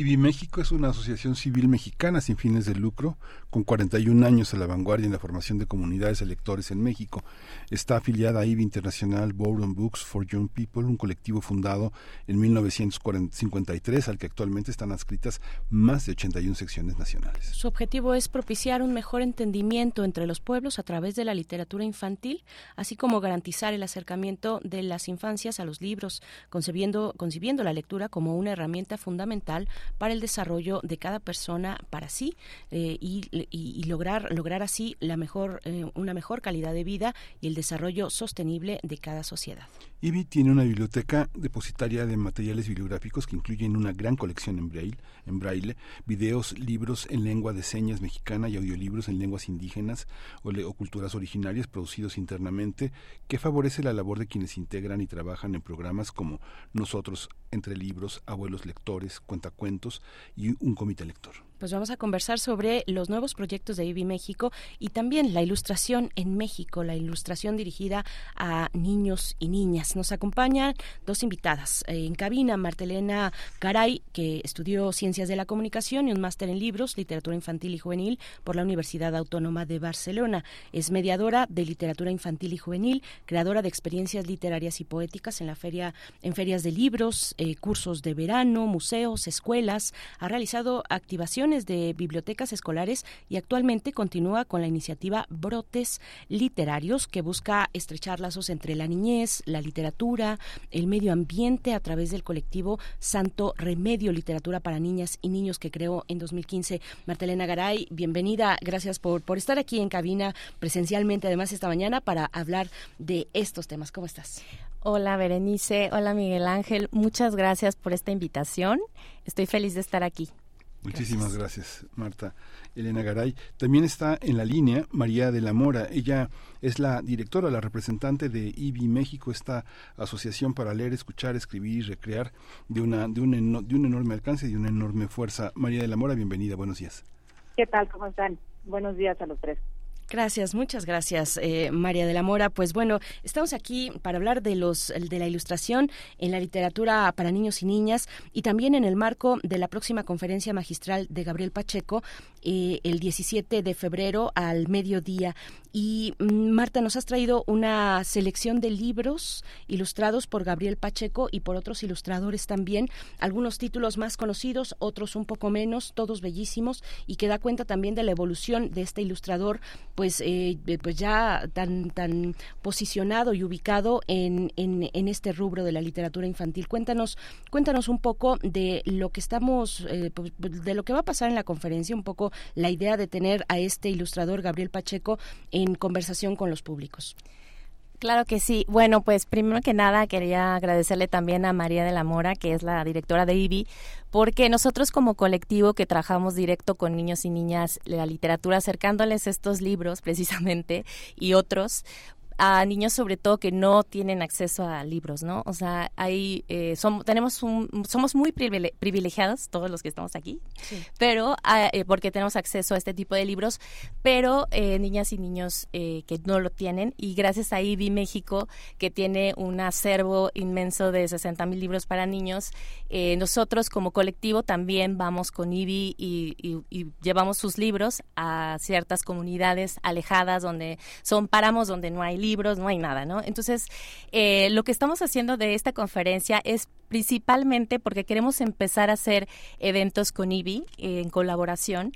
IBI México es una asociación civil mexicana sin fines de lucro, con 41 años a la vanguardia en la formación de comunidades electores en México. Está afiliada a IBI Internacional Bowden Books for Young People, un colectivo fundado en 1953 al que actualmente están adscritas más de 81 secciones nacionales. Su objetivo es propiciar un mejor entendimiento entre los pueblos a través de la literatura infantil, así como garantizar el acercamiento de las infancias a los libros, concebiendo, concibiendo la lectura como una herramienta fundamental para el desarrollo de cada persona para sí eh, y, lograr lograr así la mejor eh, una mejor calidad de vida y el desarrollo sostenible de cada sociedad. IBI tiene una biblioteca depositaria de materiales bibliográficos que incluyen una gran colección en braille, en braille videos, libros en lengua de señas mexicana y audiolibros en lenguas indígenas o, o, culturas originarias producidos internamente, que favorece la labor de quienes integran y trabajan en programas como Nosotros entre libros, abuelos lectores, cuentacuentos y un comité lector pues vamos a conversar sobre los nuevos proyectos de IBI México y también la ilustración en México, la ilustración dirigida a niños y niñas. Nos acompañan dos invitadas. Eh, en cabina, Martelena Garay, que estudió Ciencias de la Comunicación y un máster en libros, literatura infantil y juvenil por la Universidad Autónoma de Barcelona. Es mediadora de literatura infantil y juvenil, creadora de experiencias literarias y poéticas en la feria, ferias de libros, eh, cursos de verano, museos, escuelas. Ha realizado de bibliotecas escolares y actualmente continúa con la iniciativa Brotes Literarios que busca estrechar lazos entre la niñez, la literatura, el medio ambiente a través del colectivo Santo Remedio Literatura para Niñas y Niños que creó en 2015. Martelena Garay, bienvenida, gracias por, por estar aquí en cabina presencialmente además esta mañana para hablar de estos temas. ¿Cómo estás? Hola Berenice, hola Miguel Ángel, muchas gracias por esta invitación. Estoy feliz de estar aquí. Muchísimas gracias. Marta Elena Garay. También está en la línea María de la Mora. Ella es la directora, la representante de IBI México, esta asociación para leer, escuchar, escribir y recrear de, una, de, un, de un enorme alcance y de una enorme fuerza. María de la Mora, bienvenida. Buenos días. ¿Qué tal? ¿Cómo están? Buenos días a los tres. Gracias, muchas gracias, eh, María de la Mora. Pues bueno, estamos aquí para hablar de los de la ilustración en la literatura para niños y niñas y también en el marco de la próxima conferencia magistral de Gabriel Pacheco eh, el 17 de febrero al mediodía. Y mm, Marta, nos has traído una selección de libros ilustrados por Gabriel Pacheco y por otros ilustradores también. Algunos títulos más conocidos, otros un poco menos, todos bellísimos y que da cuenta también de la evolución de este ilustrador, pues, eh, pues ya tan, tan posicionado y ubicado en, en, este rubro de la literatura infantil. Cuéntanos, cuéntanos un poco de lo que estamos, eh, pues, de lo que va a pasar en la conferencia, un poco la idea de tener a este ilustrador Gabriel Pacheco en conversación con los públicos. Claro que sí. Bueno, pues primero que nada quería agradecerle también a María de la Mora, que es la directora de IBI, porque nosotros como colectivo que trabajamos directo con niños y niñas la literatura, acercándoles estos libros precisamente y otros, a niños sobre todo que no tienen acceso a libros, ¿no? O sea, hay, eh, somos, tenemos un, somos muy privilegiados todos los que estamos aquí, pero ah, eh, porque tenemos acceso a este tipo de libros, pero eh, niñas y niños eh, que no lo tienen y gracias a IBI México que tiene un acervo inmenso de 60 mil libros para niños, nosotros como colectivo también vamos con IBI y, y, llevamos sus libros a ciertas comunidades alejadas donde son páramos donde no hay libros libros, no hay nada, ¿no? Entonces, eh, lo que estamos haciendo de esta conferencia es principalmente porque queremos empezar a hacer eventos con IBI en colaboración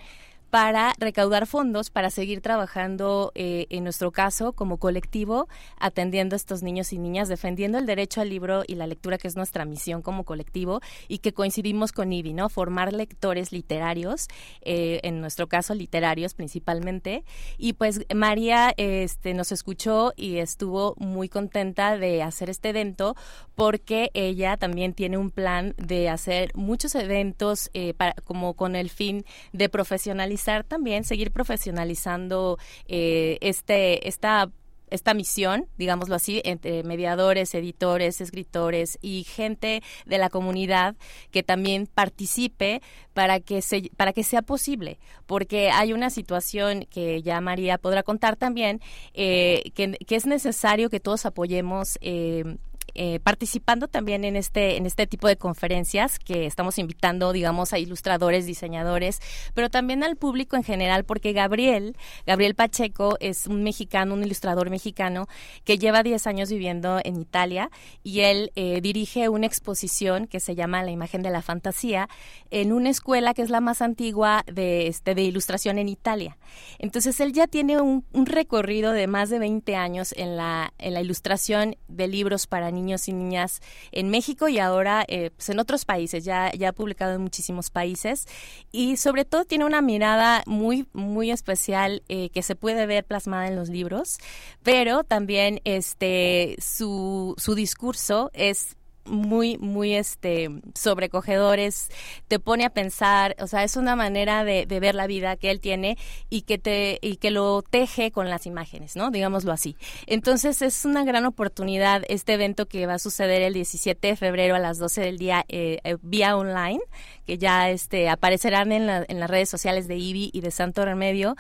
para recaudar fondos para seguir trabajando, eh, en nuestro caso, como colectivo, atendiendo a estos niños y niñas, defendiendo el derecho al libro y la lectura, que es nuestra misión como colectivo, y que coincidimos con IBI, ¿no? Formar lectores literarios, eh, en nuestro caso literarios principalmente. Y pues María este, nos escuchó y estuvo muy contenta de hacer este evento porque ella también tiene un plan de hacer muchos eventos eh, para, como con el fin de profesionalizar también, seguir profesionalizando eh, este, esta esta misión, digámoslo así, entre mediadores, editores, escritores y gente de la comunidad que también participe para que se, para que sea posible, porque hay una situación que ya María podrá contar también, eh, que, que, es necesario que todos apoyemos eh, eh, participando también en este, en este tipo de conferencias que estamos invitando, digamos, a ilustradores, diseñadores, pero también al público en general, porque Gabriel, Gabriel Pacheco es un mexicano, un ilustrador mexicano que lleva 10 años viviendo en Italia y él eh, dirige una exposición que se llama La imagen de la fantasía en una escuela que es la más antigua de, este, de ilustración en Italia. Entonces él ya tiene un, recorrido de más de 20 años en la, en la ilustración de libros para niños niños y niñas en México y ahora eh, pues en otros países, ya, ya ha publicado en muchísimos países y sobre todo tiene una mirada muy, muy especial eh, que se puede ver plasmada en los libros, pero también este, su, su discurso es muy, muy este, sobrecogedores, te pone a pensar, o sea, es una manera de, ver la vida que él tiene y que, te, y que lo teje con las imágenes, ¿no? Digámoslo así. Entonces es una gran oportunidad este evento que va a suceder el 17 de febrero a las 12 del día eh, eh, vía online, que ya este, aparecerán en, en las redes sociales de IBI y de Santo Remedio,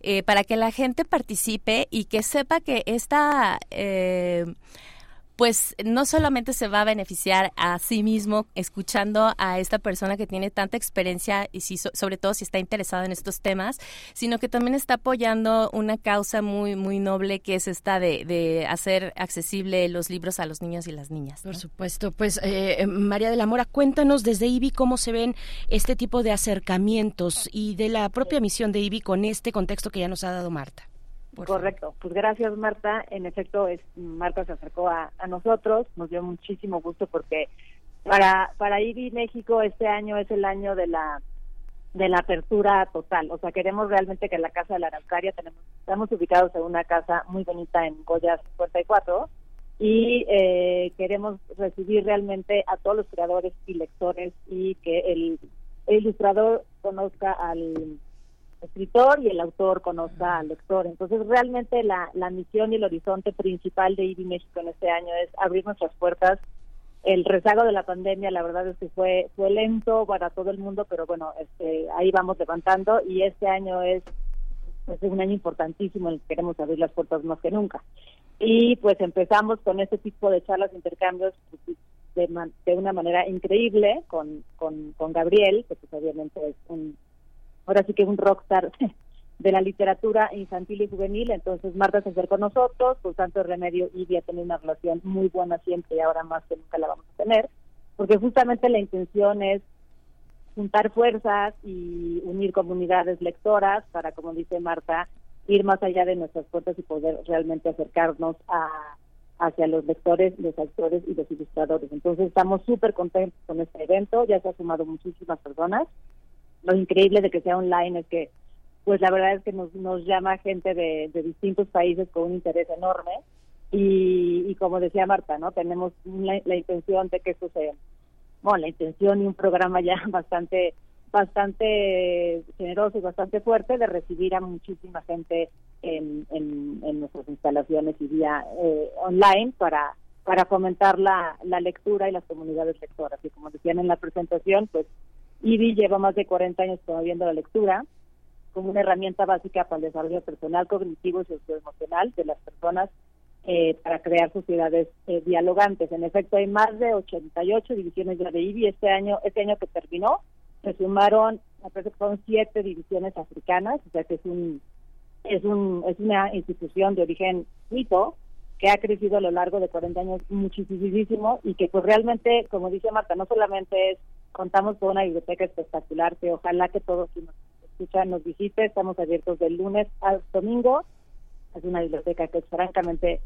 eh, para que la gente participe y que sepa que esta pues no solamente se va a beneficiar a sí mismo escuchando a esta persona que tiene tanta experiencia y si, sobre todo si está interesado en estos temas, sino que también está apoyando una causa muy muy noble que es esta de, de hacer accesible los libros a los niños y las niñas. Por supuesto, pues eh, María de la Mora, cuéntanos desde IBI cómo se ven este tipo de acercamientos y de la propia misión de IBI con este contexto que ya nos ha dado Marta. Correcto. Pues gracias, Marta. En efecto, es, Marta se acercó a, nosotros. Nos dio muchísimo gusto porque para para IBI México este año es el año de la de la apertura total. O sea, queremos realmente que la Casa de la Araucaria, tenemos, estamos ubicados en una casa muy bonita en Goya 54 y eh, queremos recibir realmente a todos los creadores y lectores y que el ilustrador conozca al escritor y el autor conozca al lector. Entonces, realmente la, la misión y el horizonte principal de IBI México en este año es abrir nuestras puertas. El rezago de la pandemia, la verdad es que fue fue lento para todo el mundo, pero bueno, este, ahí vamos levantando y este año es, es un año importantísimo en el que queremos abrir las puertas más que nunca. Y pues empezamos con este tipo de charlas, intercambios pues, de, de una manera increíble con, con, con Gabriel, que pues obviamente es un ahora sí que es un rockstar de la literatura infantil y juvenil, entonces Marta se acercó con nosotros, por tanto Remedio y había tenido una relación muy buena siempre y ahora más que nunca la vamos a tener, porque justamente la intención es juntar fuerzas y unir comunidades lectoras para, como dice Marta, ir más allá de nuestras puertas y poder realmente acercarnos a hacia los lectores, los autores y los ilustradores. Entonces estamos súper contentos con este evento, ya se han sumado muchísimas personas lo increíble de que sea online es que pues la verdad es que nos, nos llama gente de, distintos países con un interés enorme y, como decía Marta, ¿no? Tenemos la, intención de que esto sea, bueno, la intención y un programa ya bastante bastante generoso y bastante fuerte de recibir a muchísima gente en, en, nuestras instalaciones y vía eh, online para para fomentar la, la lectura y las comunidades lectoras. Y como decían en la presentación, pues IBI lleva más de 40 años promoviendo la lectura como una herramienta básica para el desarrollo personal, cognitivo y socioemocional de las personas eh, para crear sociedades eh, dialogantes. En efecto, hay más de 88 divisiones ya de IBI. Este año, este año que terminó, se sumaron, me parece que son siete divisiones africanas, o sea que es un es un es una institución de origen suizo que ha crecido a lo largo de 40 años muchísimo y que pues realmente, como dice Marta, no solamente es contamos con una biblioteca espectacular que ojalá que todos quienes nos escuchan nos visite. Estamos abiertos del lunes al domingo. Es una biblioteca que es francamente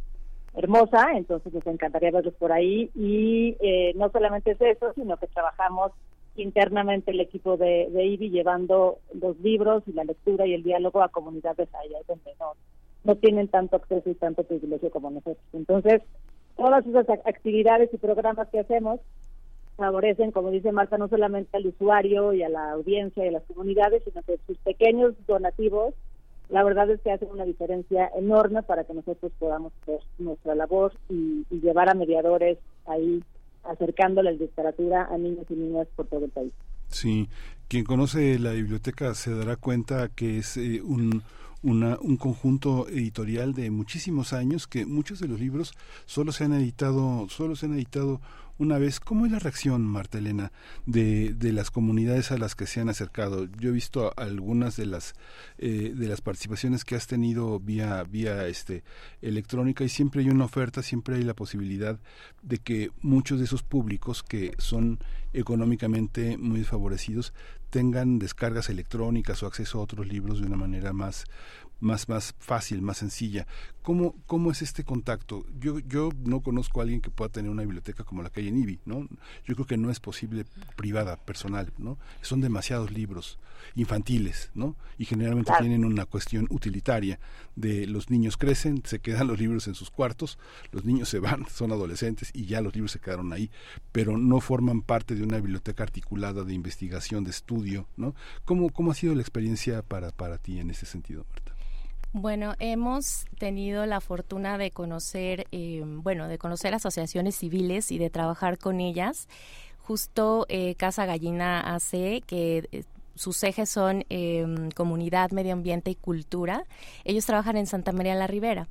hermosa, entonces nos encantaría verlos por ahí. Y eh, no solamente es eso, sino que trabajamos internamente el equipo de, de IBI llevando los libros y la lectura y el diálogo a comunidades allá donde no, no tienen tanto acceso y tanto privilegio como nosotros. Entonces, todas esas actividades y programas que hacemos favorecen, como dice Marta, no solamente al usuario y a la audiencia y a las comunidades, sino que sus pequeños donativos la verdad es que hace una diferencia enorme para que nosotros podamos hacer nuestra labor y, llevar a mediadores ahí acercando la literatura a niños y niñas por todo el país. Sí, quien conoce la biblioteca se dará cuenta que es eh, un, una, un conjunto editorial de muchísimos años que muchos de los libros solo se han editado, solo se han editado una vez. ¿Cómo es la reacción, Marta Elena, de, de las comunidades a las que se han acercado? Yo he visto algunas de las eh, de las participaciones que has tenido vía vía este electrónica y siempre hay una oferta, siempre hay la posibilidad de que muchos de esos públicos que son económicamente muy desfavorecidos tengan descargas electrónicas o acceso a otros libros de una manera más más, más fácil, más sencilla. ¿Cómo, ¿Cómo es este contacto? Yo, yo no conozco a alguien que pueda tener una biblioteca como la que hay en IBI, ¿no? Yo creo que no es posible privada, personal, ¿no? Son demasiados libros infantiles, ¿no? Y generalmente tienen una cuestión utilitaria de los niños crecen, se quedan los libros en sus cuartos, los niños se van, son adolescentes y ya los libros se quedaron ahí, pero no forman parte de una biblioteca articulada de investigación, de estudio, ¿no? ¿Cómo, cómo ha sido la experiencia para, para ti en ese sentido, Marta? Bueno, hemos tenido la fortuna de conocer, eh, bueno, de conocer asociaciones civiles y de trabajar con ellas. Justo eh, Casa Gallina AC, que eh, sus ejes son em, comunidad, medio ambiente y cultura. Ellos trabajan en Santa María la Ribera.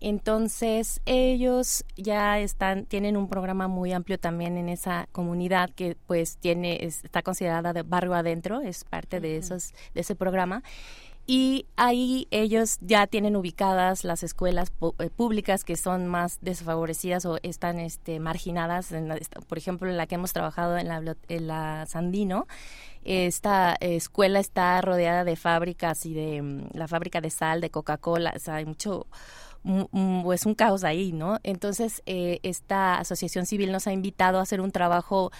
Entonces, ellos ya están, tienen un programa muy amplio también en esa comunidad que pues tiene, está considerada de barrio adentro, es parte de esos, de ese programa y ahí ellos ya tienen ubicadas las escuelas eh, públicas que son más desfavorecidas o están este, marginadas. por ejemplo, en la que hemos trabajado en la, en la Sandino, esta escuela está rodeada de fábricas y de mm, la fábrica de sal, de Coca-Cola, o sea, hay mucho pues un caos ahí, ¿no? Entonces, eh, esta asociación civil nos ha invitado a hacer un trabajo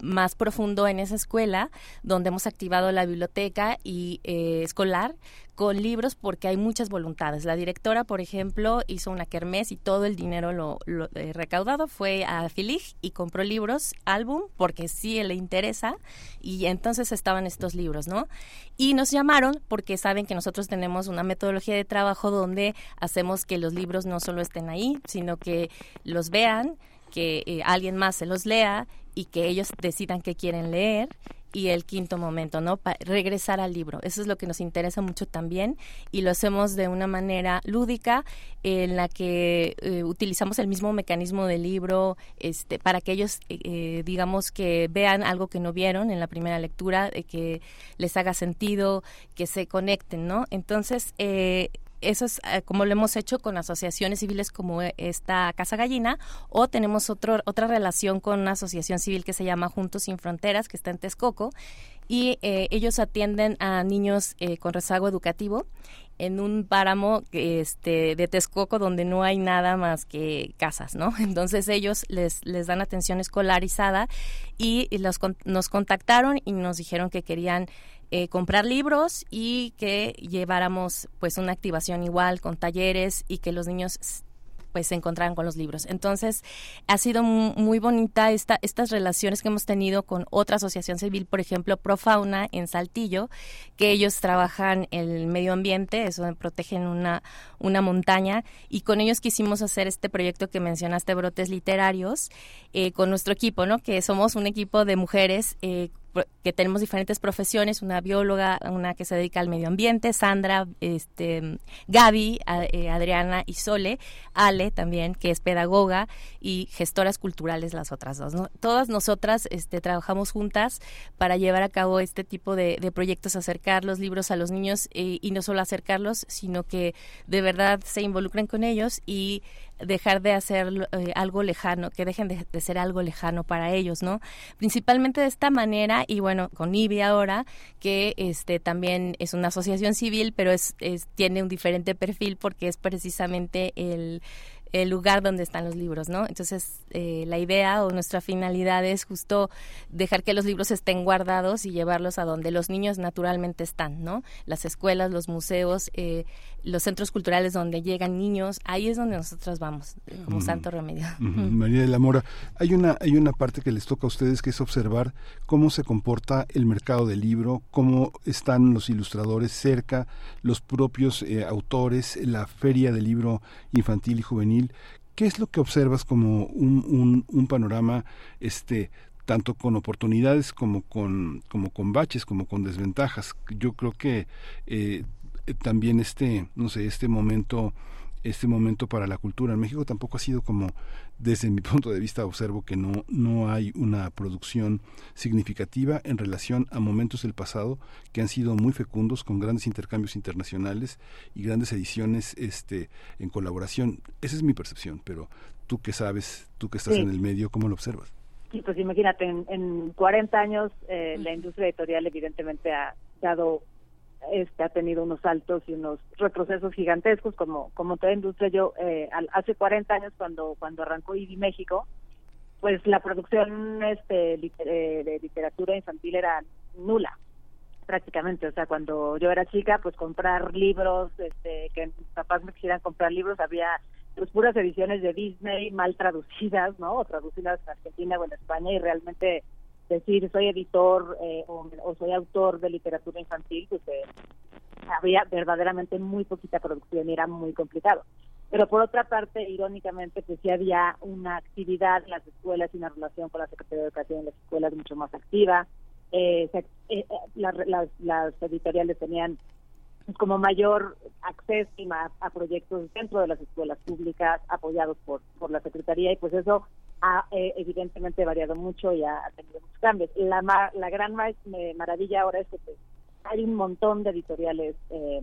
más profundo en esa escuela, donde hemos activado la biblioteca y eh, escolar con libros porque hay muchas voluntades. La directora, por ejemplo, hizo una kermés y todo el dinero lo, eh, recaudado fue a Filig y compró libros, álbum, porque sí le interesa y entonces estaban estos libros, ¿no? Y nos llamaron porque saben que nosotros tenemos una metodología de trabajo donde hacemos que los libros no solo estén ahí, sino que los vean, que eh, alguien más se los lea y que ellos decidan qué quieren leer y el quinto momento, ¿no? regresar al libro. Eso es lo que nos interesa mucho también y lo hacemos de una manera lúdica en la que eh, utilizamos el mismo mecanismo del libro este, para que ellos, eh, digamos, que vean algo que no vieron en la primera lectura, que les haga sentido, que se conecten, ¿no? Entonces, eso es eh, como lo hemos hecho con asociaciones civiles como esta Casa Gallina o tenemos otro, otra relación con una asociación civil que se llama Juntos Sin Fronteras que está en Texcoco y eh, ellos atienden a niños eh, con rezago educativo en un páramo este, de Texcoco donde no hay nada más que casas, ¿no? Entonces ellos les, les dan atención escolarizada y, los, nos contactaron y nos dijeron que querían eh, comprar libros y que lleváramos pues una activación igual con talleres y que los niños pues se encontraran con los libros. Entonces, ha sido muy bonita esta, estas relaciones que hemos tenido con otra asociación civil, por ejemplo, Profauna en Saltillo, que ellos trabajan el medio ambiente, eso protegen una, una montaña, y con ellos quisimos hacer este proyecto que mencionaste, Brotes Literarios, eh, con nuestro equipo, ¿no? Que somos un equipo de mujeres eh, que tenemos diferentes profesiones, una bióloga, una que se dedica al medio ambiente, Sandra, este, Gaby, eh, Adriana y Sole, Ale también, que es pedagoga y gestoras culturales las otras dos. Todas nosotras este, trabajamos juntas para llevar a cabo este tipo de, proyectos, acercar los libros a los niños eh, y no solo acercarlos, sino que de verdad se involucren con ellos y dejar de hacer eh, algo lejano, que dejen de, de, ser algo lejano para ellos, ¿no? Principalmente de esta manera y bueno, con IBI ahora, que este también es una asociación civil, pero es, tiene un diferente perfil porque es precisamente el el lugar donde están los libros, ¿no? Entonces, eh, la idea o nuestra finalidad es justo dejar que los libros estén guardados y llevarlos a donde los niños naturalmente están, ¿no? Las escuelas, los museos, eh, los centros culturales donde llegan niños, ahí es donde nosotros vamos, como Mm. santo remedio. María de la Mora, hay una, hay una parte que les toca a ustedes que es observar cómo se comporta el mercado del libro, cómo están los ilustradores cerca, los propios eh, autores, la feria del libro infantil y juvenil. ¿Qué es lo que observas como un, un, un panorama este tanto con oportunidades como con como con baches como con desventajas yo creo que eh, también este no sé este momento este momento para la cultura. En México tampoco ha sido como desde mi punto de vista observo que no no hay una producción significativa en relación a momentos del pasado que han sido muy fecundos con grandes intercambios internacionales y grandes ediciones este en colaboración. Esa es mi percepción pero tú que sabes tú que estás Sí. en el medio cómo lo observas Sí, pues imagínate, en, en 40 años eh, la industria editorial evidentemente ha dado, este, ha tenido unos saltos y unos retrocesos gigantescos como como toda industria. Yo eh, al- hace 40 años cuando cuando arrancó IBI México, pues la producción este liter- eh, de literatura infantil era nula prácticamente, o sea, cuando yo era chica, pues comprar libros, este, que mis papás me quisieran comprar libros, había pues puras ediciones de Disney mal traducidas, ¿no? O traducidas en Argentina o en España y realmente decir soy editor eh, o, soy autor de literatura infantil, pues eh, había verdaderamente muy poquita producción y era muy complicado. Pero por otra parte, irónicamente, pues sí había una actividad en las escuelas y una relación con la Secretaría de Educación en las escuelas mucho más activa. Eh, se- eh, eh, la- las, las editoriales tenían pues, como mayor acceso más a proyectos dentro de las escuelas públicas apoyados por, por la Secretaría y pues eso ha eh, evidentemente variado mucho y ha, tenido muchos cambios. La, ma- la gran ma- maravilla ahora es que pues, hay un montón de editoriales, eh,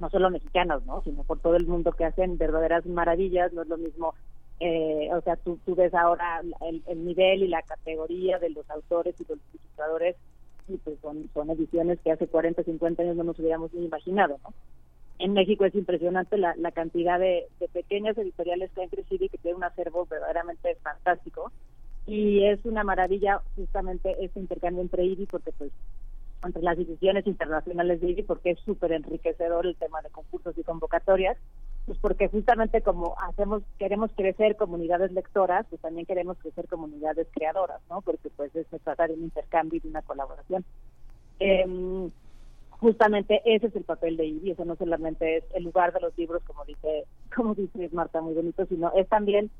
no solo mexicanas, ¿no? sino por todo el mundo que hacen verdaderas maravillas, no es lo mismo eh, o sea, tú, tú ves ahora el, el nivel y la categoría de los autores y de los ilustradores, y pues son, son ediciones que hace 40, 50 años no nos hubiéramos ni imaginado, ¿no? En México es impresionante la, la cantidad de, de pequeñas editoriales que han crecido y que tienen un acervo verdaderamente fantástico. Y es una maravilla justamente este intercambio entre IBI, porque pues entre las divisiones internacionales de IBI, porque es súper enriquecedor el tema de concursos y convocatorias, pues porque justamente como hacemos queremos crecer comunidades lectoras, pues también queremos crecer comunidades creadoras, ¿no? Porque pues es se trata de un intercambio y de una colaboración. Em, justamente ese es el papel de IBI, eso no solamente es el lugar de los libros, como dice, como dice Marta, muy bonito, sino es también,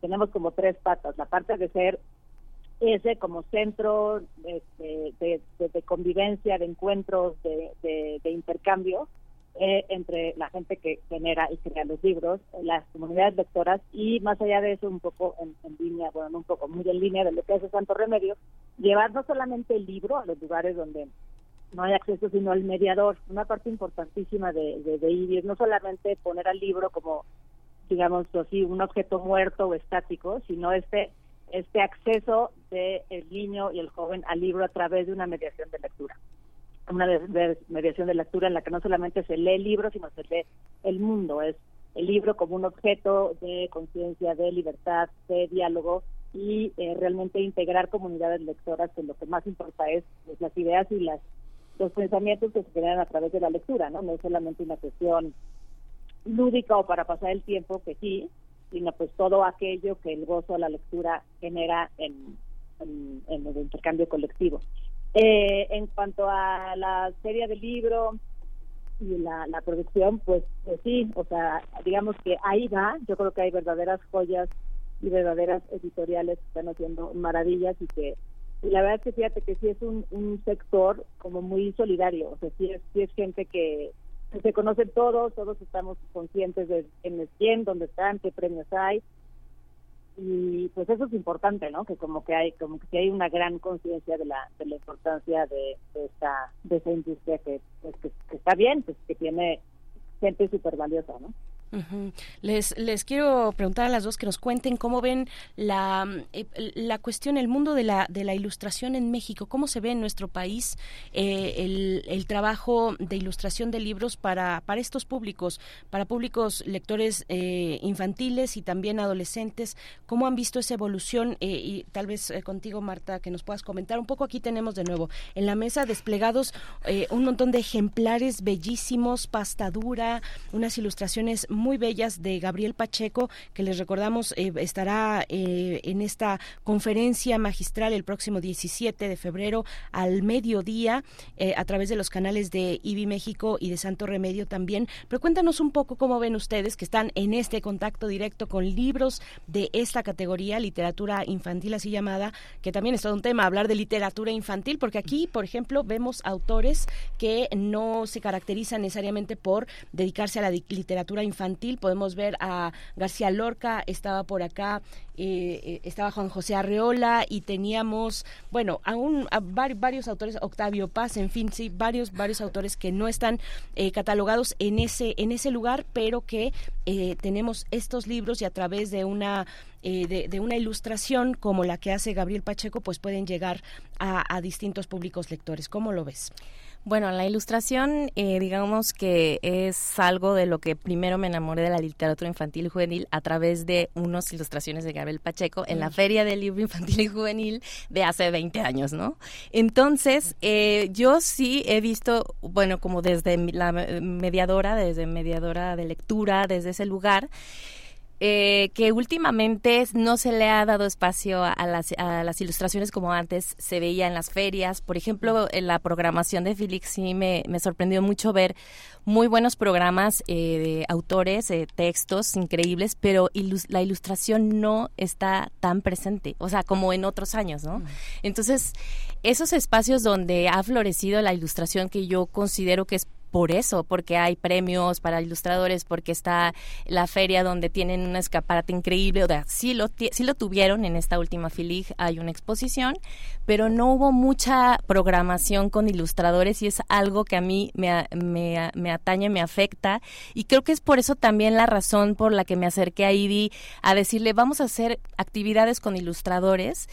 tenemos como tres patas, la parte de ser ese como centro de, de- convivencia, de encuentros, de, intercambio eh, entre la gente que genera y crea los libros, las comunidades lectoras y más allá de eso un poco en, en línea, bueno, no un poco, muy en línea de lo que hace Santo Remedio, llevar no solamente el libro a los lugares donde no hay acceso, sino el mediador. Una parte importantísima de, de, de IBI es no solamente poner al libro como, digamos así, un objeto muerto o estático, sino este este acceso del el niño y el joven al libro a través de una mediación de lectura. Una de- de- mediación de lectura en la que no solamente se lee el libro, sino se lee el mundo. Es el libro como un objeto de conciencia, de libertad, de diálogo y eh, realmente integrar comunidades lectoras que lo que más importa es pues, las ideas y las los pensamientos que se generan a través de la lectura, ¿no? No es solamente una cuestión lúdica o para pasar el tiempo, que sí, sino pues todo aquello que el gozo de la lectura genera en, en, el intercambio colectivo. Eh, en cuanto a la serie del libro y la, la producción, pues, pues sí, o sea, digamos que ahí va, yo creo que hay verdaderas joyas y verdaderas editoriales que están haciendo maravillas y que y la verdad es que fíjate que sí es un, un sector como muy solidario, o sea, sí es, sí es gente que, se conocen todos, todos estamos conscientes de quién es quién, dónde están, qué premios hay, y pues eso es importante, ¿no? Que como que hay, como que hay una gran conciencia de la, de la importancia de, de esta, de esa industria que, pues, que, que está bien, pues que tiene gente súper valiosa, ¿no? Les, les quiero preguntar a las dos que nos cuenten cómo ven la, eh, la cuestión, el mundo de la, de la ilustración en México, cómo se ve en nuestro país eh, el, el, trabajo de ilustración de libros para, para estos públicos, para públicos lectores eh, infantiles y también adolescentes, cómo han visto esa evolución y tal vez contigo, Marta, que nos puedas comentar. Un poco. Aquí tenemos de nuevo en la mesa desplegados un montón de ejemplares bellísimos, pastadura, unas ilustraciones muy bellas de Gabriel Pacheco, que les recordamos eh, estará eh, en esta conferencia magistral el próximo 17 de febrero al mediodía eh, a través de los canales de IBI México y de Santo Remedio también. Pero cuéntanos un poco cómo ven ustedes que están en este contacto directo con libros de esta categoría, literatura infantil así llamada, que también es todo un tema hablar de literatura infantil, porque aquí, por ejemplo, vemos autores que no se caracterizan necesariamente por dedicarse a la literatura infantil. Podemos ver a García Lorca, estaba por acá, eh, eh, estaba Juan José Arreola y teníamos, bueno, aún a varios autores, Octavio Paz, en fin, sí, varios, varios autores que no están eh, catalogados en ese, en ese lugar, pero que tenemos estos libros y a través de una de, una ilustración como la que hace Gabriel Pacheco, pues pueden llegar a distintos públicos lectores. ¿Cómo lo ves? Bueno, la ilustración, eh, digamos que es algo de lo que primero me enamoré de la literatura infantil y juvenil a través de unas ilustraciones de Gabriel Pacheco en la Feria del Libro Infantil y Juvenil de hace 20 años, ¿no? Entonces, eh, yo sí he visto, bueno, como desde la mediadora, desde mediadora de lectura, desde ese lugar, eh, que últimamente no se le ha dado espacio a las, a las, ilustraciones como antes se veía en las ferias. Por ejemplo, en la programación de Felix sí me, me sorprendió mucho ver muy buenos programas eh, de autores, eh, textos increíbles, pero la ilustración no está tan presente, o sea, como en otros años, ¿no? Entonces, esos espacios donde ha florecido la ilustración que yo considero que es por eso, porque hay premios para ilustradores, porque está la feria donde tienen un escaparate increíble, o sea, sí lo, sí lo tuvieron en esta última FILIG, hay una exposición, pero no hubo mucha programación con ilustradores y es algo que a mí me, me, me atañe, me afecta. Y creo que es por eso también la razón por la que me acerqué a IDI a decirle vamos a hacer actividades con ilustradores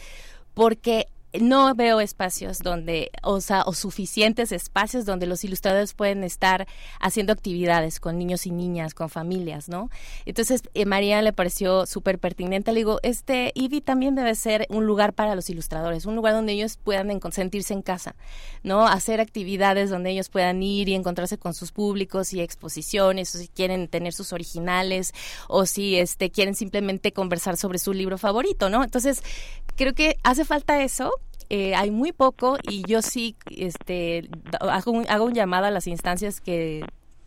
porque no veo espacios donde, o sea, o suficientes espacios donde los ilustradores pueden estar haciendo actividades con niños y niñas, con familias, ¿no? Entonces, eh, María le pareció súper pertinente. Le digo, este IBI también debe ser un lugar para los ilustradores, un lugar donde ellos puedan sentirse en casa, ¿no? Hacer actividades donde ellos puedan ir y encontrarse con sus públicos y exposiciones, o si quieren tener sus originales, o si este, quieren simplemente conversar sobre su libro favorito, ¿no? Entonces, creo que hace falta eso eh, hay muy poco y yo sí este, hago un, hago un llamado a las instancias que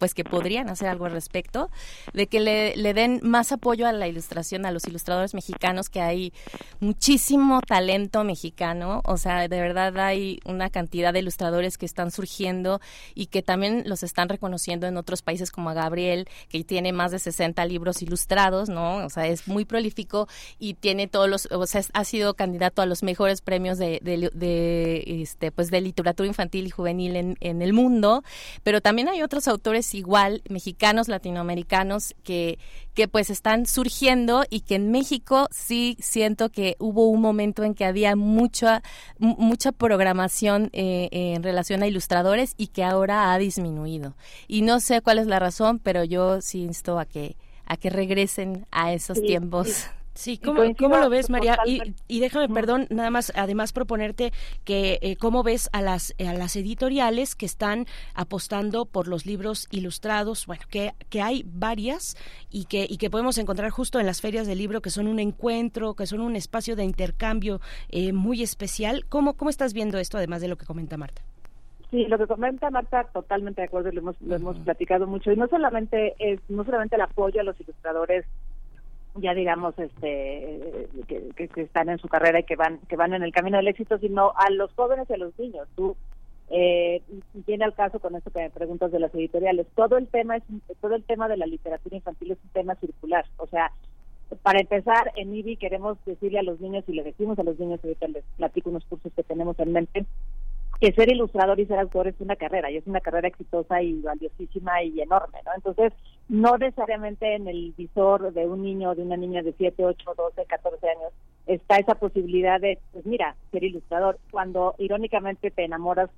pues que podrían hacer algo al respecto, de que le, le, den más apoyo a la ilustración, a los ilustradores mexicanos, que hay muchísimo talento mexicano, o sea, de verdad hay una cantidad de ilustradores que están surgiendo y que también los están reconociendo en otros países como a Gabriel, que tiene más de 60 libros ilustrados, ¿no? O sea, es muy prolífico y tiene todos los, o sea, ha sido candidato a los mejores premios de, de, este, pues de literatura infantil y juvenil en, en el mundo, pero también hay otros autores igual mexicanos, latinoamericanos que, que pues están surgiendo y que en México sí siento que hubo un momento en que había mucha, mucha programación eh, en relación a ilustradores y que ahora ha disminuido. Y no sé cuál es la razón, pero yo sí insto a que, a que regresen a esos tiempos. Sí, ¿cómo, ¿cómo lo ves, María? Y, y, déjame, perdón, nada más, además proponerte que eh, cómo ves a las, a las editoriales que están apostando por los libros ilustrados, bueno, que, que hay varias y que, y que podemos encontrar justo en las ferias del libro, que son un encuentro, que son un espacio de intercambio eh, muy especial. ¿Cómo, ¿Cómo estás viendo esto, además de lo que comenta Marta? Sí, lo que comenta Marta, totalmente de acuerdo, lo hemos, lo hemos platicado mucho. Y no solamente es, no solamente el apoyo a los ilustradores ya digamos este que, están en su carrera y que van que van en el camino del éxito sino a los jóvenes y a los niños. Tú eh, viene al caso con esto que me preguntas de las editoriales. Todo el tema es todo el tema de la literatura infantil es un tema circular. O sea para empezar en IBI queremos decirle a los niños y le decimos a los niños ahorita les platico unos cursos que tenemos en mente que ser ilustrador y ser autor es una carrera y es una carrera exitosa y valiosísima y enorme, ¿no? Entonces, no necesariamente en el visor de un niño o de una niña de 7, 8, 12, 14 años está esa posibilidad de, pues mira, ser ilustrador. Cuando irónicamente te enamoras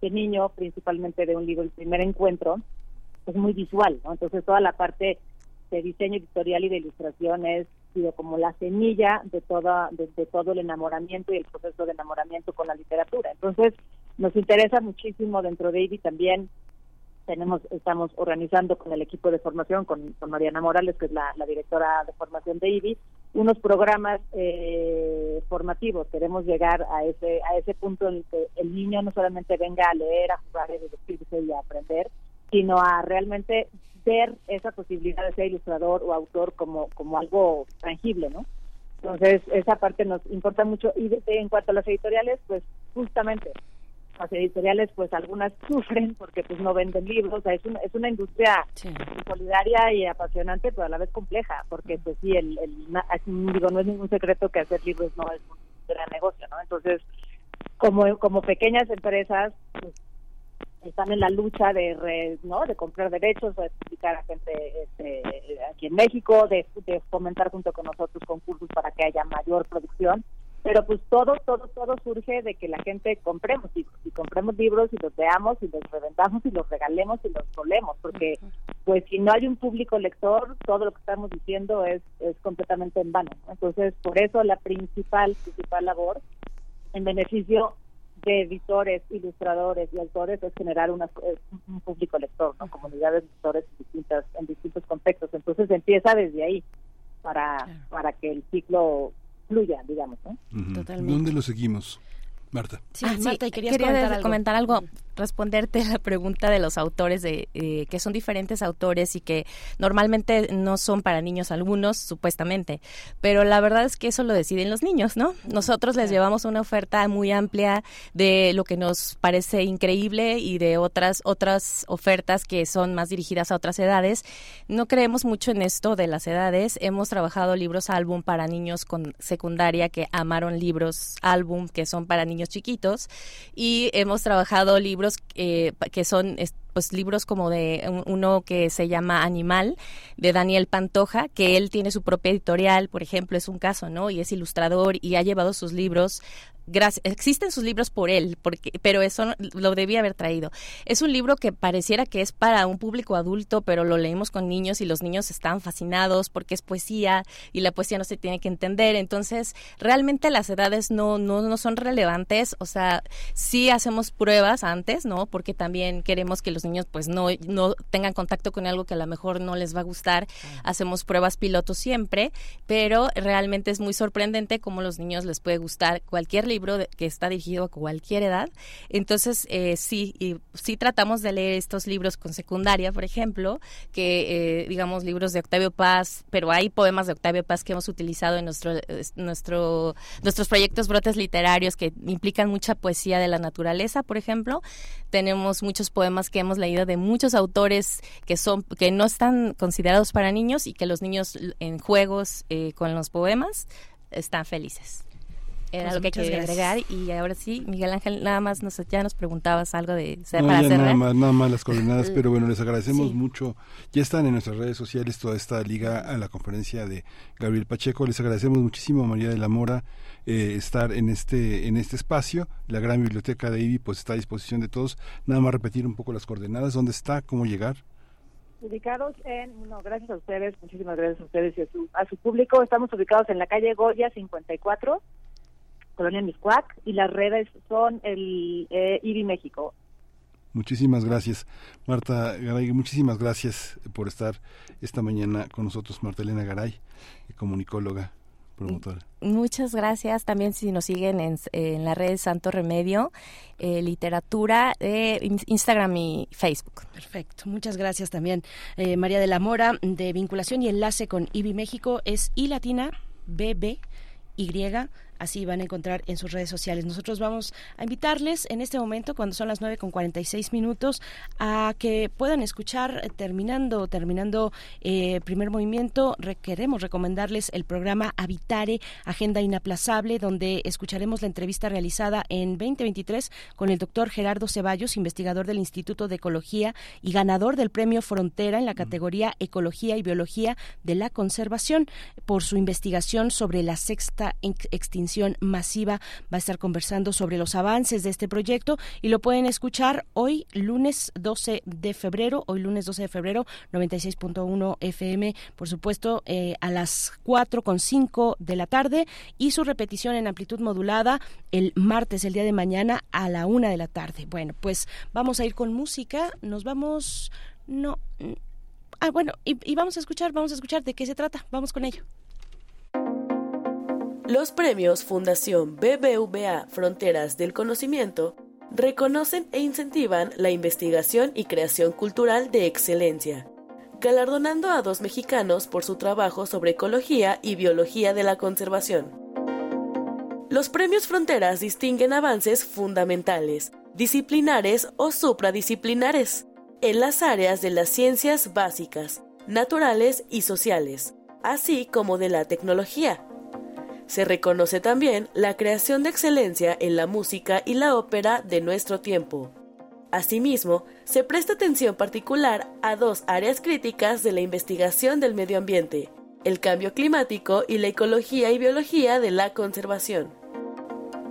de niño, principalmente de un libro, el primer encuentro, es muy visual, ¿no? Entonces toda la parte de diseño editorial y de ilustración es sido como la semilla de toda de, todo el enamoramiento y el proceso de enamoramiento con la literatura. Entonces nos interesa muchísimo dentro de IBI también tenemos estamos organizando con el equipo de formación con, Mariana Morales que es la, la directora de formación de IBI unos programas eh, formativos. Queremos llegar a ese a ese punto en el que el niño no solamente venga a leer a jugar a divertirse y a aprender sino a realmente ver esa posibilidad de ser ilustrador o autor como como algo tangible no entonces esa parte nos importa mucho. Y de- en cuanto a las editoriales pues justamente las editoriales pues algunas sufren porque pues no venden libros, o sea, es una, es una industria solidaria y apasionante pero a la vez compleja porque pues sí, el, el un- digo, no es ningún secreto que hacer libros no es un gran negocio, ¿no? Entonces, como, como pequeñas empresas pues, están en la lucha de re- no de comprar derechos de publicar a gente este, aquí en México de, de fomentar junto con nosotros concursos para que haya mayor producción pero pues todo todo todo surge de que la gente compremos libros y compremos libros y los veamos y los reventamos y los regalemos y los solemos porque pues si no hay un público lector todo lo que estamos diciendo es es completamente en vano ¿no? entonces por eso la principal principal labor en beneficio de editores, ilustradores y autores es generar una, un público lector, ¿no? comunidades de lectores en, distintas, en distintos contextos. Entonces empieza desde ahí para, para que el ciclo fluya, digamos. ¿no? Ujú. ¿Dónde lo seguimos? Marta. Sí, Ah, Marta, y querías quería comentar comentar algo, responderte la pregunta de los autores, de eh, que son diferentes autores y que normalmente no son para niños algunos, supuestamente, pero la verdad es que eso lo deciden los niños, ¿no? Nosotros les llevamos una oferta muy amplia de lo que nos parece increíble y de otras otras ofertas que son más dirigidas a otras edades. No creemos mucho en esto de las edades. Hemos trabajado libros álbum para niños con secundaria que amaron libros álbum que son para niños chiquitos y hemos trabajado libros eh, pa- que son es- pues libros como de un- uno que se llama Animal de Daniel Pantoja que él tiene su propia editorial por ejemplo es un caso no y es ilustrador y ha llevado sus libros gracias, existen sus libros por él, porque, pero eso no- lo debía haber traído. Es un libro que pareciera que es para un público adulto, pero lo leímos con niños y los niños están fascinados porque es poesía y la poesía no se tiene que entender. Entonces, realmente las edades no, no, no son relevantes. O sea, sí hacemos pruebas antes, ¿no? Porque también queremos que los niños pues no, no tengan contacto con algo que a lo mejor no les va a gustar. Hacemos pruebas pilotos siempre, pero realmente es muy sorprendente cómo los niños les puede gustar cualquier libro de- que está dirigido a cualquier edad. Entonces, eh, sí, y sí tratamos de leer estos libros con secundaria, por ejemplo, que eh, digamos libros de Octavio Paz, pero hay poemas de Octavio Paz que hemos utilizado en nuestro, es- nuestro, nuestros proyectos brotes literarios que implican mucha poesía de la naturaleza, por ejemplo. Tenemos muchos poemas que hemos leído de muchos autores que son que no están considerados para niños y que los niños en juegos eh, con los poemas están felices. Era Pues lo que quería gracias. agregar y ahora sí, Miguel Ángel, nada más nos, ya nos preguntabas algo de o sea, No, para ya nada más, nada más las coordenadas, Eh, pero bueno, les agradecemos sí. mucho. Ya están en nuestras redes sociales toda esta liga a la conferencia de Gabriel Pacheco. Les agradecemos muchísimo a María de la Mora eh, estar en este en este espacio. La gran biblioteca de IBI pues está a disposición de todos. Nada más repetir un poco las coordenadas, dónde está, cómo llegar. Ubicados en, no, gracias a ustedes, muchísimas gracias a ustedes y a su, a su público. Estamos ubicados en la calle Goya 54, Colonia Miscuac, y las redes son el eh, IBI México. Muchísimas gracias, Marta Garay. Muchísimas gracias por estar esta mañana con nosotros, Marta Elena Garay, comunicóloga, promotora. Muchas gracias. También si nos siguen en, en la red Santo Remedio, eh, literatura, de in- Instagram y Facebook. Perfecto, muchas gracias también. Eh, María de la Mora, de vinculación y enlace con IBI México, es I latina, B, B, Y, así van a encontrar en sus redes sociales. Nosotros vamos a invitarles en este momento, cuando son las 9 con 46 minutos, a que puedan escuchar eh, terminando, terminando eh, primer movimiento. queremos recomendarles el programa Habitare, Agenda Inaplazable, donde escucharemos la entrevista realizada en 2023 con el doctor Gerardo Ceballos, investigador del Instituto de Ecología y ganador del premio Frontera en la categoría Ecología y Biología de la Conservación por su investigación sobre la sexta extinción masiva. Va a estar conversando sobre los avances de este proyecto y lo pueden escuchar hoy, lunes 12 de febrero, hoy lunes 12 de febrero, 96.1 FM, por supuesto, eh, a las 4.5 de la tarde y su repetición en amplitud modulada el martes, el día de mañana, a la una de la tarde. Bueno, pues vamos a ir con música, nos vamos, no, ah, bueno, y, y vamos a escuchar, vamos a escuchar de qué se trata, vamos con ello. Los premios Fundación BBVA Fronteras del Conocimiento reconocen e incentivan la investigación y creación cultural de excelencia, galardonando a dos mexicanos por su trabajo sobre ecología y biología de la conservación. Los premios Fronteras distinguen avances fundamentales, disciplinares o supradisciplinares en las áreas de las ciencias básicas, naturales y sociales, así como de la tecnología, se reconoce también la creación de excelencia en la música y la ópera de nuestro tiempo. Asimismo, se presta atención particular a dos áreas críticas de la investigación del medio ambiente, el cambio climático y la ecología y biología de la conservación.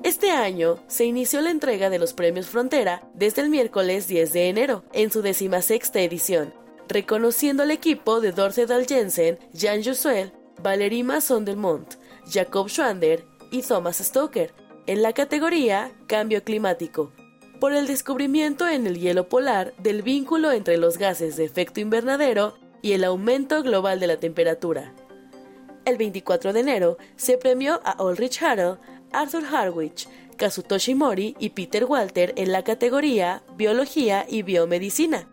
Este año se inició la entrega de los premios Frontera desde el miércoles 10 de enero, en su decimasexta edición, reconociendo al equipo de Dorothy Jensen, Jean Jusuel, Valérie Masson Delmont, Jacob Schwander y Thomas Stoker, en la categoría Cambio Climático, por el descubrimiento en el hielo polar del vínculo entre los gases de efecto invernadero y el aumento global de la temperatura. El 24 de enero se premió a Ulrich Harrell, Arthur Harwich, Kazutoshi Mori y Peter Walter en la categoría Biología y Biomedicina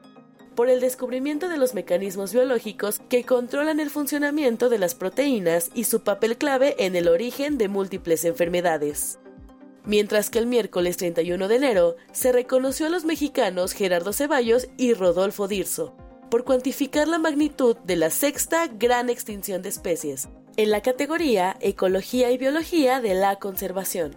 por el descubrimiento de los mecanismos biológicos que controlan el funcionamiento de las proteínas y su papel clave en el origen de múltiples enfermedades. Mientras que el miércoles 31 de enero se reconoció a los mexicanos Gerardo Ceballos y Rodolfo Dirzo por cuantificar la magnitud de la sexta gran extinción de especies, en la categoría Ecología y Biología de la Conservación.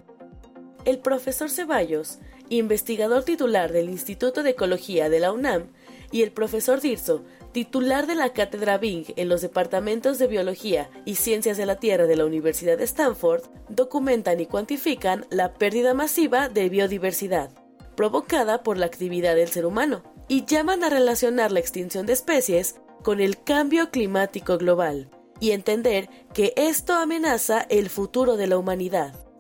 El profesor Ceballos, investigador titular del Instituto de Ecología de la UNAM, y el profesor Dirzo, titular de la cátedra Bing en los departamentos de Biología y Ciencias de la Tierra de la Universidad de Stanford, documentan y cuantifican la pérdida masiva de biodiversidad, provocada por la actividad del ser humano, y llaman a relacionar la extinción de especies con el cambio climático global, y entender que esto amenaza el futuro de la humanidad.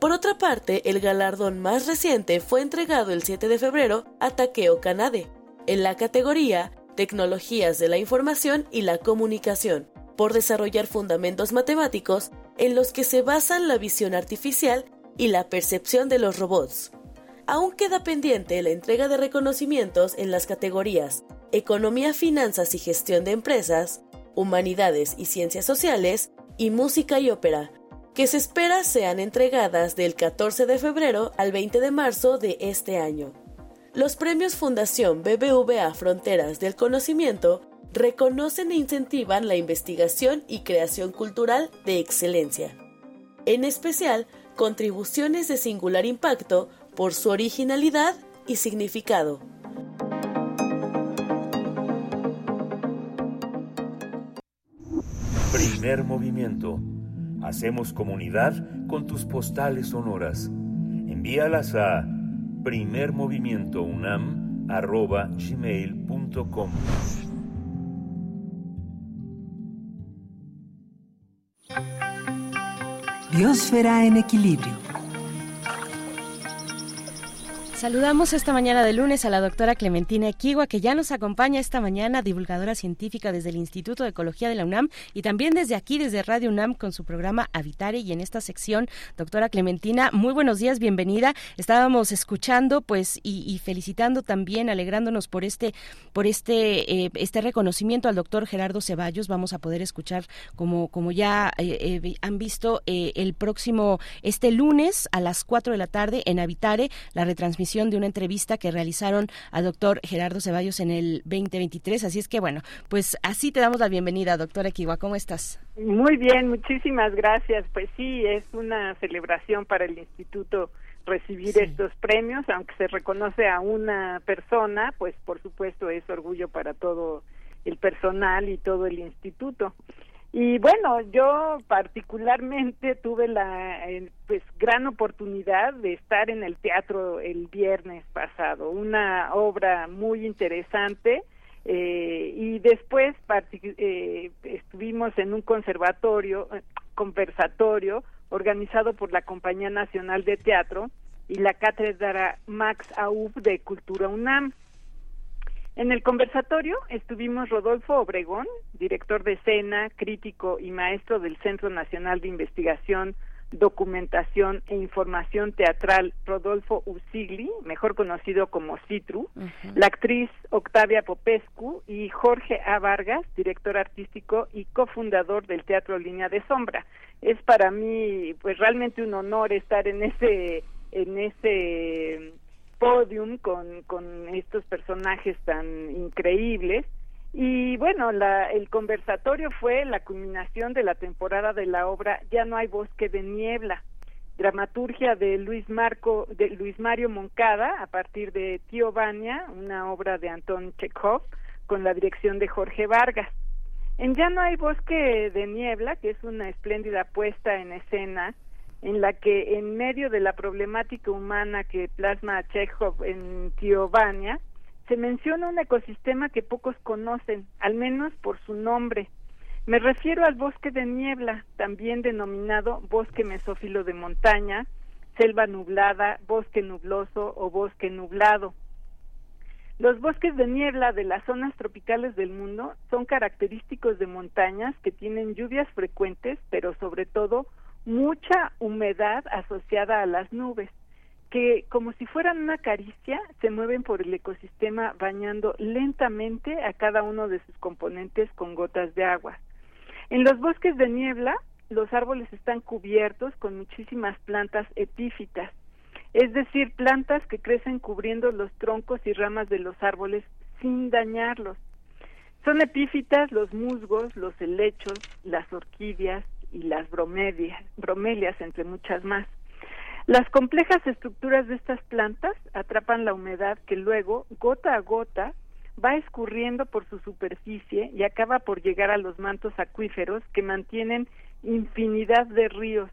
Por otra parte, el galardón más reciente fue entregado el 7 de febrero a Takeo Kanade, en la categoría Tecnologías de la Información y la Comunicación, por desarrollar fundamentos matemáticos en los que se basan la visión artificial y la percepción de los robots. Aún queda pendiente la entrega de reconocimientos en las categorías Economía, Finanzas y Gestión de Empresas, Humanidades y Ciencias Sociales y Música y Ópera, que se espera sean entregadas del 14 de febrero al 20 de marzo de este año. Los premios Fundación BBVA Fronteras del Conocimiento reconocen e incentivan la investigación y creación cultural de excelencia. En especial, contribuciones de singular impacto por su originalidad y significado. Primer movimiento Hacemos comunidad con tus postales sonoras. Envíalas a primermovimientounam.gmail.com Biosfera en equilibrio. Saludamos esta mañana de lunes a la doctora Clementina Equigua, que ya nos acompaña esta mañana, divulgadora científica desde el Instituto de Ecología de la UNAM y también desde aquí, desde Radio UNAM, con su programa Habitare. Y en esta sección, doctora Clementina, muy buenos días, bienvenida. Estábamos escuchando, pues, y, felicitando también, alegrándonos por este, por este, eh, este reconocimiento al doctor Gerardo Ceballos. Vamos a poder escuchar, como, como ya eh, eh, han visto, el próximo, este lunes a las 4 de la tarde en Habitare, la retransmisión de una entrevista que realizaron al doctor Gerardo Ceballos en el 2023. Así es que, bueno, pues así te damos la bienvenida, doctora Equigua. ¿Cómo estás? Muy bien, muchísimas gracias. Pues sí, es una celebración para el instituto recibir estos premios, aunque se reconoce a una persona, pues por supuesto es orgullo para todo el personal y todo el instituto. Y bueno, yo particularmente tuve la pues gran oportunidad de estar en el teatro el viernes pasado, una obra muy interesante eh, y después eh, estuvimos en un conservatorio, eh, conversatorio organizado por la Compañía Nacional de Teatro y la cátedra Max Aub de Cultura UNAM. En el conversatorio estuvimos Rodolfo Obregón, director de escena, crítico y maestro del Centro Nacional de Investigación, Documentación e Información Teatral Rodolfo Usigli, mejor conocido como Citru, la actriz Octavia Popescu y Jorge A. Vargas, director artístico y cofundador del Teatro Línea de Sombra. Es para mí pues realmente un honor estar en ese en ese podium con, con estos personajes tan increíbles. Y bueno, la, el conversatorio fue la culminación de la temporada de la obra Ya no hay bosque de niebla, dramaturgia de Luis Marco de Luis Mario Moncada a partir de Tío Vania, una obra de Anton Chekhov con la dirección de Jorge Vargas. En Ya no hay bosque de niebla, que es una espléndida puesta en escena en la que en medio de la problemática humana que plasma Chekhov en Tiovania, se menciona un ecosistema que pocos conocen, al menos por su nombre. Me refiero al bosque de niebla, también denominado bosque mesófilo de montaña, selva nublada, bosque nubloso o bosque nublado. Los bosques de niebla de las zonas tropicales del mundo son característicos de montañas que tienen lluvias frecuentes, pero sobre todo mucha humedad asociada a las nubes, que como si fueran una caricia se mueven por el ecosistema bañando lentamente a cada uno de sus componentes con gotas de agua. En los bosques de niebla, los árboles están cubiertos con muchísimas plantas epífitas, es decir, plantas que crecen cubriendo los troncos y ramas de los árboles sin dañarlos. Son epífitas los musgos, los helechos, las orquídeas, y las bromelias, bromelias, entre muchas más. Las complejas estructuras de estas plantas atrapan la humedad que luego, gota a gota, va escurriendo por su superficie y acaba por llegar a los mantos acuíferos que mantienen infinidad de ríos.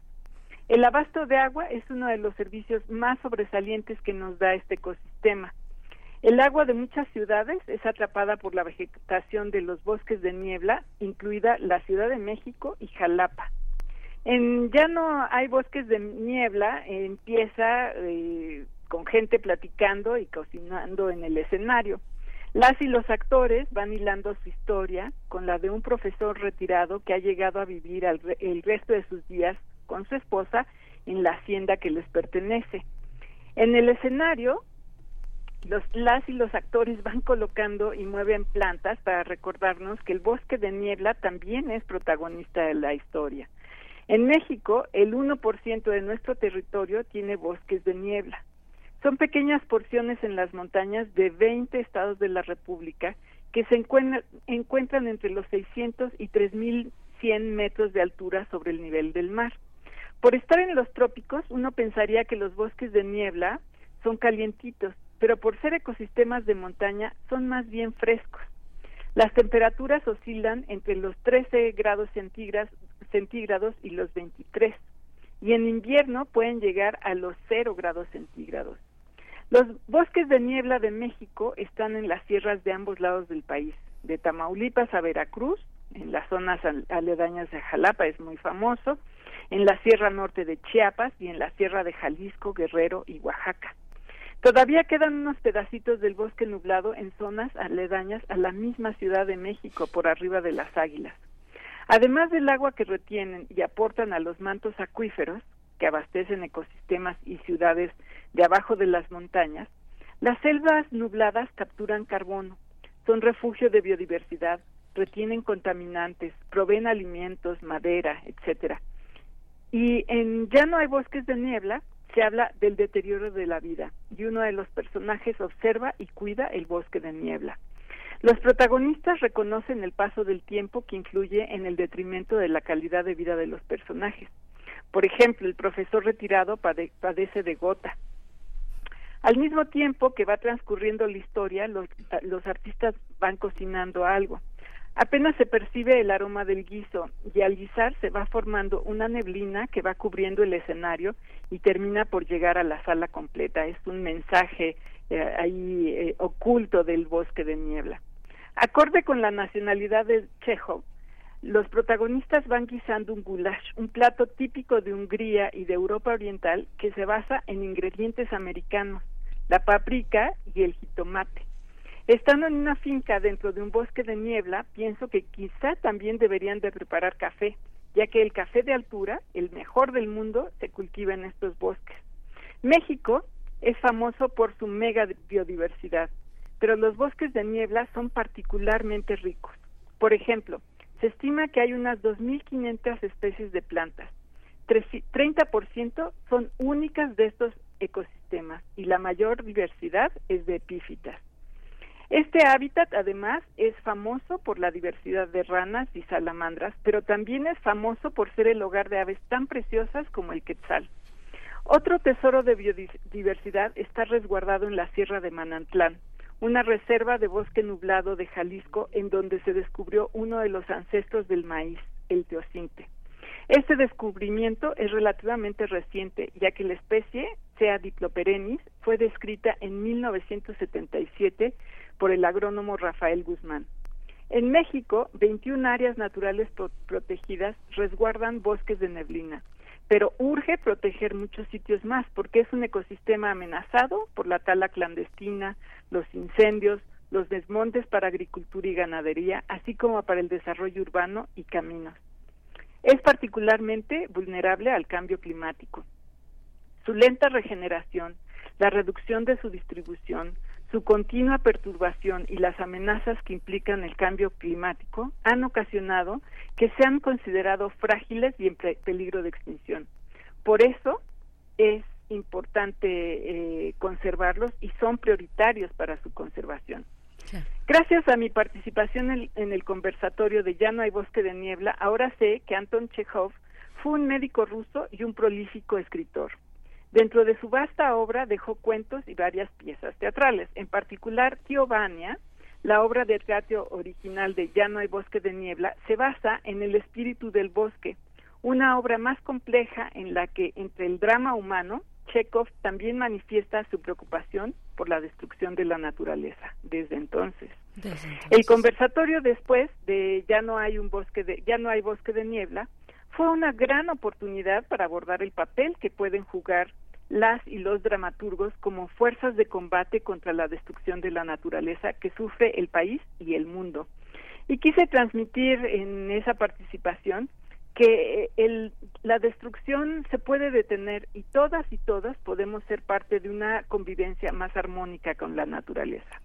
El abasto de agua es uno de los servicios más sobresalientes que nos da este ecosistema. El agua de muchas ciudades es atrapada por la vegetación de los bosques de niebla, incluida la Ciudad de México y Jalapa. En ya no hay bosques de niebla, empieza eh, con gente platicando y cocinando en el escenario. Las y los actores van hilando su historia con la de un profesor retirado que ha llegado a vivir el resto de sus días con su esposa en la hacienda que les pertenece. En el escenario los, las y los actores van colocando y mueven plantas para recordarnos que el bosque de niebla también es protagonista de la historia. En México, el 1% de nuestro territorio tiene bosques de niebla. Son pequeñas porciones en las montañas de 20 estados de la República que se encuentran, encuentran entre los 600 y 3100 metros de altura sobre el nivel del mar. Por estar en los trópicos, uno pensaría que los bosques de niebla son calientitos, pero por ser ecosistemas de montaña son más bien frescos. Las temperaturas oscilan entre los 13 grados centígrados y los 23, y en invierno pueden llegar a los 0 grados centígrados. Los bosques de niebla de México están en las sierras de ambos lados del país, de Tamaulipas a Veracruz, en las zonas aledañas de Jalapa es muy famoso, en la Sierra Norte de Chiapas y en la Sierra de Jalisco, Guerrero y Oaxaca. Todavía quedan unos pedacitos del bosque nublado en zonas aledañas a la misma Ciudad de México, por arriba de las águilas. Además del agua que retienen y aportan a los mantos acuíferos, que abastecen ecosistemas y ciudades de abajo de las montañas, las selvas nubladas capturan carbono, son refugio de biodiversidad, retienen contaminantes, proveen alimentos, madera, etcétera. Y en Ya no hay bosques de niebla se habla del deterioro de la vida y uno de los personajes observa y cuida el bosque de niebla. Los protagonistas reconocen el paso del tiempo que influye en el detrimento de la calidad de vida de los personajes. Por ejemplo, el profesor retirado padece de gota. Al mismo tiempo que va transcurriendo la historia, los, los artistas van cocinando algo. Apenas se percibe el aroma del guiso y al guisar se va formando una neblina que va cubriendo el escenario y termina por llegar a la sala completa. Es un mensaje eh, ahí eh, oculto del bosque de niebla. Acorde con la nacionalidad de Chekhov, los protagonistas van guisando un goulash, un plato típico de Hungría y de Europa Oriental que se basa en ingredientes americanos, la paprika y el jitomate. Estando en una finca dentro de un bosque de niebla, pienso que quizá también deberían de preparar café, ya que el café de altura, el mejor del mundo, se cultiva en estos bosques. México es famoso por su mega biodiversidad, pero los bosques de niebla son particularmente ricos. Por ejemplo, se estima que hay unas 2.500 especies de plantas. 30% son únicas de estos ecosistemas y la mayor diversidad es de epífitas. Este hábitat además es famoso por la diversidad de ranas y salamandras, pero también es famoso por ser el hogar de aves tan preciosas como el quetzal. Otro tesoro de biodiversidad está resguardado en la Sierra de Manantlán, una reserva de bosque nublado de Jalisco en donde se descubrió uno de los ancestros del maíz, el teocinte. Este descubrimiento es relativamente reciente, ya que la especie, sea Diploperennis, fue descrita en 1977 por el agrónomo Rafael Guzmán. En México, 21 áreas naturales protegidas resguardan bosques de neblina, pero urge proteger muchos sitios más porque es un ecosistema amenazado por la tala clandestina, los incendios, los desmontes para agricultura y ganadería, así como para el desarrollo urbano y caminos. Es particularmente vulnerable al cambio climático. Su lenta regeneración, la reducción de su distribución, su continua perturbación y las amenazas que implican el cambio climático han ocasionado que sean considerados frágiles y en peligro de extinción. Por eso es importante eh, conservarlos y son prioritarios para su conservación. Gracias a mi participación en, en, el conversatorio de Ya no hay bosque de niebla, ahora sé que Anton Chekhov fue un médico ruso y un prolífico escritor. Dentro de su vasta obra dejó cuentos y varias piezas teatrales, en particular Tío Vania, la obra de teatro original de Ya no hay bosque de niebla, se basa en el espíritu del bosque, una obra más compleja en la que entre el drama humano, Chekhov también manifiesta su preocupación por la destrucción de la naturaleza desde entonces. El conversatorio después de Ya no hay un bosque de Ya no hay bosque de niebla fue una gran oportunidad para abordar el papel que pueden jugar las y los dramaturgos como fuerzas de combate contra la destrucción de la naturaleza que sufre el país y el mundo. Y quise transmitir en esa participación que el, la destrucción se puede detener y todas y todas podemos ser parte de una convivencia más armónica con la naturaleza.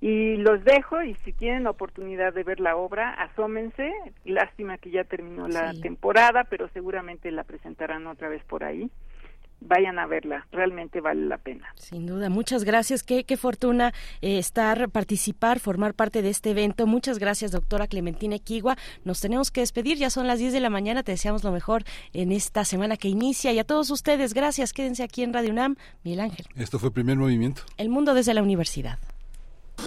Y los dejo y si tienen oportunidad de ver la obra, asómense. Lástima que ya terminó la temporada, pero seguramente la presentarán otra vez por ahí. Vayan a verla, realmente vale la pena. Sin duda, muchas gracias. Qué, qué fortuna eh, estar, participar, formar parte de este evento. Muchas gracias, doctora Clementina Equigua. Nos tenemos que despedir, ya son las 10 de la mañana. Te deseamos lo mejor en esta semana que inicia. Y a todos ustedes, gracias. Quédense aquí en Radio UNAM. Miguel Ángel. Esto fue Primer Movimiento. El mundo desde la universidad.